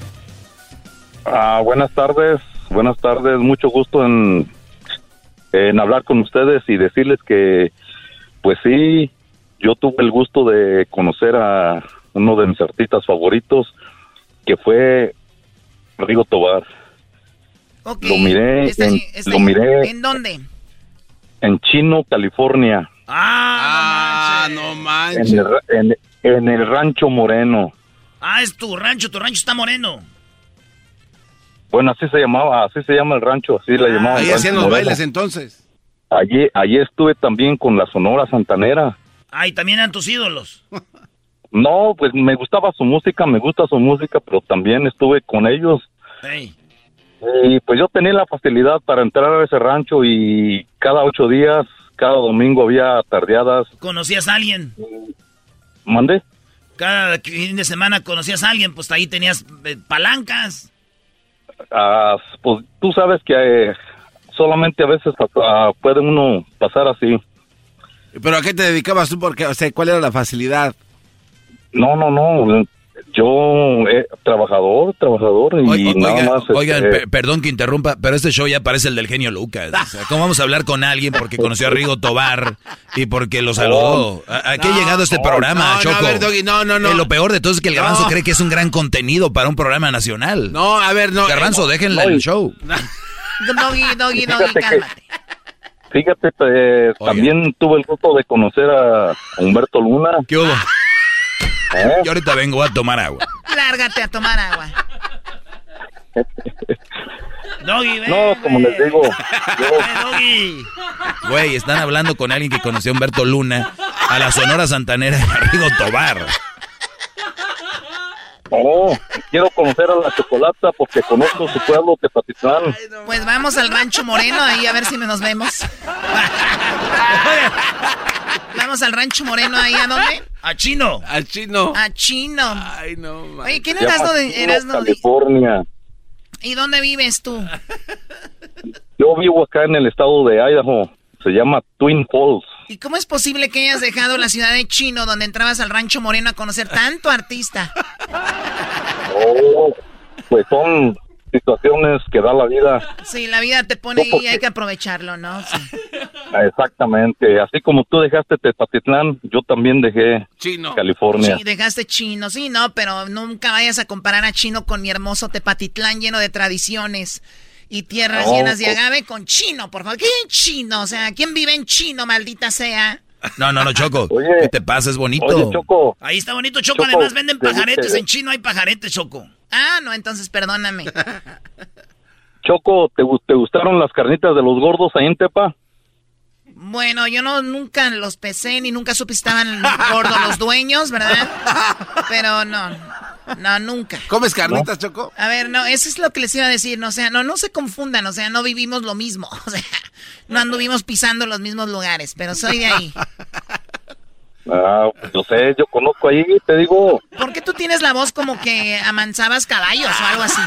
Ah, buenas tardes, buenas tardes. Mucho gusto en, en hablar con ustedes y decirles que, pues sí, yo tuve el gusto de conocer a uno de mis artistas favoritos, que fue Rigo Tobar. Lo miré, en, lo miré. ¿En dónde? En Chino, California. Ah, no manches. En el, rancho Moreno. Ah, es tu rancho, tu rancho está moreno. Bueno, así se llamaba, así se llama el rancho, así le ah, llamaban. Ahí hacían los bailes entonces. Allí, allí estuve también con la Sonora Santanera. Ah, y también eran tus ídolos. No, pues me gustaba su música, me gusta su música, pero también estuve con ellos. Y pues yo tenía la facilidad para entrar a ese rancho y cada ocho días, cada domingo había tardeadas. ¿Conocías a alguien? ¿Mande? Cada fin de semana conocías a alguien, pues ahí tenías eh, palancas. Ah, pues tú sabes que eh, solamente a veces ah, puede uno pasar así. ¿Pero a qué te dedicabas tú? Porque, o sea, ¿cuál era la facilidad? No, no, no. Yo, eh, trabajador, trabajador y nada más. Oigan, este, perdón que interrumpa, pero este show ya parece el del genio Lucas. O sea, ¿Cómo vamos a hablar con alguien porque conoció a Rigo Tobar y porque lo saludó? ¿A, a qué ha llegado este programa, no, Choco? No, a ver, Doggy, no, no, no. Eh, lo peor de todo es que el Garbanzo No. cree que es un gran contenido para un programa nacional. No, a ver, no. Garbanzo, eh, déjenle no, el show. Doggy, doggy, doggy, cálmate. Fíjate, eh, también tuve el gusto de conocer a Humberto Luna. ¿Qué hubo? ¿Eh? Yo ahorita vengo a tomar agua. Lárgate a tomar agua. Doggy, ven. No, como les digo, Doggy. Güey, están hablando con alguien que conoció a Humberto Luna, a la Sonora Santanera y a Rigo Tobar. No, quiero conocer a la Chocolata porque conozco su pueblo, Tepatitlán. Pues vamos al Rancho Moreno ahí a ver si nos vemos. Vamos al Rancho Moreno ahí, ¿a dónde? A Chino. Al chino. A Chino. Ay, no, man. Oye, ¿quién eras de, Chino, eras de- California. ¿Y dónde vives tú? Yo vivo acá en el estado de Idaho. Se llama Twin Falls. ¿Y cómo es posible que hayas dejado la ciudad de Chino, donde entrabas al Rancho Moreno a conocer tanto artista? Oh, pues son situaciones que da la vida. Sí, la vida te pone ahí y hay que aprovecharlo, ¿no? Sí. Exactamente. Así como tú dejaste Tepatitlán, yo también dejé Chino. California. Sí, dejaste Chino, sí, no, pero nunca vayas a comparar a Chino con mi hermoso Tepatitlán lleno de tradiciones y tierras No, llenas de pues- agave con Chino, por favor. ¿Qué Chino? O sea, ¿quién vive en Chino, maldita sea? No, no, no, Choco. Oye. ¿Qué te pasa? Es bonito. Oye, Choco, Ahí está bonito, Choco. Choco, Además venden te- pajaretes. te- En chino hay pajaretes, Choco. Ah, no, entonces perdóname. Choco, ¿te, ¿te gustaron las carnitas de los gordos ahí en Tepa? Bueno, yo no nunca los pesé ni nunca supe si estaban gordos los dueños, ¿verdad? Pero no, no, nunca. ¿Comes carnitas, Choco? A ver, no, eso es lo que les iba a decir, no, o sea, no, no se confundan, o sea, no vivimos lo mismo, o sea, no anduvimos pisando los mismos lugares, pero soy de ahí. Ah, pues yo sé, yo conozco ahí, te digo. ¿Por qué tú tienes la voz como que amansabas caballos o algo así?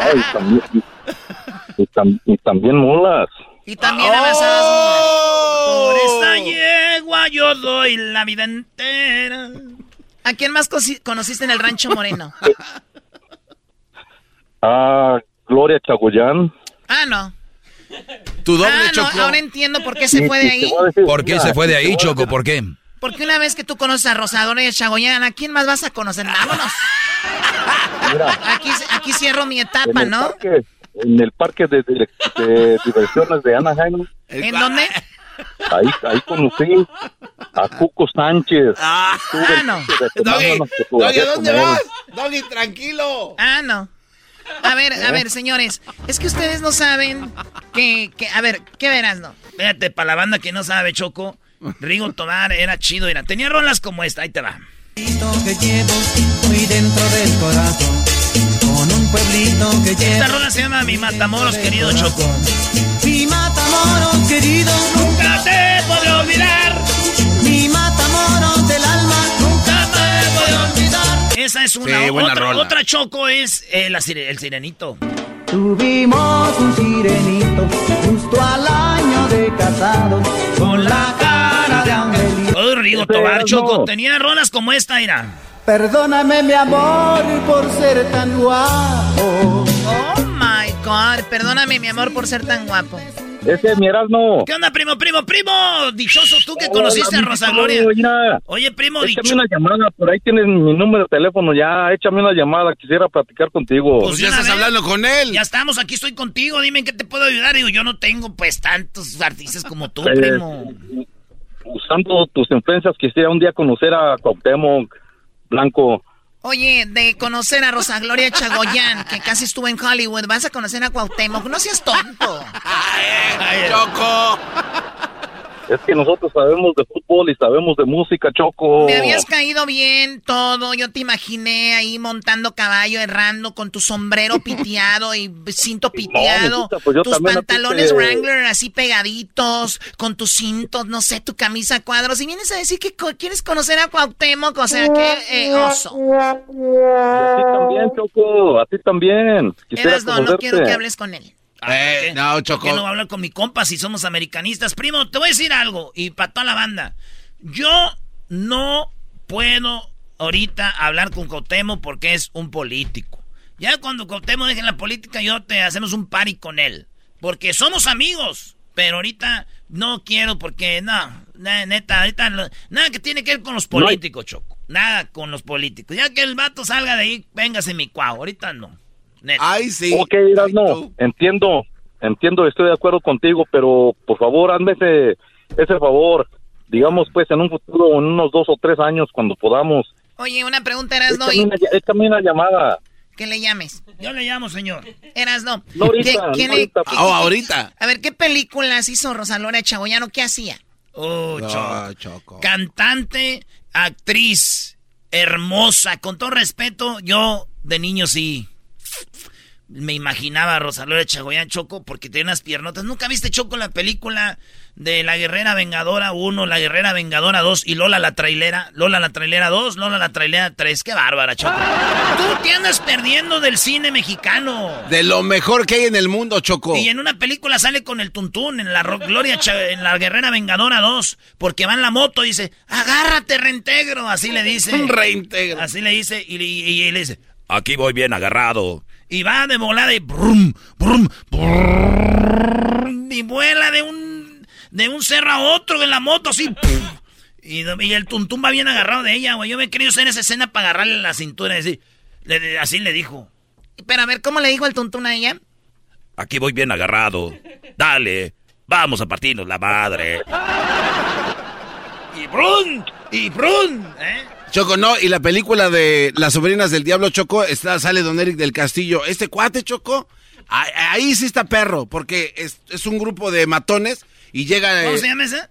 Ay, también, y, y tam- y también mulas. Y también amansabas... Por Oh. esta yegua yo doy la vida entera. ¿A quién más conociste en el Rancho Moreno? Ah, Gloria Chagoyán. Ah, no. Tu doble, Ah, no, Choco. ahora entiendo por qué se fue de ahí. ¿Por qué se fue de ahí, Choco? ¿Por qué? Porque una vez que tú conoces a Rosadora y a Chagoyán, ¿a quién más vas a conocer? Vámonos. Mira, Aquí, aquí cierro mi etapa, ¿no? parque, en el parque de, de- de diversiones de Anaheim, ¿En dónde? ahí, ahí conocí a Cuco Sánchez. Ah, el no. Doggy, Doggy, ¿a fotografías dónde vas? Doggy, tranquilo. Ah, no. A ver, a ver, señores, es que ustedes no saben que, que a ver, ¿qué verás, no? Fíjate, para la banda que no sabe, Choco, Rigo Tobar era chido. Era. Tenía rolas como esta, ahí te va. que llevo muy dentro del corazón. Con un pueblito que llevo. Esta rola se llama Mi Matamoros, querido Choco. Querido, Nunca te podré olvidar. mi matamoros del alma, nunca te a olvidar. Esa es una. Sí, buena otra, otra Choco es eh, la sire- el sirenito. Tuvimos un sirenito justo al año de casados, con la cara de angelito. Oh, Rigo Ese Tobar. Choco. Tenía rolas como esta, mira. Perdóname mi amor por ser tan guapo. Oh my God, perdóname, mi amor, por ser tan guapo. Ese es mi Erasmo. ¿Qué onda, primo, primo, primo? Dichoso tú que Hola, conociste a Rosa primo, Gloria. mira. Oye, primo, Échame dicho. una llamada, por ahí tienes mi número de teléfono, ya, échame una llamada, quisiera platicar contigo. Pues Pues ya estás vez. hablando con él. Ya estamos, aquí estoy contigo. Dime en qué te puedo ayudar. Digo, yo no tengo, pues, tantos artistas como tú, Eh, primo. Usando tus influencias, quisiera un día conocer a Cuauhtémoc Blanco. Oye, de conocer a Rosa Gloria Chagoyán, que casi estuvo en Hollywood, vas a conocer a Cuauhtémoc, no seas tonto. Choco. Es que nosotros sabemos de fútbol y sabemos de música, Choco. Me habías caído bien todo. Yo te imaginé ahí montando caballo, errando con tu sombrero piteado y cinto piteado. pues tus pantalones Wrangler así pegaditos, con tus cintos, no sé, tu camisa cuadros. Y vienes a decir que co- quieres conocer a Cuauhtémoc, o sea, qué eh, oso. A ti también, Choco, a ti también. Quisiera Eras no, quiero que hables con él. Eh, no, ¿Por Choco. qué no voy a hablar con mi compa si somos americanistas? Primo, te voy a decir algo. Y para toda la banda. Yo no puedo ahorita hablar con Cuauhtémoc porque es un político. Ya cuando Cuauhtémoc deje la política, yo te hacemos un party con él. Porque somos amigos. Pero ahorita no quiero porque, no, na- neta, ahorita, nada que tiene que ver con los No hay- políticos, Choco. Nada con los políticos. Ya que el vato salga de ahí, véngase mi cuau. Ahorita no. Neta. Ay, sí. Ok, no, entiendo, entiendo, estoy de acuerdo contigo, pero por favor, hazme ese, ese favor. Digamos, pues, en un futuro, en unos dos o tres años, cuando podamos, Oye, una pregunta, eras no, échame una, échame una llamada. que le llames. Yo le llamo, señor. Eras no. No ahorita, ¿Qué- no quién- ahorita. qué- Oh, qué- ahorita. A ver, ¿qué películas hizo Rosalora Chagoyano? ¿Qué hacía? Oh, No, Choco. Choco. Cantante, actriz, hermosa. Con todo respeto, yo de niño sí me imaginaba a Rosalora Chagoyán Choco porque tenía unas piernotas. ¿Nunca viste Choco la película de La Guerrera Vengadora 1, La Guerrera Vengadora 2 y Lola la Trailera? Lola la Trailera 2, Lola la Trailera 3. ¡Qué bárbara, Choco! Tú te andas perdiendo del cine mexicano. De lo mejor que hay en el mundo, Choco. Y en una película sale con el tuntún, en la Ro- Gloria, en la Guerrera Vengadora 2, porque va en la moto y dice, agárrate, reintegro, así le dice. Un reintegro. Así le dice, y, le- y- y le dice, aquí voy bien agarrado. Y va de volada y brum, brum, brum, y vuela de un, de un cerro a otro en la moto, así. pum. Y, y el tuntún va bien agarrado de ella, güey. Yo me he querido hacer esa escena para agarrarle la cintura y decir, le- así le dijo. Pero a ver, ¿cómo le dijo el tuntún a ella? Aquí voy bien agarrado. Dale, vamos a partirnos la madre. Y brun, y brun, ¿eh? Choco, no, y la película de Las sobrinas del diablo, Choco, está, sale Don Eric del Castillo. Este cuate, Choco, ahí, ahí sí está perro, porque es, es un grupo de matones y llega... ¿Cómo eh, se llama esa?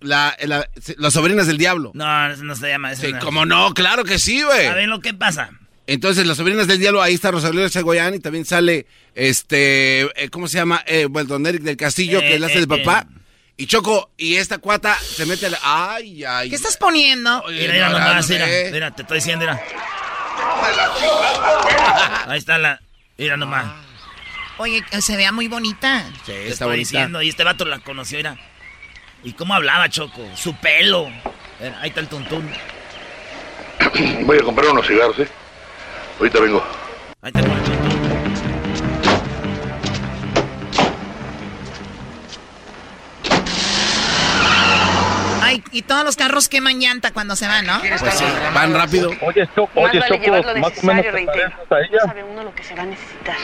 la- la- las sobrinas del diablo. No, no se llama eso. Sí, no. ¿Cómo no? Claro que sí, güey. A ver lo que pasa. Entonces, las sobrinas del diablo, ahí está Rosalía Chagoyán y también sale, este, eh, ¿cómo se llama? Eh, bueno, Don Eric del Castillo, Eh, que es hace eh, de papá. Y Choco, y esta cuata se mete a la... Ay, ay. ¿Qué estás poniendo? Oye, Mira, mira no, nomás, no, mira, eh. mira, te estoy diciendo, mira. Ahí está la, mira nomás. Oye, se vea muy bonita. Sí, Te está estoy bonita. diciendo, y este vato la conoció, mira. ¿Y cómo hablaba, Choco? Su pelo. Mira, ahí está el tuntún. Voy a comprar unos cigarros, ¿eh? Ahorita vengo. Ahí está el tuntún. Ay, y todos los carros queman llanta cuando se van, ¿no? Pues sí, van rápido. Oye, Choco, Más oye, Choco, más o menos No sabe uno lo que se va a necesitar.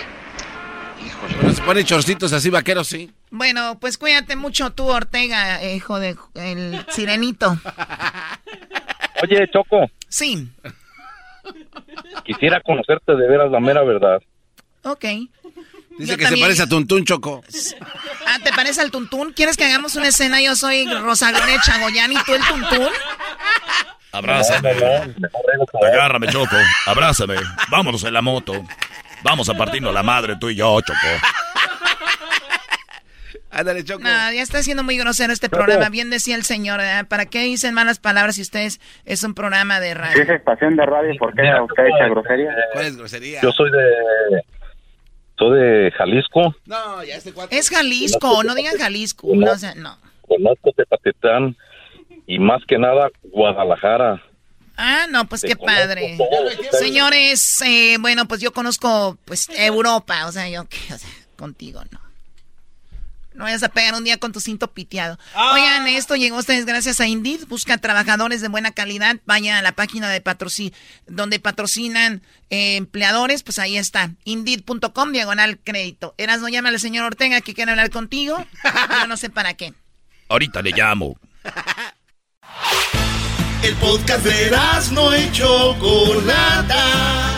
Bueno, se ponen chorcitos así vaqueros, sí. Bueno, pues cuídate mucho tú, Ortega, hijo de el sirenito. Oye, Choco, Sí, quisiera conocerte de veras la mera verdad. ok. Dice Yo que también- se parece a Tuntún, Choco. Ah, ¿te parece al tuntún? ¿Quieres que hagamos una escena? Yo soy Rosa Gloria Chagoyán y tú el tuntún. Abrázame. Agárrame, Choco. Abrázame. Vámonos en la moto. Vamos a partirnos la madre tú y yo, Choco. Ándale, Choco. No, ya está siendo muy grosero este programa. Bien decía el señor, ¿eh? ¿para qué dicen malas palabras si ustedes es un programa de Si radio? es estación de radio, ¿por qué usted echa grosería? ¿Cuál es grosería? Yo soy de, soy de Jalisco, No, ya este. Es Jalisco, no digan Jalisco. No, o sea, no. conozco Tepatitlán y más que nada Guadalajara. Ah, no, pues Te qué padre. todo. Señores, eh, bueno, pues yo conozco pues Europa, o sea, yo o sea, contigo no. No vayas a pegar un día con tu cinto piteado. Oigan, esto llegó a ustedes gracias a Indeed. Busca trabajadores de buena calidad. Vaya a la página de patroci donde patrocinan eh, empleadores. Pues ahí está. Indeed.com, diagonal crédito. Eras, no llama al señor Ortega que quiere hablar contigo. Yo no sé para qué. Ahorita le llamo. El podcast de no y Chocolata.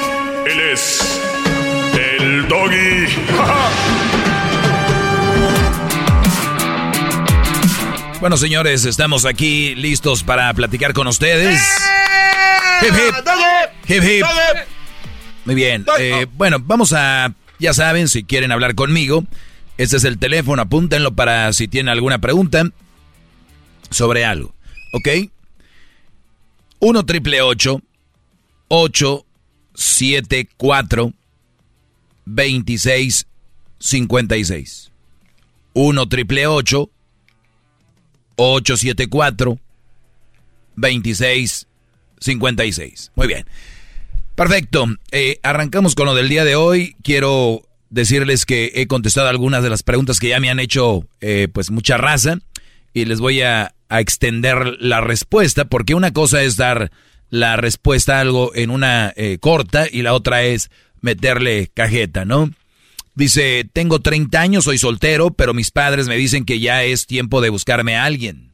Él es el doggy. Bueno, señores, estamos aquí listos para platicar con ustedes. Hip, hip. Hip, hip. Muy bien. Eh, bueno, vamos a, ya saben, si quieren hablar conmigo, este es el teléfono, apúntenlo para si tienen alguna pregunta sobre algo. ¿Ok? 1 triple 874 2656. 1 triple 874 2656. Muy bien. Perfecto. Eh, arrancamos con lo del día de hoy. Quiero decirles que he contestado algunas de las preguntas que ya me han hecho eh, pues mucha raza y les voy a, extender la respuesta porque una cosa es dar la respuesta a algo en una eh, corta y la otra es meterle cajeta, ¿no? Dice, tengo 30 años, soy soltero, pero mis padres me dicen que ya es tiempo de buscarme a alguien.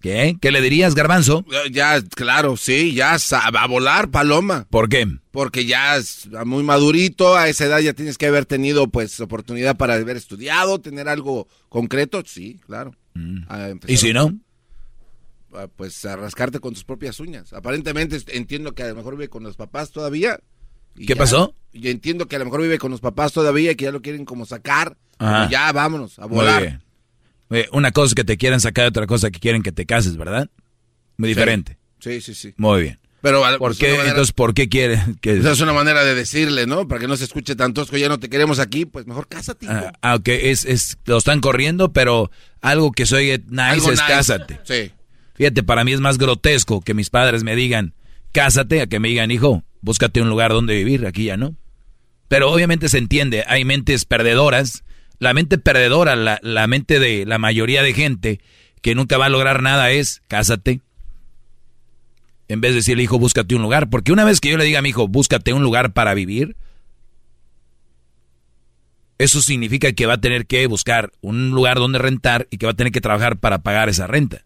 ¿Qué? ¿Qué le dirías, Garbanzo? Ya, claro, sí, ya a volar, paloma. ¿Por qué? Porque ya es muy madurito, a esa edad ya tienes que haber tenido pues oportunidad para haber estudiado, tener algo concreto, sí, claro. Mm. ¿Y si no? Pues a rascarte con tus propias uñas. Aparentemente entiendo que a lo mejor vive con los papás todavía. ¿Qué pasó? Y entiendo que a lo mejor vive con los papás todavía y que ya lo quieren como sacar. Ya, vámonos, a volar. Una cosa es que te quieran sacar, otra cosa que quieren que te cases, ¿verdad? Muy diferente. Sí, sí, sí. Muy bien. Pero, ¿Por qué, entonces, ¿por qué quieren que...? Esa es una manera de decirle, ¿no? Para que no se escuche tan tosco, ya no te queremos aquí, pues mejor cásate. Ah, aunque es, es, lo están corriendo, pero algo que soy nice es cásate. Sí. Fíjate, para mí es más grotesco que mis padres me digan, cásate, a que me digan, hijo, búscate un lugar donde vivir, aquí ya no. Pero obviamente se entiende, hay mentes perdedoras la mente perdedora, la, la mente de la mayoría de gente que nunca va a lograr nada es cásate. En vez de decirle, hijo, búscate un lugar. Porque una vez que yo le diga a mi hijo, búscate un lugar para vivir, eso significa que va a tener que buscar un lugar donde rentar y que va a tener que trabajar para pagar esa renta.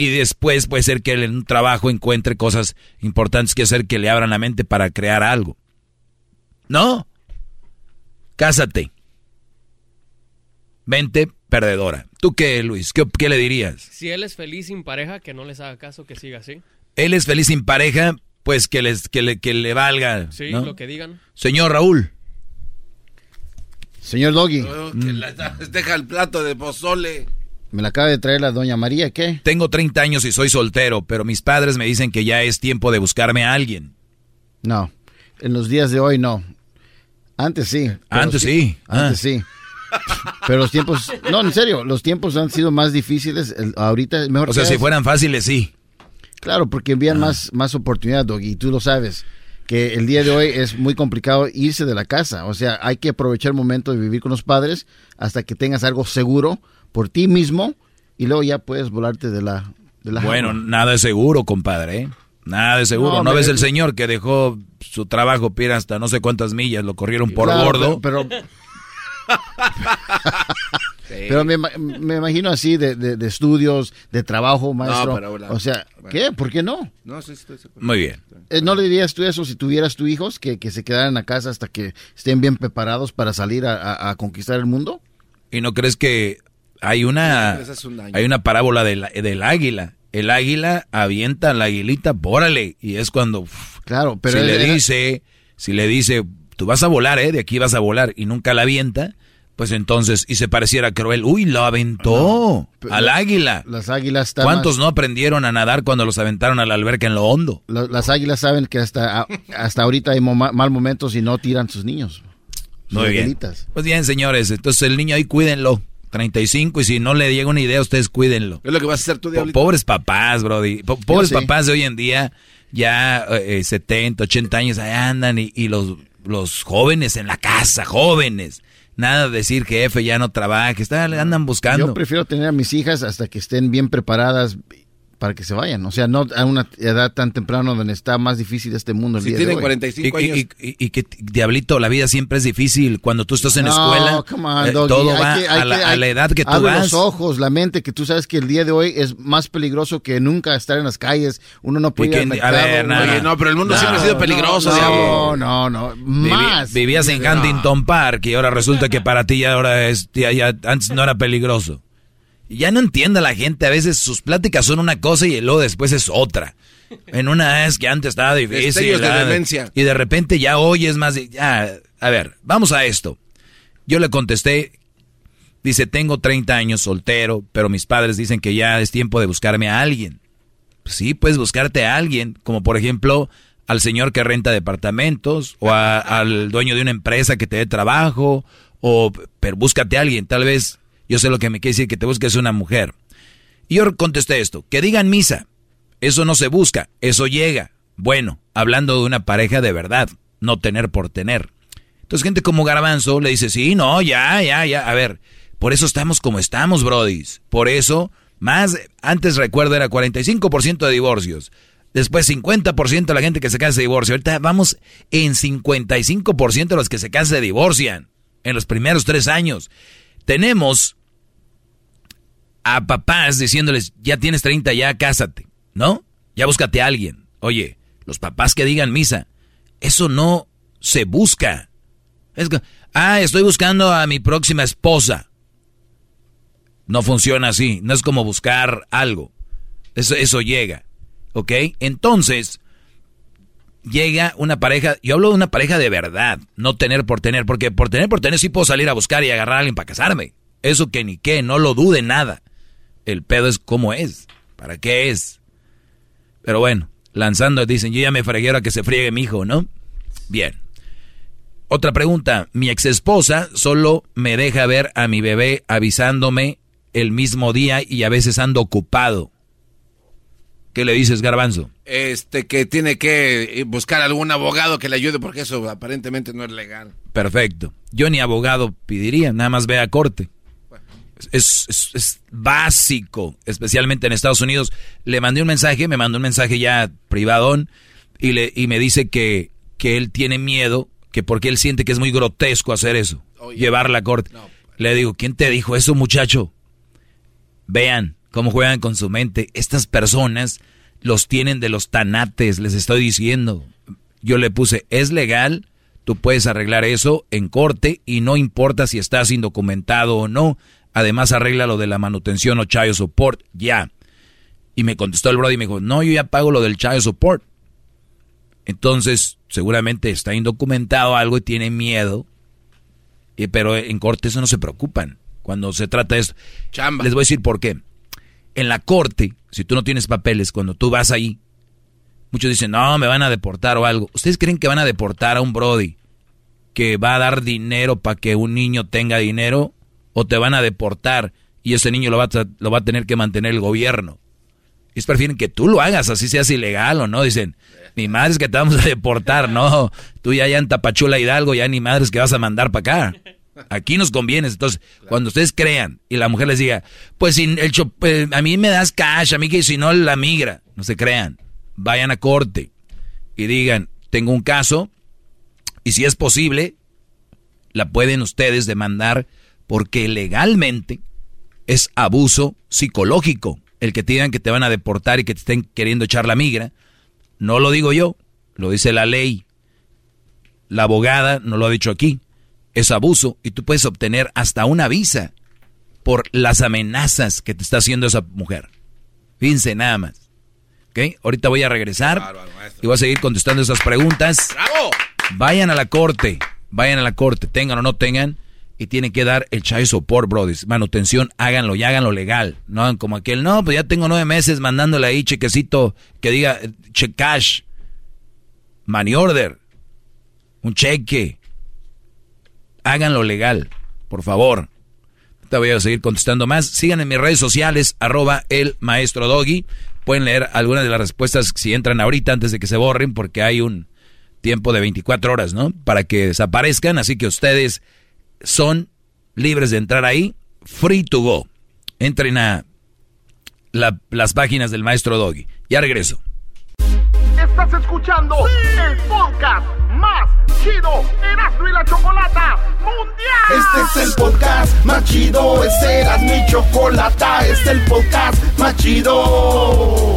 Y después puede ser que él en un trabajo encuentre cosas importantes que hacer que le abran la mente para crear algo. No. Cásate. Mente perdedora. ¿Tú qué, Luis? ¿Qué, le dirías? Si él es feliz sin pareja, que no les haga caso, que siga así. Él es feliz sin pareja, pues que, les, que, le, que le valga. Sí, lo que digan. Señor Raúl. Señor Doggy. deja el plato de pozole. Me la acaba de traer la doña María, ¿qué? Tengo 30 años y soy soltero, pero mis padres me dicen que ya es tiempo de buscarme a alguien. No, en los días de hoy no. Antes sí. Antes sí. Antes sí. Pero los tiempos, no, en serio, los tiempos han sido más difíciles. ahorita es mejor. O sea, si fueran fáciles, sí. Claro, porque envían ah. más, más oportunidad, y tú lo sabes. Que el día de hoy es muy complicado irse de la casa. O sea, hay que aprovechar el momento de vivir con los padres hasta que tengas algo seguro por ti mismo y luego ya puedes volarte de la. De la bueno, nada de seguro, compadre. ¿eh? Nada de seguro. ¿No, ves el señor que dejó su trabajo, pira hasta no sé cuántas millas, lo corrieron por gordo? pero Pero me, imagino así de, estudios, de trabajo, maestro. o sea, ¿qué? ¿Por qué no? Muy bien. Eh, ¿No le dirías tú eso si tuvieras tus hijos, que, se quedaran a casa hasta que estén bien preparados para salir a, conquistar el mundo? ¿Y no crees que hay una, hay una parábola del, del águila? El águila avienta a la aguilita, bórale. Y es cuando... claro, pero... Si le dice, si le dice, tú vas a volar, ¿eh? De aquí vas a volar. Y nunca la avienta pues entonces, y se pareciera cruel, uy, lo aventó al águila. Las águilas ¿Cuántos no aprendieron a nadar cuando los aventaron a la alberca en lo hondo? las águilas saben que hasta, hasta ahorita hay mal momentos y no tiran sus niños. Muy bien. Pues bien, señores, entonces el niño ahí cuídenlo. 35 y si no le llega una idea, ustedes cuídenlo. Es lo que vas a hacer tú, Diablito. Pobres papás, brody. pobres papás de hoy en día, ya 70, eh, 80 años, ahí andan y, y los, los jóvenes en la casa, jóvenes Nada de decir jefe, ya no trabaje, está, andan buscando. Yo prefiero tener a mis hijas hasta que estén bien preparadas para que se vayan. O sea, no a una edad tan temprana donde está más difícil este mundo el Si día tienen de hoy. 45 Y, años. y- y- y que, diablito, la vida siempre es difícil. Cuando tú estás en No, escuela, come on, eh, Doggy. todo Hay va que- hay a, la, que- a la hay- edad que tú abre vas. los ojos, la mente, que tú sabes que el día de hoy es más peligroso que nunca estar en las calles. Uno no puede ir al a mercado. ver, no, Oye, no. pero el mundo No, siempre ha sido peligroso, no, no, no, Vivi- más. vivías en Huntington Park y ahora resulta que para ti ya ahora es, ya, ya- antes no era peligroso. Ya no entiende la gente, a veces sus pláticas son una cosa y luego después es otra. En una es que antes estaba difícil. De ah. Y de repente ya hoy es más... Ya, a ver, vamos a esto. Yo le contesté, dice, tengo 30 años soltero, pero mis padres dicen que ya es tiempo de buscarme a alguien. Pues sí, puedes buscarte a alguien, como por ejemplo al señor que renta departamentos o a- al dueño de una empresa que te dé trabajo, o pero búscate a alguien, tal vez yo sé lo que me quiere decir que te busques una mujer. Y yo contesté esto, que digan misa, eso no se busca, eso llega. Bueno, hablando de una pareja de verdad, no tener por tener. Entonces gente como Garbanzo le dice, sí, no, ya, ya, ya, a ver, por eso estamos como estamos, brodis. Por eso, más, antes recuerdo era 45% de divorcios. Después 50% de la gente que se casa se divorcia. Ahorita vamos en 55% de los que se casan se divorcian. En los primeros tres años. Tenemos a papás diciéndoles, ya tienes 30, ya cásate, ¿no? Ya búscate a alguien. Oye, los papás que digan misa, eso no se busca. Ah, estoy buscando a mi próxima esposa. No funciona así, no es como buscar algo. Eso, eso llega, ¿ok? Entonces, llega una pareja, yo hablo de una pareja de verdad, no tener por tener, porque por tener por tener sí puedo salir a buscar y agarrar a alguien para casarme. Eso que ni qué, no lo dude nada. El pedo es cómo es, para qué es. Pero bueno, lanzando dicen, yo ya me fregué a que se friegue mi hijo, ¿no? Bien. Otra pregunta, mi ex esposa solo me deja ver a mi bebé avisándome el mismo día y a veces ando ocupado. ¿Qué le dices, Garbanzo? Este, que tiene que buscar algún abogado que le ayude porque eso aparentemente no es legal. Perfecto. Yo ni abogado pediría, nada más ve a corte. Es, es- es básico, especialmente en Estados Unidos. Le mandé un mensaje, me mandó un mensaje ya privadón y, le, y me dice que, que él tiene miedo, que porque él siente que es muy grotesco hacer eso, llevarla a corte. Le digo, ¿quién te dijo eso, muchacho? Vean cómo juegan con su mente. Estas personas los tienen de los tanates, les estoy diciendo. Yo le puse, es legal, tú puedes arreglar eso en corte y no importa si estás indocumentado o no. Además arregla lo de la manutención o child support, ya. Y me contestó el brother y me dijo, no, yo ya pago lo del child support. Entonces, seguramente está indocumentado algo y tiene miedo. Y- pero en corte eso no se preocupan. Cuando se trata de esto. Les voy a decir por qué. En la corte, si tú no tienes papeles, cuando tú vas ahí, muchos dicen, no, me van a deportar o algo. ¿Ustedes creen que van a deportar a un Brody que va a dar dinero para que un niño tenga dinero? ¿O te van a deportar y ese niño lo va a, lo va a tener que mantener el gobierno? Ellos prefieren que tú lo hagas, así seas ilegal o no. Dicen, ni madres que te vamos a deportar, no. Tú ya, ya en Tapachula Hidalgo, ya ni madres que vas a mandar para acá. Aquí nos conviene. Entonces, cuando ustedes crean y la mujer les diga, pues sin el eh, a mí me das cash, a mí que si no la migra, no se crean. Vayan a corte y digan, tengo un caso y si es posible, la pueden ustedes demandar porque legalmente es abuso psicológico el que te digan que te van a deportar y que te estén queriendo echar la migra. No lo digo yo, lo dice la ley. La abogada no lo ha dicho aquí. Es abuso y tú puedes obtener hasta una visa por las amenazas que te está haciendo esa mujer. Fíjense nada más. ¿Ok? Ahorita voy a regresar y voy a seguir contestando esas preguntas. ¡Bravo! Vayan a la corte, vayan a la corte, tengan o no tengan, y tienen que dar el child support, brothers. Manutención, háganlo y háganlo legal. No como aquel, no, pues ya tengo nueve meses mandándole ahí chequecito que diga eh, check cash, money order, un cheque. Háganlo legal, por favor. Te voy a seguir contestando más. Sigan en mis redes sociales, arroba el maestro Doggy. Pueden leer algunas de las respuestas si entran ahorita antes de que se borren, porque hay un tiempo de 24 horas, ¿no? Para que desaparezcan. Así que ustedes son libres de entrar ahí, free to go. Entren a las páginas del maestro Doggy. Ya regreso. Estás escuchando el podcast más chido Erasmo y la Chocolata Mundial. Este es el podcast más chido, este era mi chocolata, este es el podcast más chido.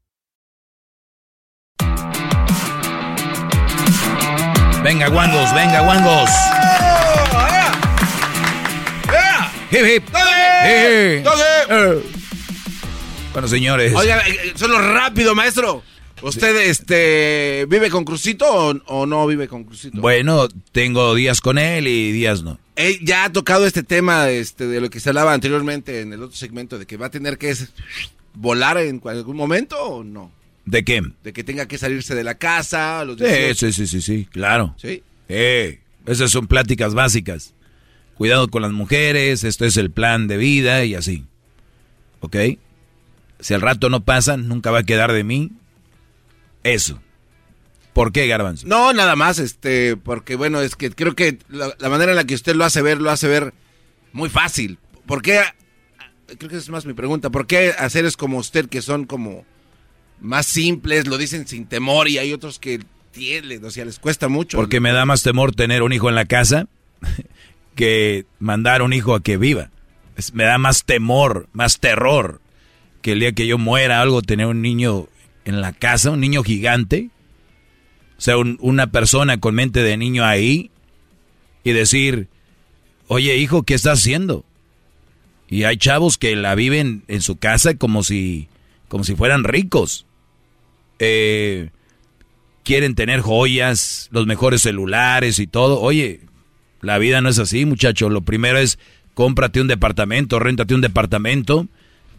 Venga, guangos, venga, guangos. Hip, hip. Eh. Eh. Bueno, señores. Oiga, eh, solo rápido, maestro. ¿Usted este, vive con Crucito o, o no vive con Crucito? Bueno, tengo días con él y días no. Él ya ha tocado este tema este, de lo que se hablaba anteriormente en el otro segmento, de que va a tener que volar en algún momento o no. ¿De qué? De que tenga que salirse de la casa. Los Sí, 18. sí, sí, sí, sí, claro. Sí. Eh, esas son pláticas básicas. Cuidado con las mujeres, esto es el plan de vida y así. ¿Ok? Si al rato no pasa, nunca va a quedar de mí. Eso. ¿Por qué, Garbanzo? No, nada más, este, porque bueno, es que creo que la, la manera en la que usted lo hace ver, lo hace ver muy fácil. ¿Por qué? Creo que esa es más mi pregunta. ¿Por qué a seres como usted que son como más simples, lo dicen sin temor y hay otros que tienen, les cuesta mucho? Porque me da más temor tener un hijo en la casa que mandar un hijo a que viva. Me da más temor, más terror que el día que yo muera algo tener un niño en la casa, un niño gigante. O sea, un- una persona con mente de niño ahí y decir, oye hijo, ¿qué estás haciendo? Y hay chavos que la viven en su casa como si, como si fueran ricos. Eh, quieren tener joyas, los mejores celulares y todo. Oye, la vida no es así, muchacho. Lo primero es cómprate un departamento, réntate un departamento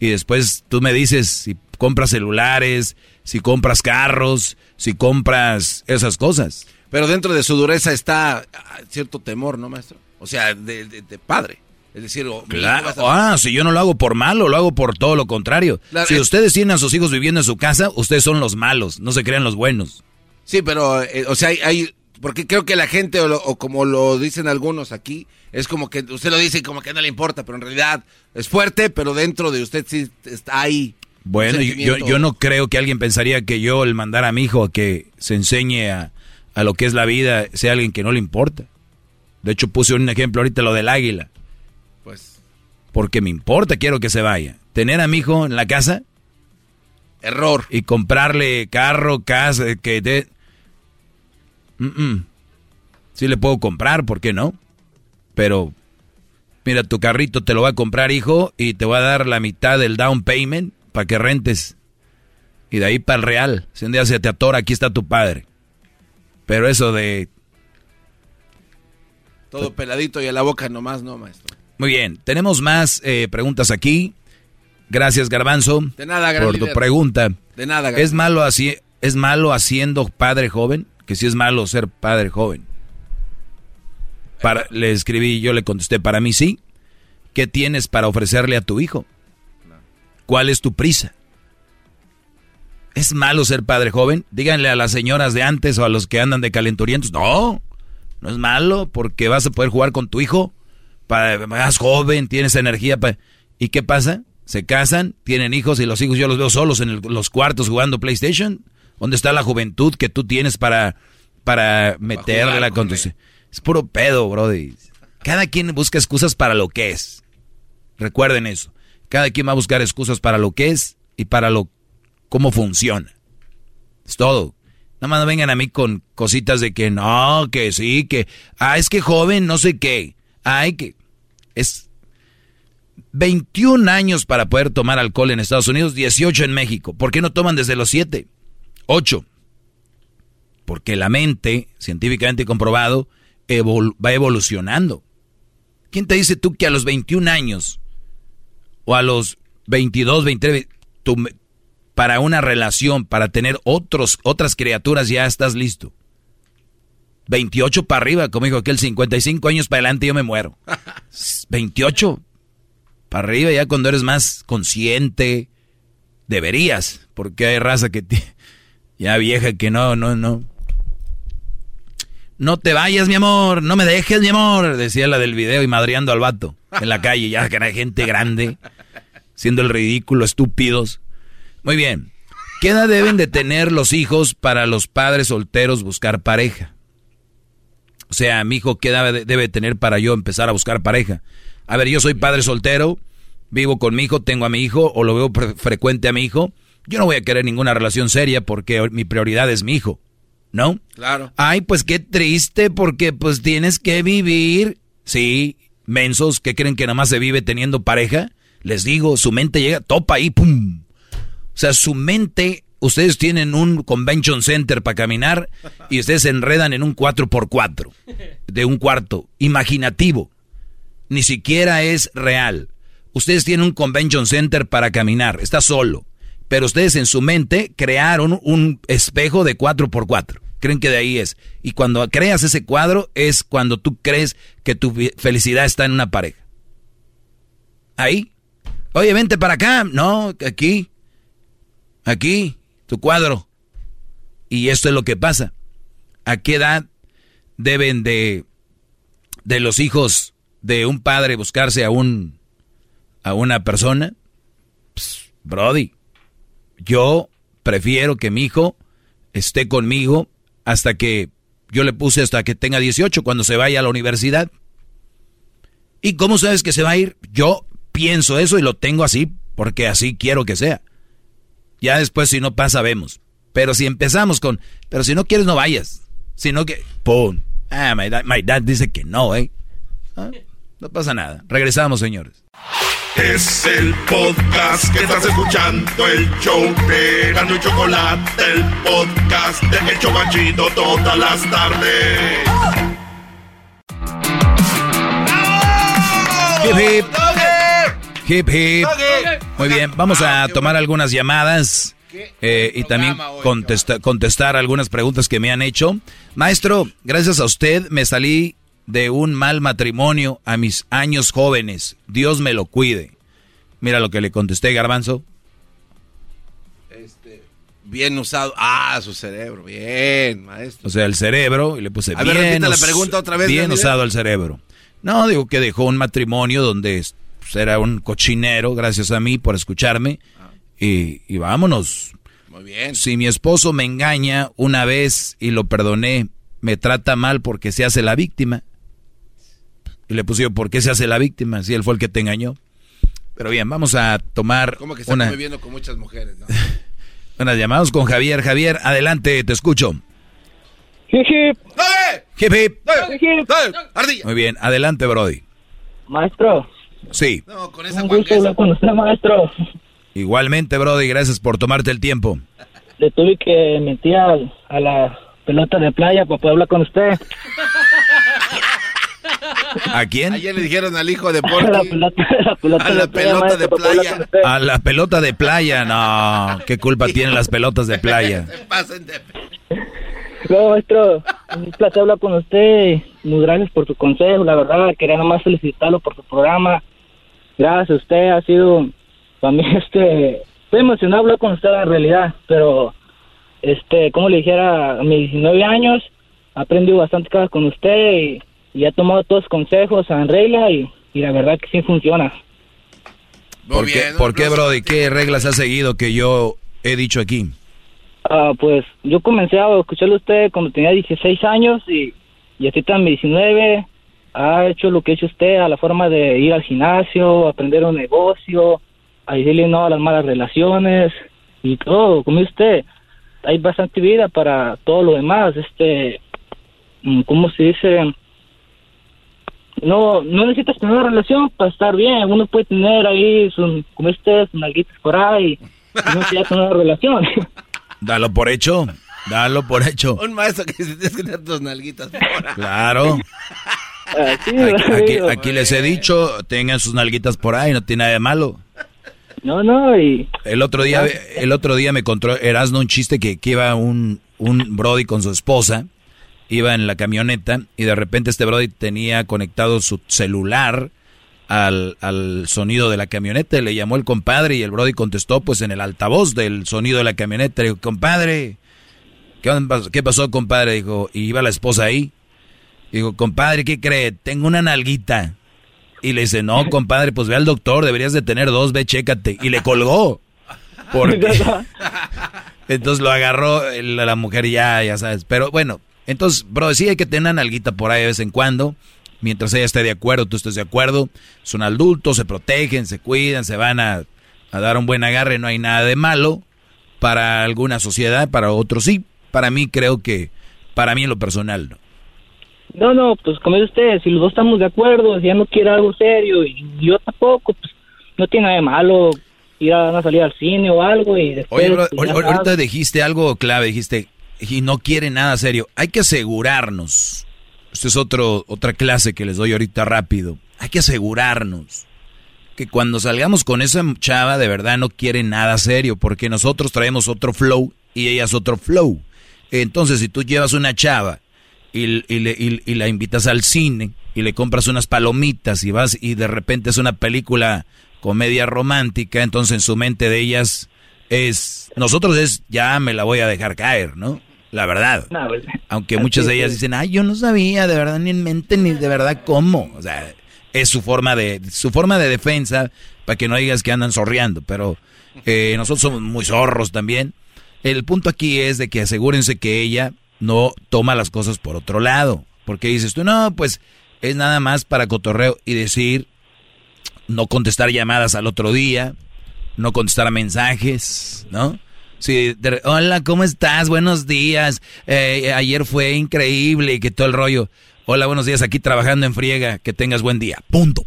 y después tú me dices si compras celulares, si compras carros, si compras esas cosas. Pero dentro de su dureza está cierto temor, ¿no, maestro? O sea, de padre. Es decir, a Claro. Ah, si yo no lo hago por malo, lo hago por todo lo contrario. Si es- ustedes tienen a sus hijos viviendo en su casa, ustedes son los malos, no se crean los buenos. Sí, pero, eh, o sea, hay, hay- porque creo que la gente, o, lo- o como lo dicen algunos aquí, es como que usted lo dice y como que no le importa, pero en realidad es fuerte, pero dentro de usted sí está ahí. Bueno, yo, yo no creo que alguien pensaría que yo el mandar a mi hijo a que se enseñe a, a lo que es la vida sea alguien que no le importa. De hecho, puse un ejemplo ahorita lo del águila. Pues, Porque me importa, quiero que se vaya. Tener a mi hijo en la casa. Error. Y comprarle carro, casa, que de... Mm, mm. Sí le puedo comprar, ¿por qué no? Pero, mira, tu carrito te lo va a comprar, hijo, y te va a dar la mitad del down payment para que rentes. Y de ahí para el real. Si un día se te atora, aquí está tu padre. Pero eso de... todo peladito y a la boca nomás, no, maestro. Muy bien, tenemos más eh, preguntas aquí. Gracias, Garbanzo, De nada, gran por tu pregunta. De nada, ¿Es malo, así, ¿Es malo haciendo padre joven? Que si es malo ser padre joven. Para, le escribí, yo le contesté, para mí sí. ¿Qué tienes para ofrecerle a tu hijo? ¿Cuál es tu prisa? ¿Es malo ser padre joven? Díganle a las señoras de antes o a los que andan de calenturientos. No, no es malo porque vas a poder jugar con tu hijo. Para, más joven, tienes energía. pa- ¿Y qué pasa? Se casan, tienen hijos y los hijos yo los veo solos en el- los cuartos jugando PlayStation. ¿Dónde está la juventud que tú tienes para, para meterla con tus... Es puro pedo, brody. Cada quien busca excusas para lo que es. Recuerden eso. Cada quien va a buscar excusas para lo que es y para lo cómo funciona. Es todo. Nada más no vengan a mí con cositas de que no, que sí, que ah, es que joven, no sé qué. Ay, que es 21 años para poder tomar alcohol en Estados Unidos, 18 en México. ¿Por qué no toman desde los 7? 8. Porque la mente, científicamente comprobado, va evolucionando. ¿Quién te dice tú que a los 21 años o a los 22, 23, para una relación, para tener otros, otras criaturas ya estás listo? 28 para arriba, como dijo aquel 55 años para adelante yo me muero. 28 para arriba ya cuando eres más consciente, deberías, porque hay raza que ya vieja que no, no, no. No te vayas, mi amor, no me dejes, mi amor, decía la del video y madreando al vato en la calle, ya que era gente grande, siendo el ridículo, estúpidos. Muy bien. ¿Qué edad deben de tener los hijos para los padres solteros buscar pareja? O sea, mi hijo, ¿qué edad debe tener para yo empezar a buscar pareja? A ver, yo soy padre soltero, vivo con mi hijo, tengo a mi hijo o lo veo frecuente a mi hijo. Yo no voy a querer ninguna relación seria porque mi prioridad es mi hijo. ¿No? Claro. Ay, pues qué triste porque pues tienes que vivir. Sí, mensos que creen que nada más se vive teniendo pareja. Les digo, su mente llega, topa ahí, pum. O sea, su mente, ustedes tienen un convention center para caminar y ustedes se enredan en un 4x4 de un cuarto imaginativo ni siquiera es real. Ustedes tienen un convention center para caminar, está solo. Pero ustedes en su mente crearon un espejo de 4x4. Creen que de ahí es. Y cuando creas ese cuadro es cuando tú crees que tu felicidad está en una pareja. Ahí. Oye, vente para acá. No, aquí. Aquí, tu cuadro. Y esto es lo que pasa. ¿A qué edad deben de, de los hijos de un padre buscarse a un a una persona, Brody, yo prefiero que mi hijo esté conmigo hasta que yo le puse hasta que tenga 18 cuando se vaya a la universidad. ¿Y cómo sabes que se va a ir? Yo pienso eso y lo tengo así porque así quiero que sea. Ya después si no pasa vemos. Pero si empezamos con, pero si no quieres no vayas. Sino que, ¡pum! Ah, my dad, my dad dice que no, ¿eh? ¿Ah? No pasa nada. Regresamos, señores. Es el podcast que estás escuchando, el show de Gano y Chocolate, el podcast de El Chocachito todas las tardes. Hip hip. Hip hip. Muy bien, vamos a tomar algunas llamadas eh, y también contestar algunas preguntas que me han hecho. Maestro, gracias a usted me salí de un mal matrimonio a mis años jóvenes. Dios me lo cuide. Mira lo que le contesté, Garbanzo. Este, bien usado. Ah, su cerebro. Bien, maestro. O sea, el cerebro, y le puse bien, la pregunta otra vez, bien usado el cerebro. No, digo que dejó un matrimonio donde pues, era un cochinero, gracias a mí por escucharme. Y, y vámonos. Muy bien. Si mi esposo me engaña una vez y lo perdoné, me trata mal porque se hace la víctima. Y le pusieron, ¿por qué se hace la víctima si él fue el que te engañó? Pero bien, vamos a tomar ¿Cómo que está una... viviendo con muchas mujeres, ¿no? Buenas llamadas con Javier. Javier, adelante, te escucho. Hip hip. Hip hip. Ardilla. Muy bien, adelante, Brody. Maestro. Sí. No, con esa Un gusto hablar con usted, maestro. Igualmente, Brody, gracias por tomarte el tiempo. Le tuve que meter a la pelota de playa para poder hablar con usted. ¿A quién? Ayer le dijeron al hijo de Porky. A la pelota, la pelota a la de playa, pelota de. A la pelota de playa, no. ¿Qué culpa tienen las pelotas de playa? Se pasen de... No, maestro, un placer hablar con usted. Muy gracias por su consejo. La verdad, quería nomás felicitarlo por su programa. Gracias a usted, ha sido también este. Estoy emocionado de hablar con usted en realidad, pero este, como le dijera, a mis 19 años aprendí bastante cosas con usted y, y he tomado todos los consejos en regla y, y la verdad que sí funciona. ¿Por qué, ¿por qué, Brody? ¿Qué reglas ha seguido que yo he dicho aquí? Ah, pues yo comencé a escucharlo a usted cuando tenía 16 años y, y en mis 19 ha hecho lo que ha hecho usted a la forma de ir al gimnasio, aprender un negocio, a decirle no a las malas relaciones y todo, como usted, hay bastante vida para todo lo demás, este, mm, ¿cómo se dice? No, no necesitas tener una relación para estar bien, uno puede tener ahí, su, como usted, sus nalguitas por ahí, y no necesita tener una relación. Dalo por hecho. Dalo por hecho. Un maestro que se tienes que tener tus nalguitas fuera. Claro. Aquí, les he dicho, tengan sus nalguitas por ahí, no tiene nada de malo. No, no, y... El otro día, el otro día me contó Erasno un chiste que, que iba un, un Brody con su esposa, iba en la camioneta y de repente este Brody tenía conectado su celular al, al sonido de la camioneta. y Le llamó el compadre y el Brody contestó pues en el altavoz del sonido de la camioneta. Le dijo, compadre, ¿qué, qué pasó compadre? Dijo, y iba la esposa ahí. Dijo, compadre, ¿qué cree? Tengo una nalguita. Y le dice, no, compadre, pues ve al doctor, deberías de tener dos, ve, chécate. Y le colgó. Porque... Entonces lo agarró la mujer ya, ya sabes. Pero bueno, entonces, bro, sí hay que tener una nalguita por ahí de vez en cuando. Mientras ella esté de acuerdo, tú estés de acuerdo. Son adultos, se protegen, se cuidan, se van a, a dar un buen agarre. No hay nada de malo para alguna sociedad, para otros sí. Para mí creo que, para mí en lo personal, no. No, no, pues como dice usted, si los dos estamos de acuerdo, si ella no quiere algo serio y yo tampoco, pues no tiene nada de malo ir a una salida al cine o algo y después... Oye, bro, pues, ya ahor- ahorita dijiste algo clave, dijiste, y no quiere nada serio. Hay que asegurarnos. Esta es otro, otra clase que les doy ahorita rápido. Hay que asegurarnos que cuando salgamos con esa chava de verdad no quiere nada serio, porque nosotros traemos otro flow y ella es otro flow. Entonces, si tú llevas una chava y, y le- y- y la invitas al cine y le compras unas palomitas y vas y de repente es una película comedia romántica, entonces en su mente de ellas es, nosotros es, ya me la voy a dejar caer, ¿no? La verdad. No, pues, Aunque muchas de ellas dicen, ay, yo no sabía, de verdad, ni en mente, ni de verdad cómo. O sea, es su forma de, su forma de defensa, para que no digas que andan zorreando, pero eh, nosotros somos muy zorros también. El punto aquí es de que asegúrense que ella no toma las cosas por otro lado. Porque dices tú, no, pues es nada más para cotorreo y decir, no contestar llamadas al otro día, no contestar mensajes, ¿no? Sí, de- hola, ¿cómo estás? Buenos días. Eh, ayer fue increíble y que todo el rollo. Hola, buenos días, aquí trabajando en friega. Que tengas buen día. Punto.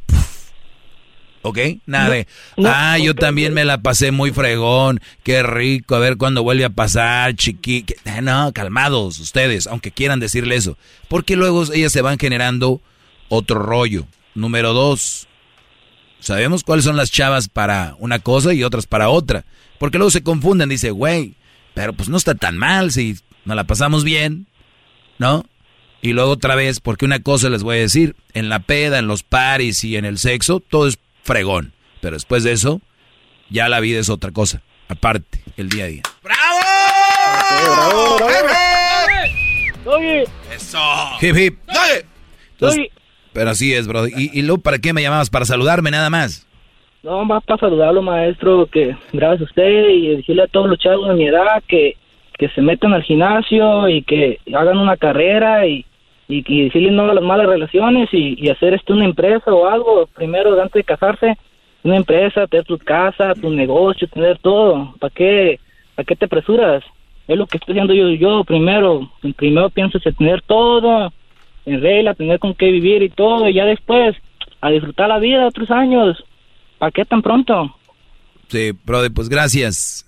¿Ok? Nada de, ah, yo también me la pasé muy fregón. Qué rico, a ver cuándo vuelve a pasar, chiqui. eh, No, calmados ustedes, aunque quieran decirle eso. Porque luego ellas se van generando otro rollo. Número dos, sabemos cuáles son las chavas para una cosa y otras para otra. Porque luego se confunden, dice, güey, pero pues no está tan mal si nos la pasamos bien, ¿no? Y luego otra vez, porque una cosa les voy a decir, en la peda, en los paris y en el sexo, todo es fregón. Pero después de eso, ya la vida es otra cosa, aparte, el día a día. bravo, bravo. Oye, Eso. Hip hip. Entonces, pero así es, bro. ¿Y, y luego para qué me llamabas? Para saludarme nada más. no, más para saludarlo, maestro, que gracias a usted y decirle a todos los chavos de mi edad que, que se metan al gimnasio y que hagan una carrera y, y, y decirle no a las malas relaciones y, hacer esto una empresa o algo, primero antes de casarse, una empresa, tener tu casa, tu negocio, tener todo. ¿Para qué, para qué te apresuras? Es lo que estoy haciendo yo, yo primero, primero pienso en tener todo en regla, tener con qué vivir y todo, y ya después a disfrutar la vida otros años. ¿Para qué tan pronto? Sí, brother, pues gracias.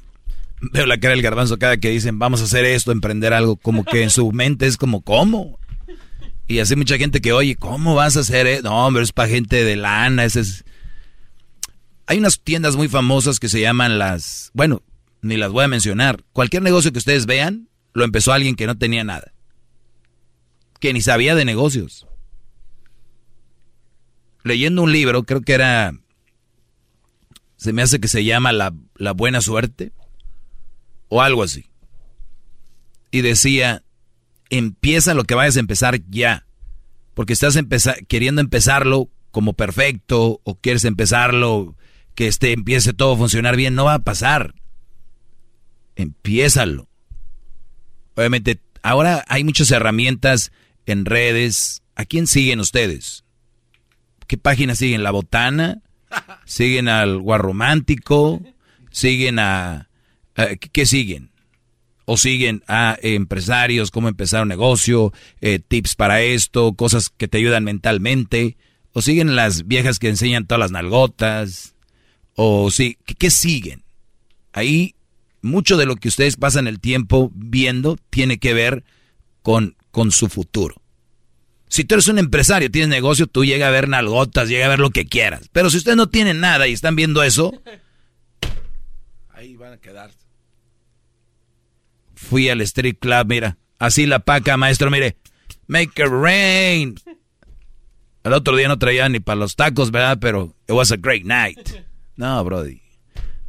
Veo la cara del garbanzo cada que dicen, vamos a hacer esto, emprender algo, como que en su mente es como, ¿cómo? Y así mucha gente que, oye, ¿cómo vas a hacer eso? No, hombre, es para gente de lana, ese es... Hay unas tiendas muy famosas que se llaman las... Bueno, ni las voy a mencionar. Cualquier negocio que ustedes vean, lo empezó alguien que no tenía nada. Que ni sabía de negocios. Leyendo un libro, creo que era... Se me hace que se llama La, la Buena Suerte. O algo así. Y decía, empieza lo que vayas a empezar ya. Porque estás empeza- queriendo empezarlo como perfecto o quieres empezarlo que este empiece todo a funcionar bien, no va a pasar. Empiézalo. Obviamente, ahora hay muchas herramientas en redes. ¿A quién siguen ustedes? ¿Qué página siguen? ¿La Botana? siguen al guarromántico, siguen a... ¿Qué siguen? O siguen a empresarios, cómo empezar un negocio, eh, tips para esto, cosas que te ayudan mentalmente. O siguen las viejas que enseñan todas las nalgotas. O sí, ¿qué siguen? Ahí mucho de lo que ustedes pasan el tiempo viendo tiene que ver con, con su futuro. Si tú eres un empresario, tienes negocio, tú llega a ver nalgotas, llega a ver lo que quieras. Pero si ustedes no tienen nada y están viendo eso, ahí van a quedar. Fui al street club, mira, así la paca, maestro, mire, make it rain. El otro día no traía ni para los tacos, ¿verdad? Pero it was a great night. No, Brody.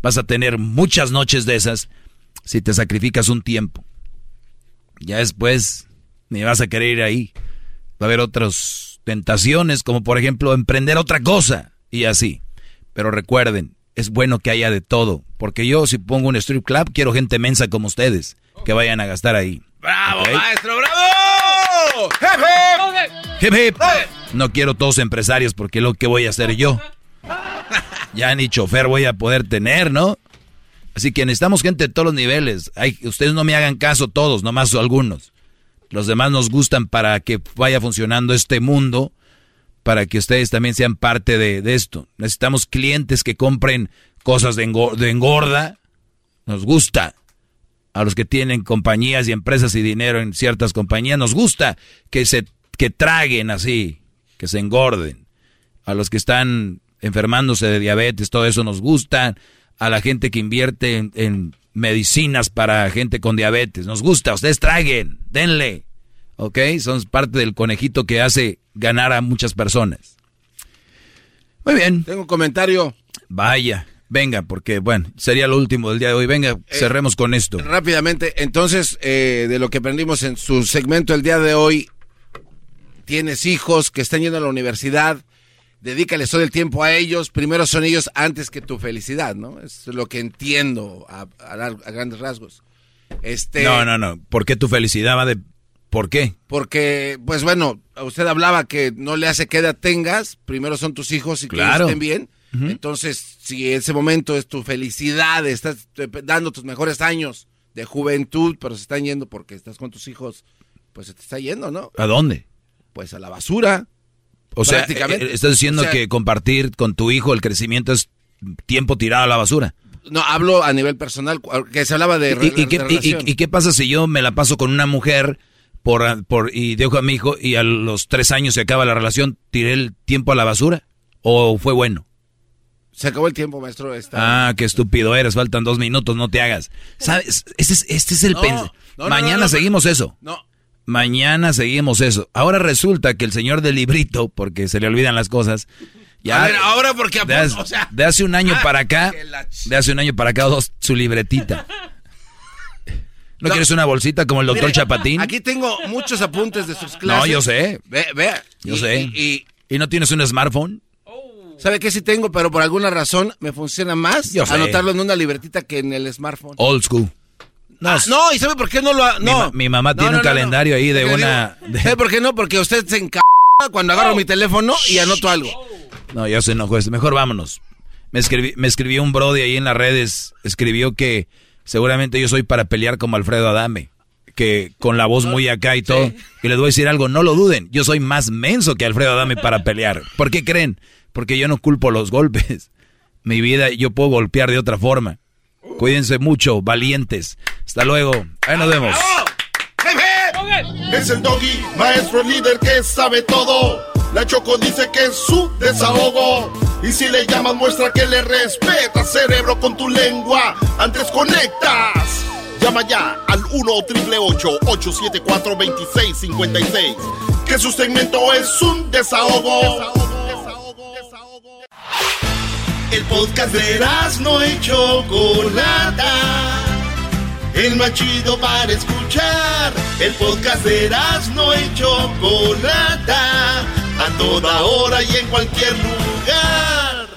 Vas a tener muchas noches de esas si te sacrificas un tiempo. Ya después ni vas a querer ir ahí. Va a haber otras tentaciones, como por ejemplo emprender otra cosa y así. Pero recuerden, es bueno que haya de todo, porque yo si pongo un strip club quiero gente mensa como ustedes que vayan a gastar ahí. ¡Bravo, maestro, bravo! ¡Hip, hip! No quiero todos empresarios porque lo que voy a hacer yo. Ya ni chofer voy a poder tener, ¿no? Así que necesitamos gente de todos los niveles. Hay, ustedes no me hagan caso todos, nomás algunos. Los demás nos gustan para que vaya funcionando este mundo, para que ustedes también sean parte de, esto. Necesitamos clientes que compren cosas de, engorda. Nos gusta. A los que tienen compañías y empresas y dinero en ciertas compañías, nos gusta que se que traguen así, que se engorden. A los que están enfermándose de diabetes, todo eso nos gusta. A la gente que invierte en, medicinas para gente con diabetes, nos gusta. Ustedes traguen, denle. ¿Ok? Son parte del conejito que hace ganar a muchas personas. Muy bien. Tengo un comentario. Vaya. Venga, porque bueno, sería lo último del día de hoy. Venga, eh, cerremos con esto. Rápidamente, entonces, eh, de lo que aprendimos en su segmento el día de hoy, tienes hijos que están yendo a la universidad, dedícales todo el tiempo a ellos, primero son ellos antes que tu felicidad, ¿no? Es lo que entiendo a, grandes rasgos. Este, no, no, no. ¿Por qué tu felicidad va de... ¿Por qué? Porque, pues bueno, usted hablaba que no le hace que edad tengas, primero son tus hijos y que estén bien. Entonces, si ese momento es tu felicidad, estás dando tus mejores años de juventud, pero se están yendo porque estás con tus hijos, pues se te está yendo, ¿no? ¿A dónde? Pues a la basura. O sea, eh, estás diciendo que compartir con tu hijo el crecimiento es tiempo tirado a la basura. No, hablo a nivel personal, que se hablaba de... ¿Y, y, qué, pasa si yo me la paso con una mujer por, por, y dejo a mi hijo y a los tres años se acaba la relación, tiré el tiempo a la basura? ¿O fue bueno? Se acabó el tiempo, maestro. Ah, qué estúpido eres, faltan dos minutos, no te hagas. ¿Sabes? Este es, este es el Mañana seguimos eso. No, Mañana seguimos eso. Ahora resulta que el señor del librito, porque se le olvidan las cosas, ya. A ver, ahora porque de, hace, o sea, de hace un año ah, para acá, de hace un año para acá, dos, su libretita. ¿No, quieres una bolsita como el doctor Chapatín? Aquí tengo muchos apuntes de sus clases. No, yo sé. Ve, ve. Yo sé. Y, y, no tienes un smartphone? ¿Sabe qué sí tengo? Pero por alguna razón me funciona más anotarlo en una libretita que en el smartphone. Old school. No, ah, no, ¿y sabe por qué no lo ha, No. Mi, mamá tiene un calendario ahí de una. ¿Sabe por qué no? Porque usted se enca cuando agarro mi teléfono y anoto algo. No, ya se enojó. Mejor vámonos. Me, escribí, me escribió un brody ahí en las redes. Escribió que seguramente yo soy para pelear como Alfredo Adame. Que con la voz muy acá y todo. Y les voy a decir algo, no lo duden. Yo soy más menso que Alfredo Adame para pelear. ¿Por qué creen? Porque yo no culpo los golpes. Mi vida yo puedo golpear de otra forma. Cuídense mucho, valientes. Hasta luego. Ahí nos vemos. Es el doggy, maestro líder que sabe todo. La Choco dice que es su desahogo. Y si le llamas, muestra que le respeta, cerebro, con tu lengua. Antes conectas. Llama ya al 1-888-874-2656. Que su segmento es un desahogo. desahogo, desahogo. El podcast de no hecho Chocolata el más chido para escuchar. El podcast de no y Chocolata, a toda hora y en cualquier lugar.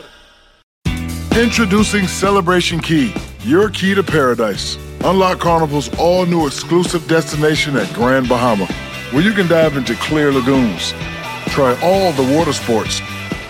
Introducing Celebration Key, your key to paradise. Unlock Carnival's all new exclusive destination at Grand Bahama, where you can dive into clear lagoons, try all the water sports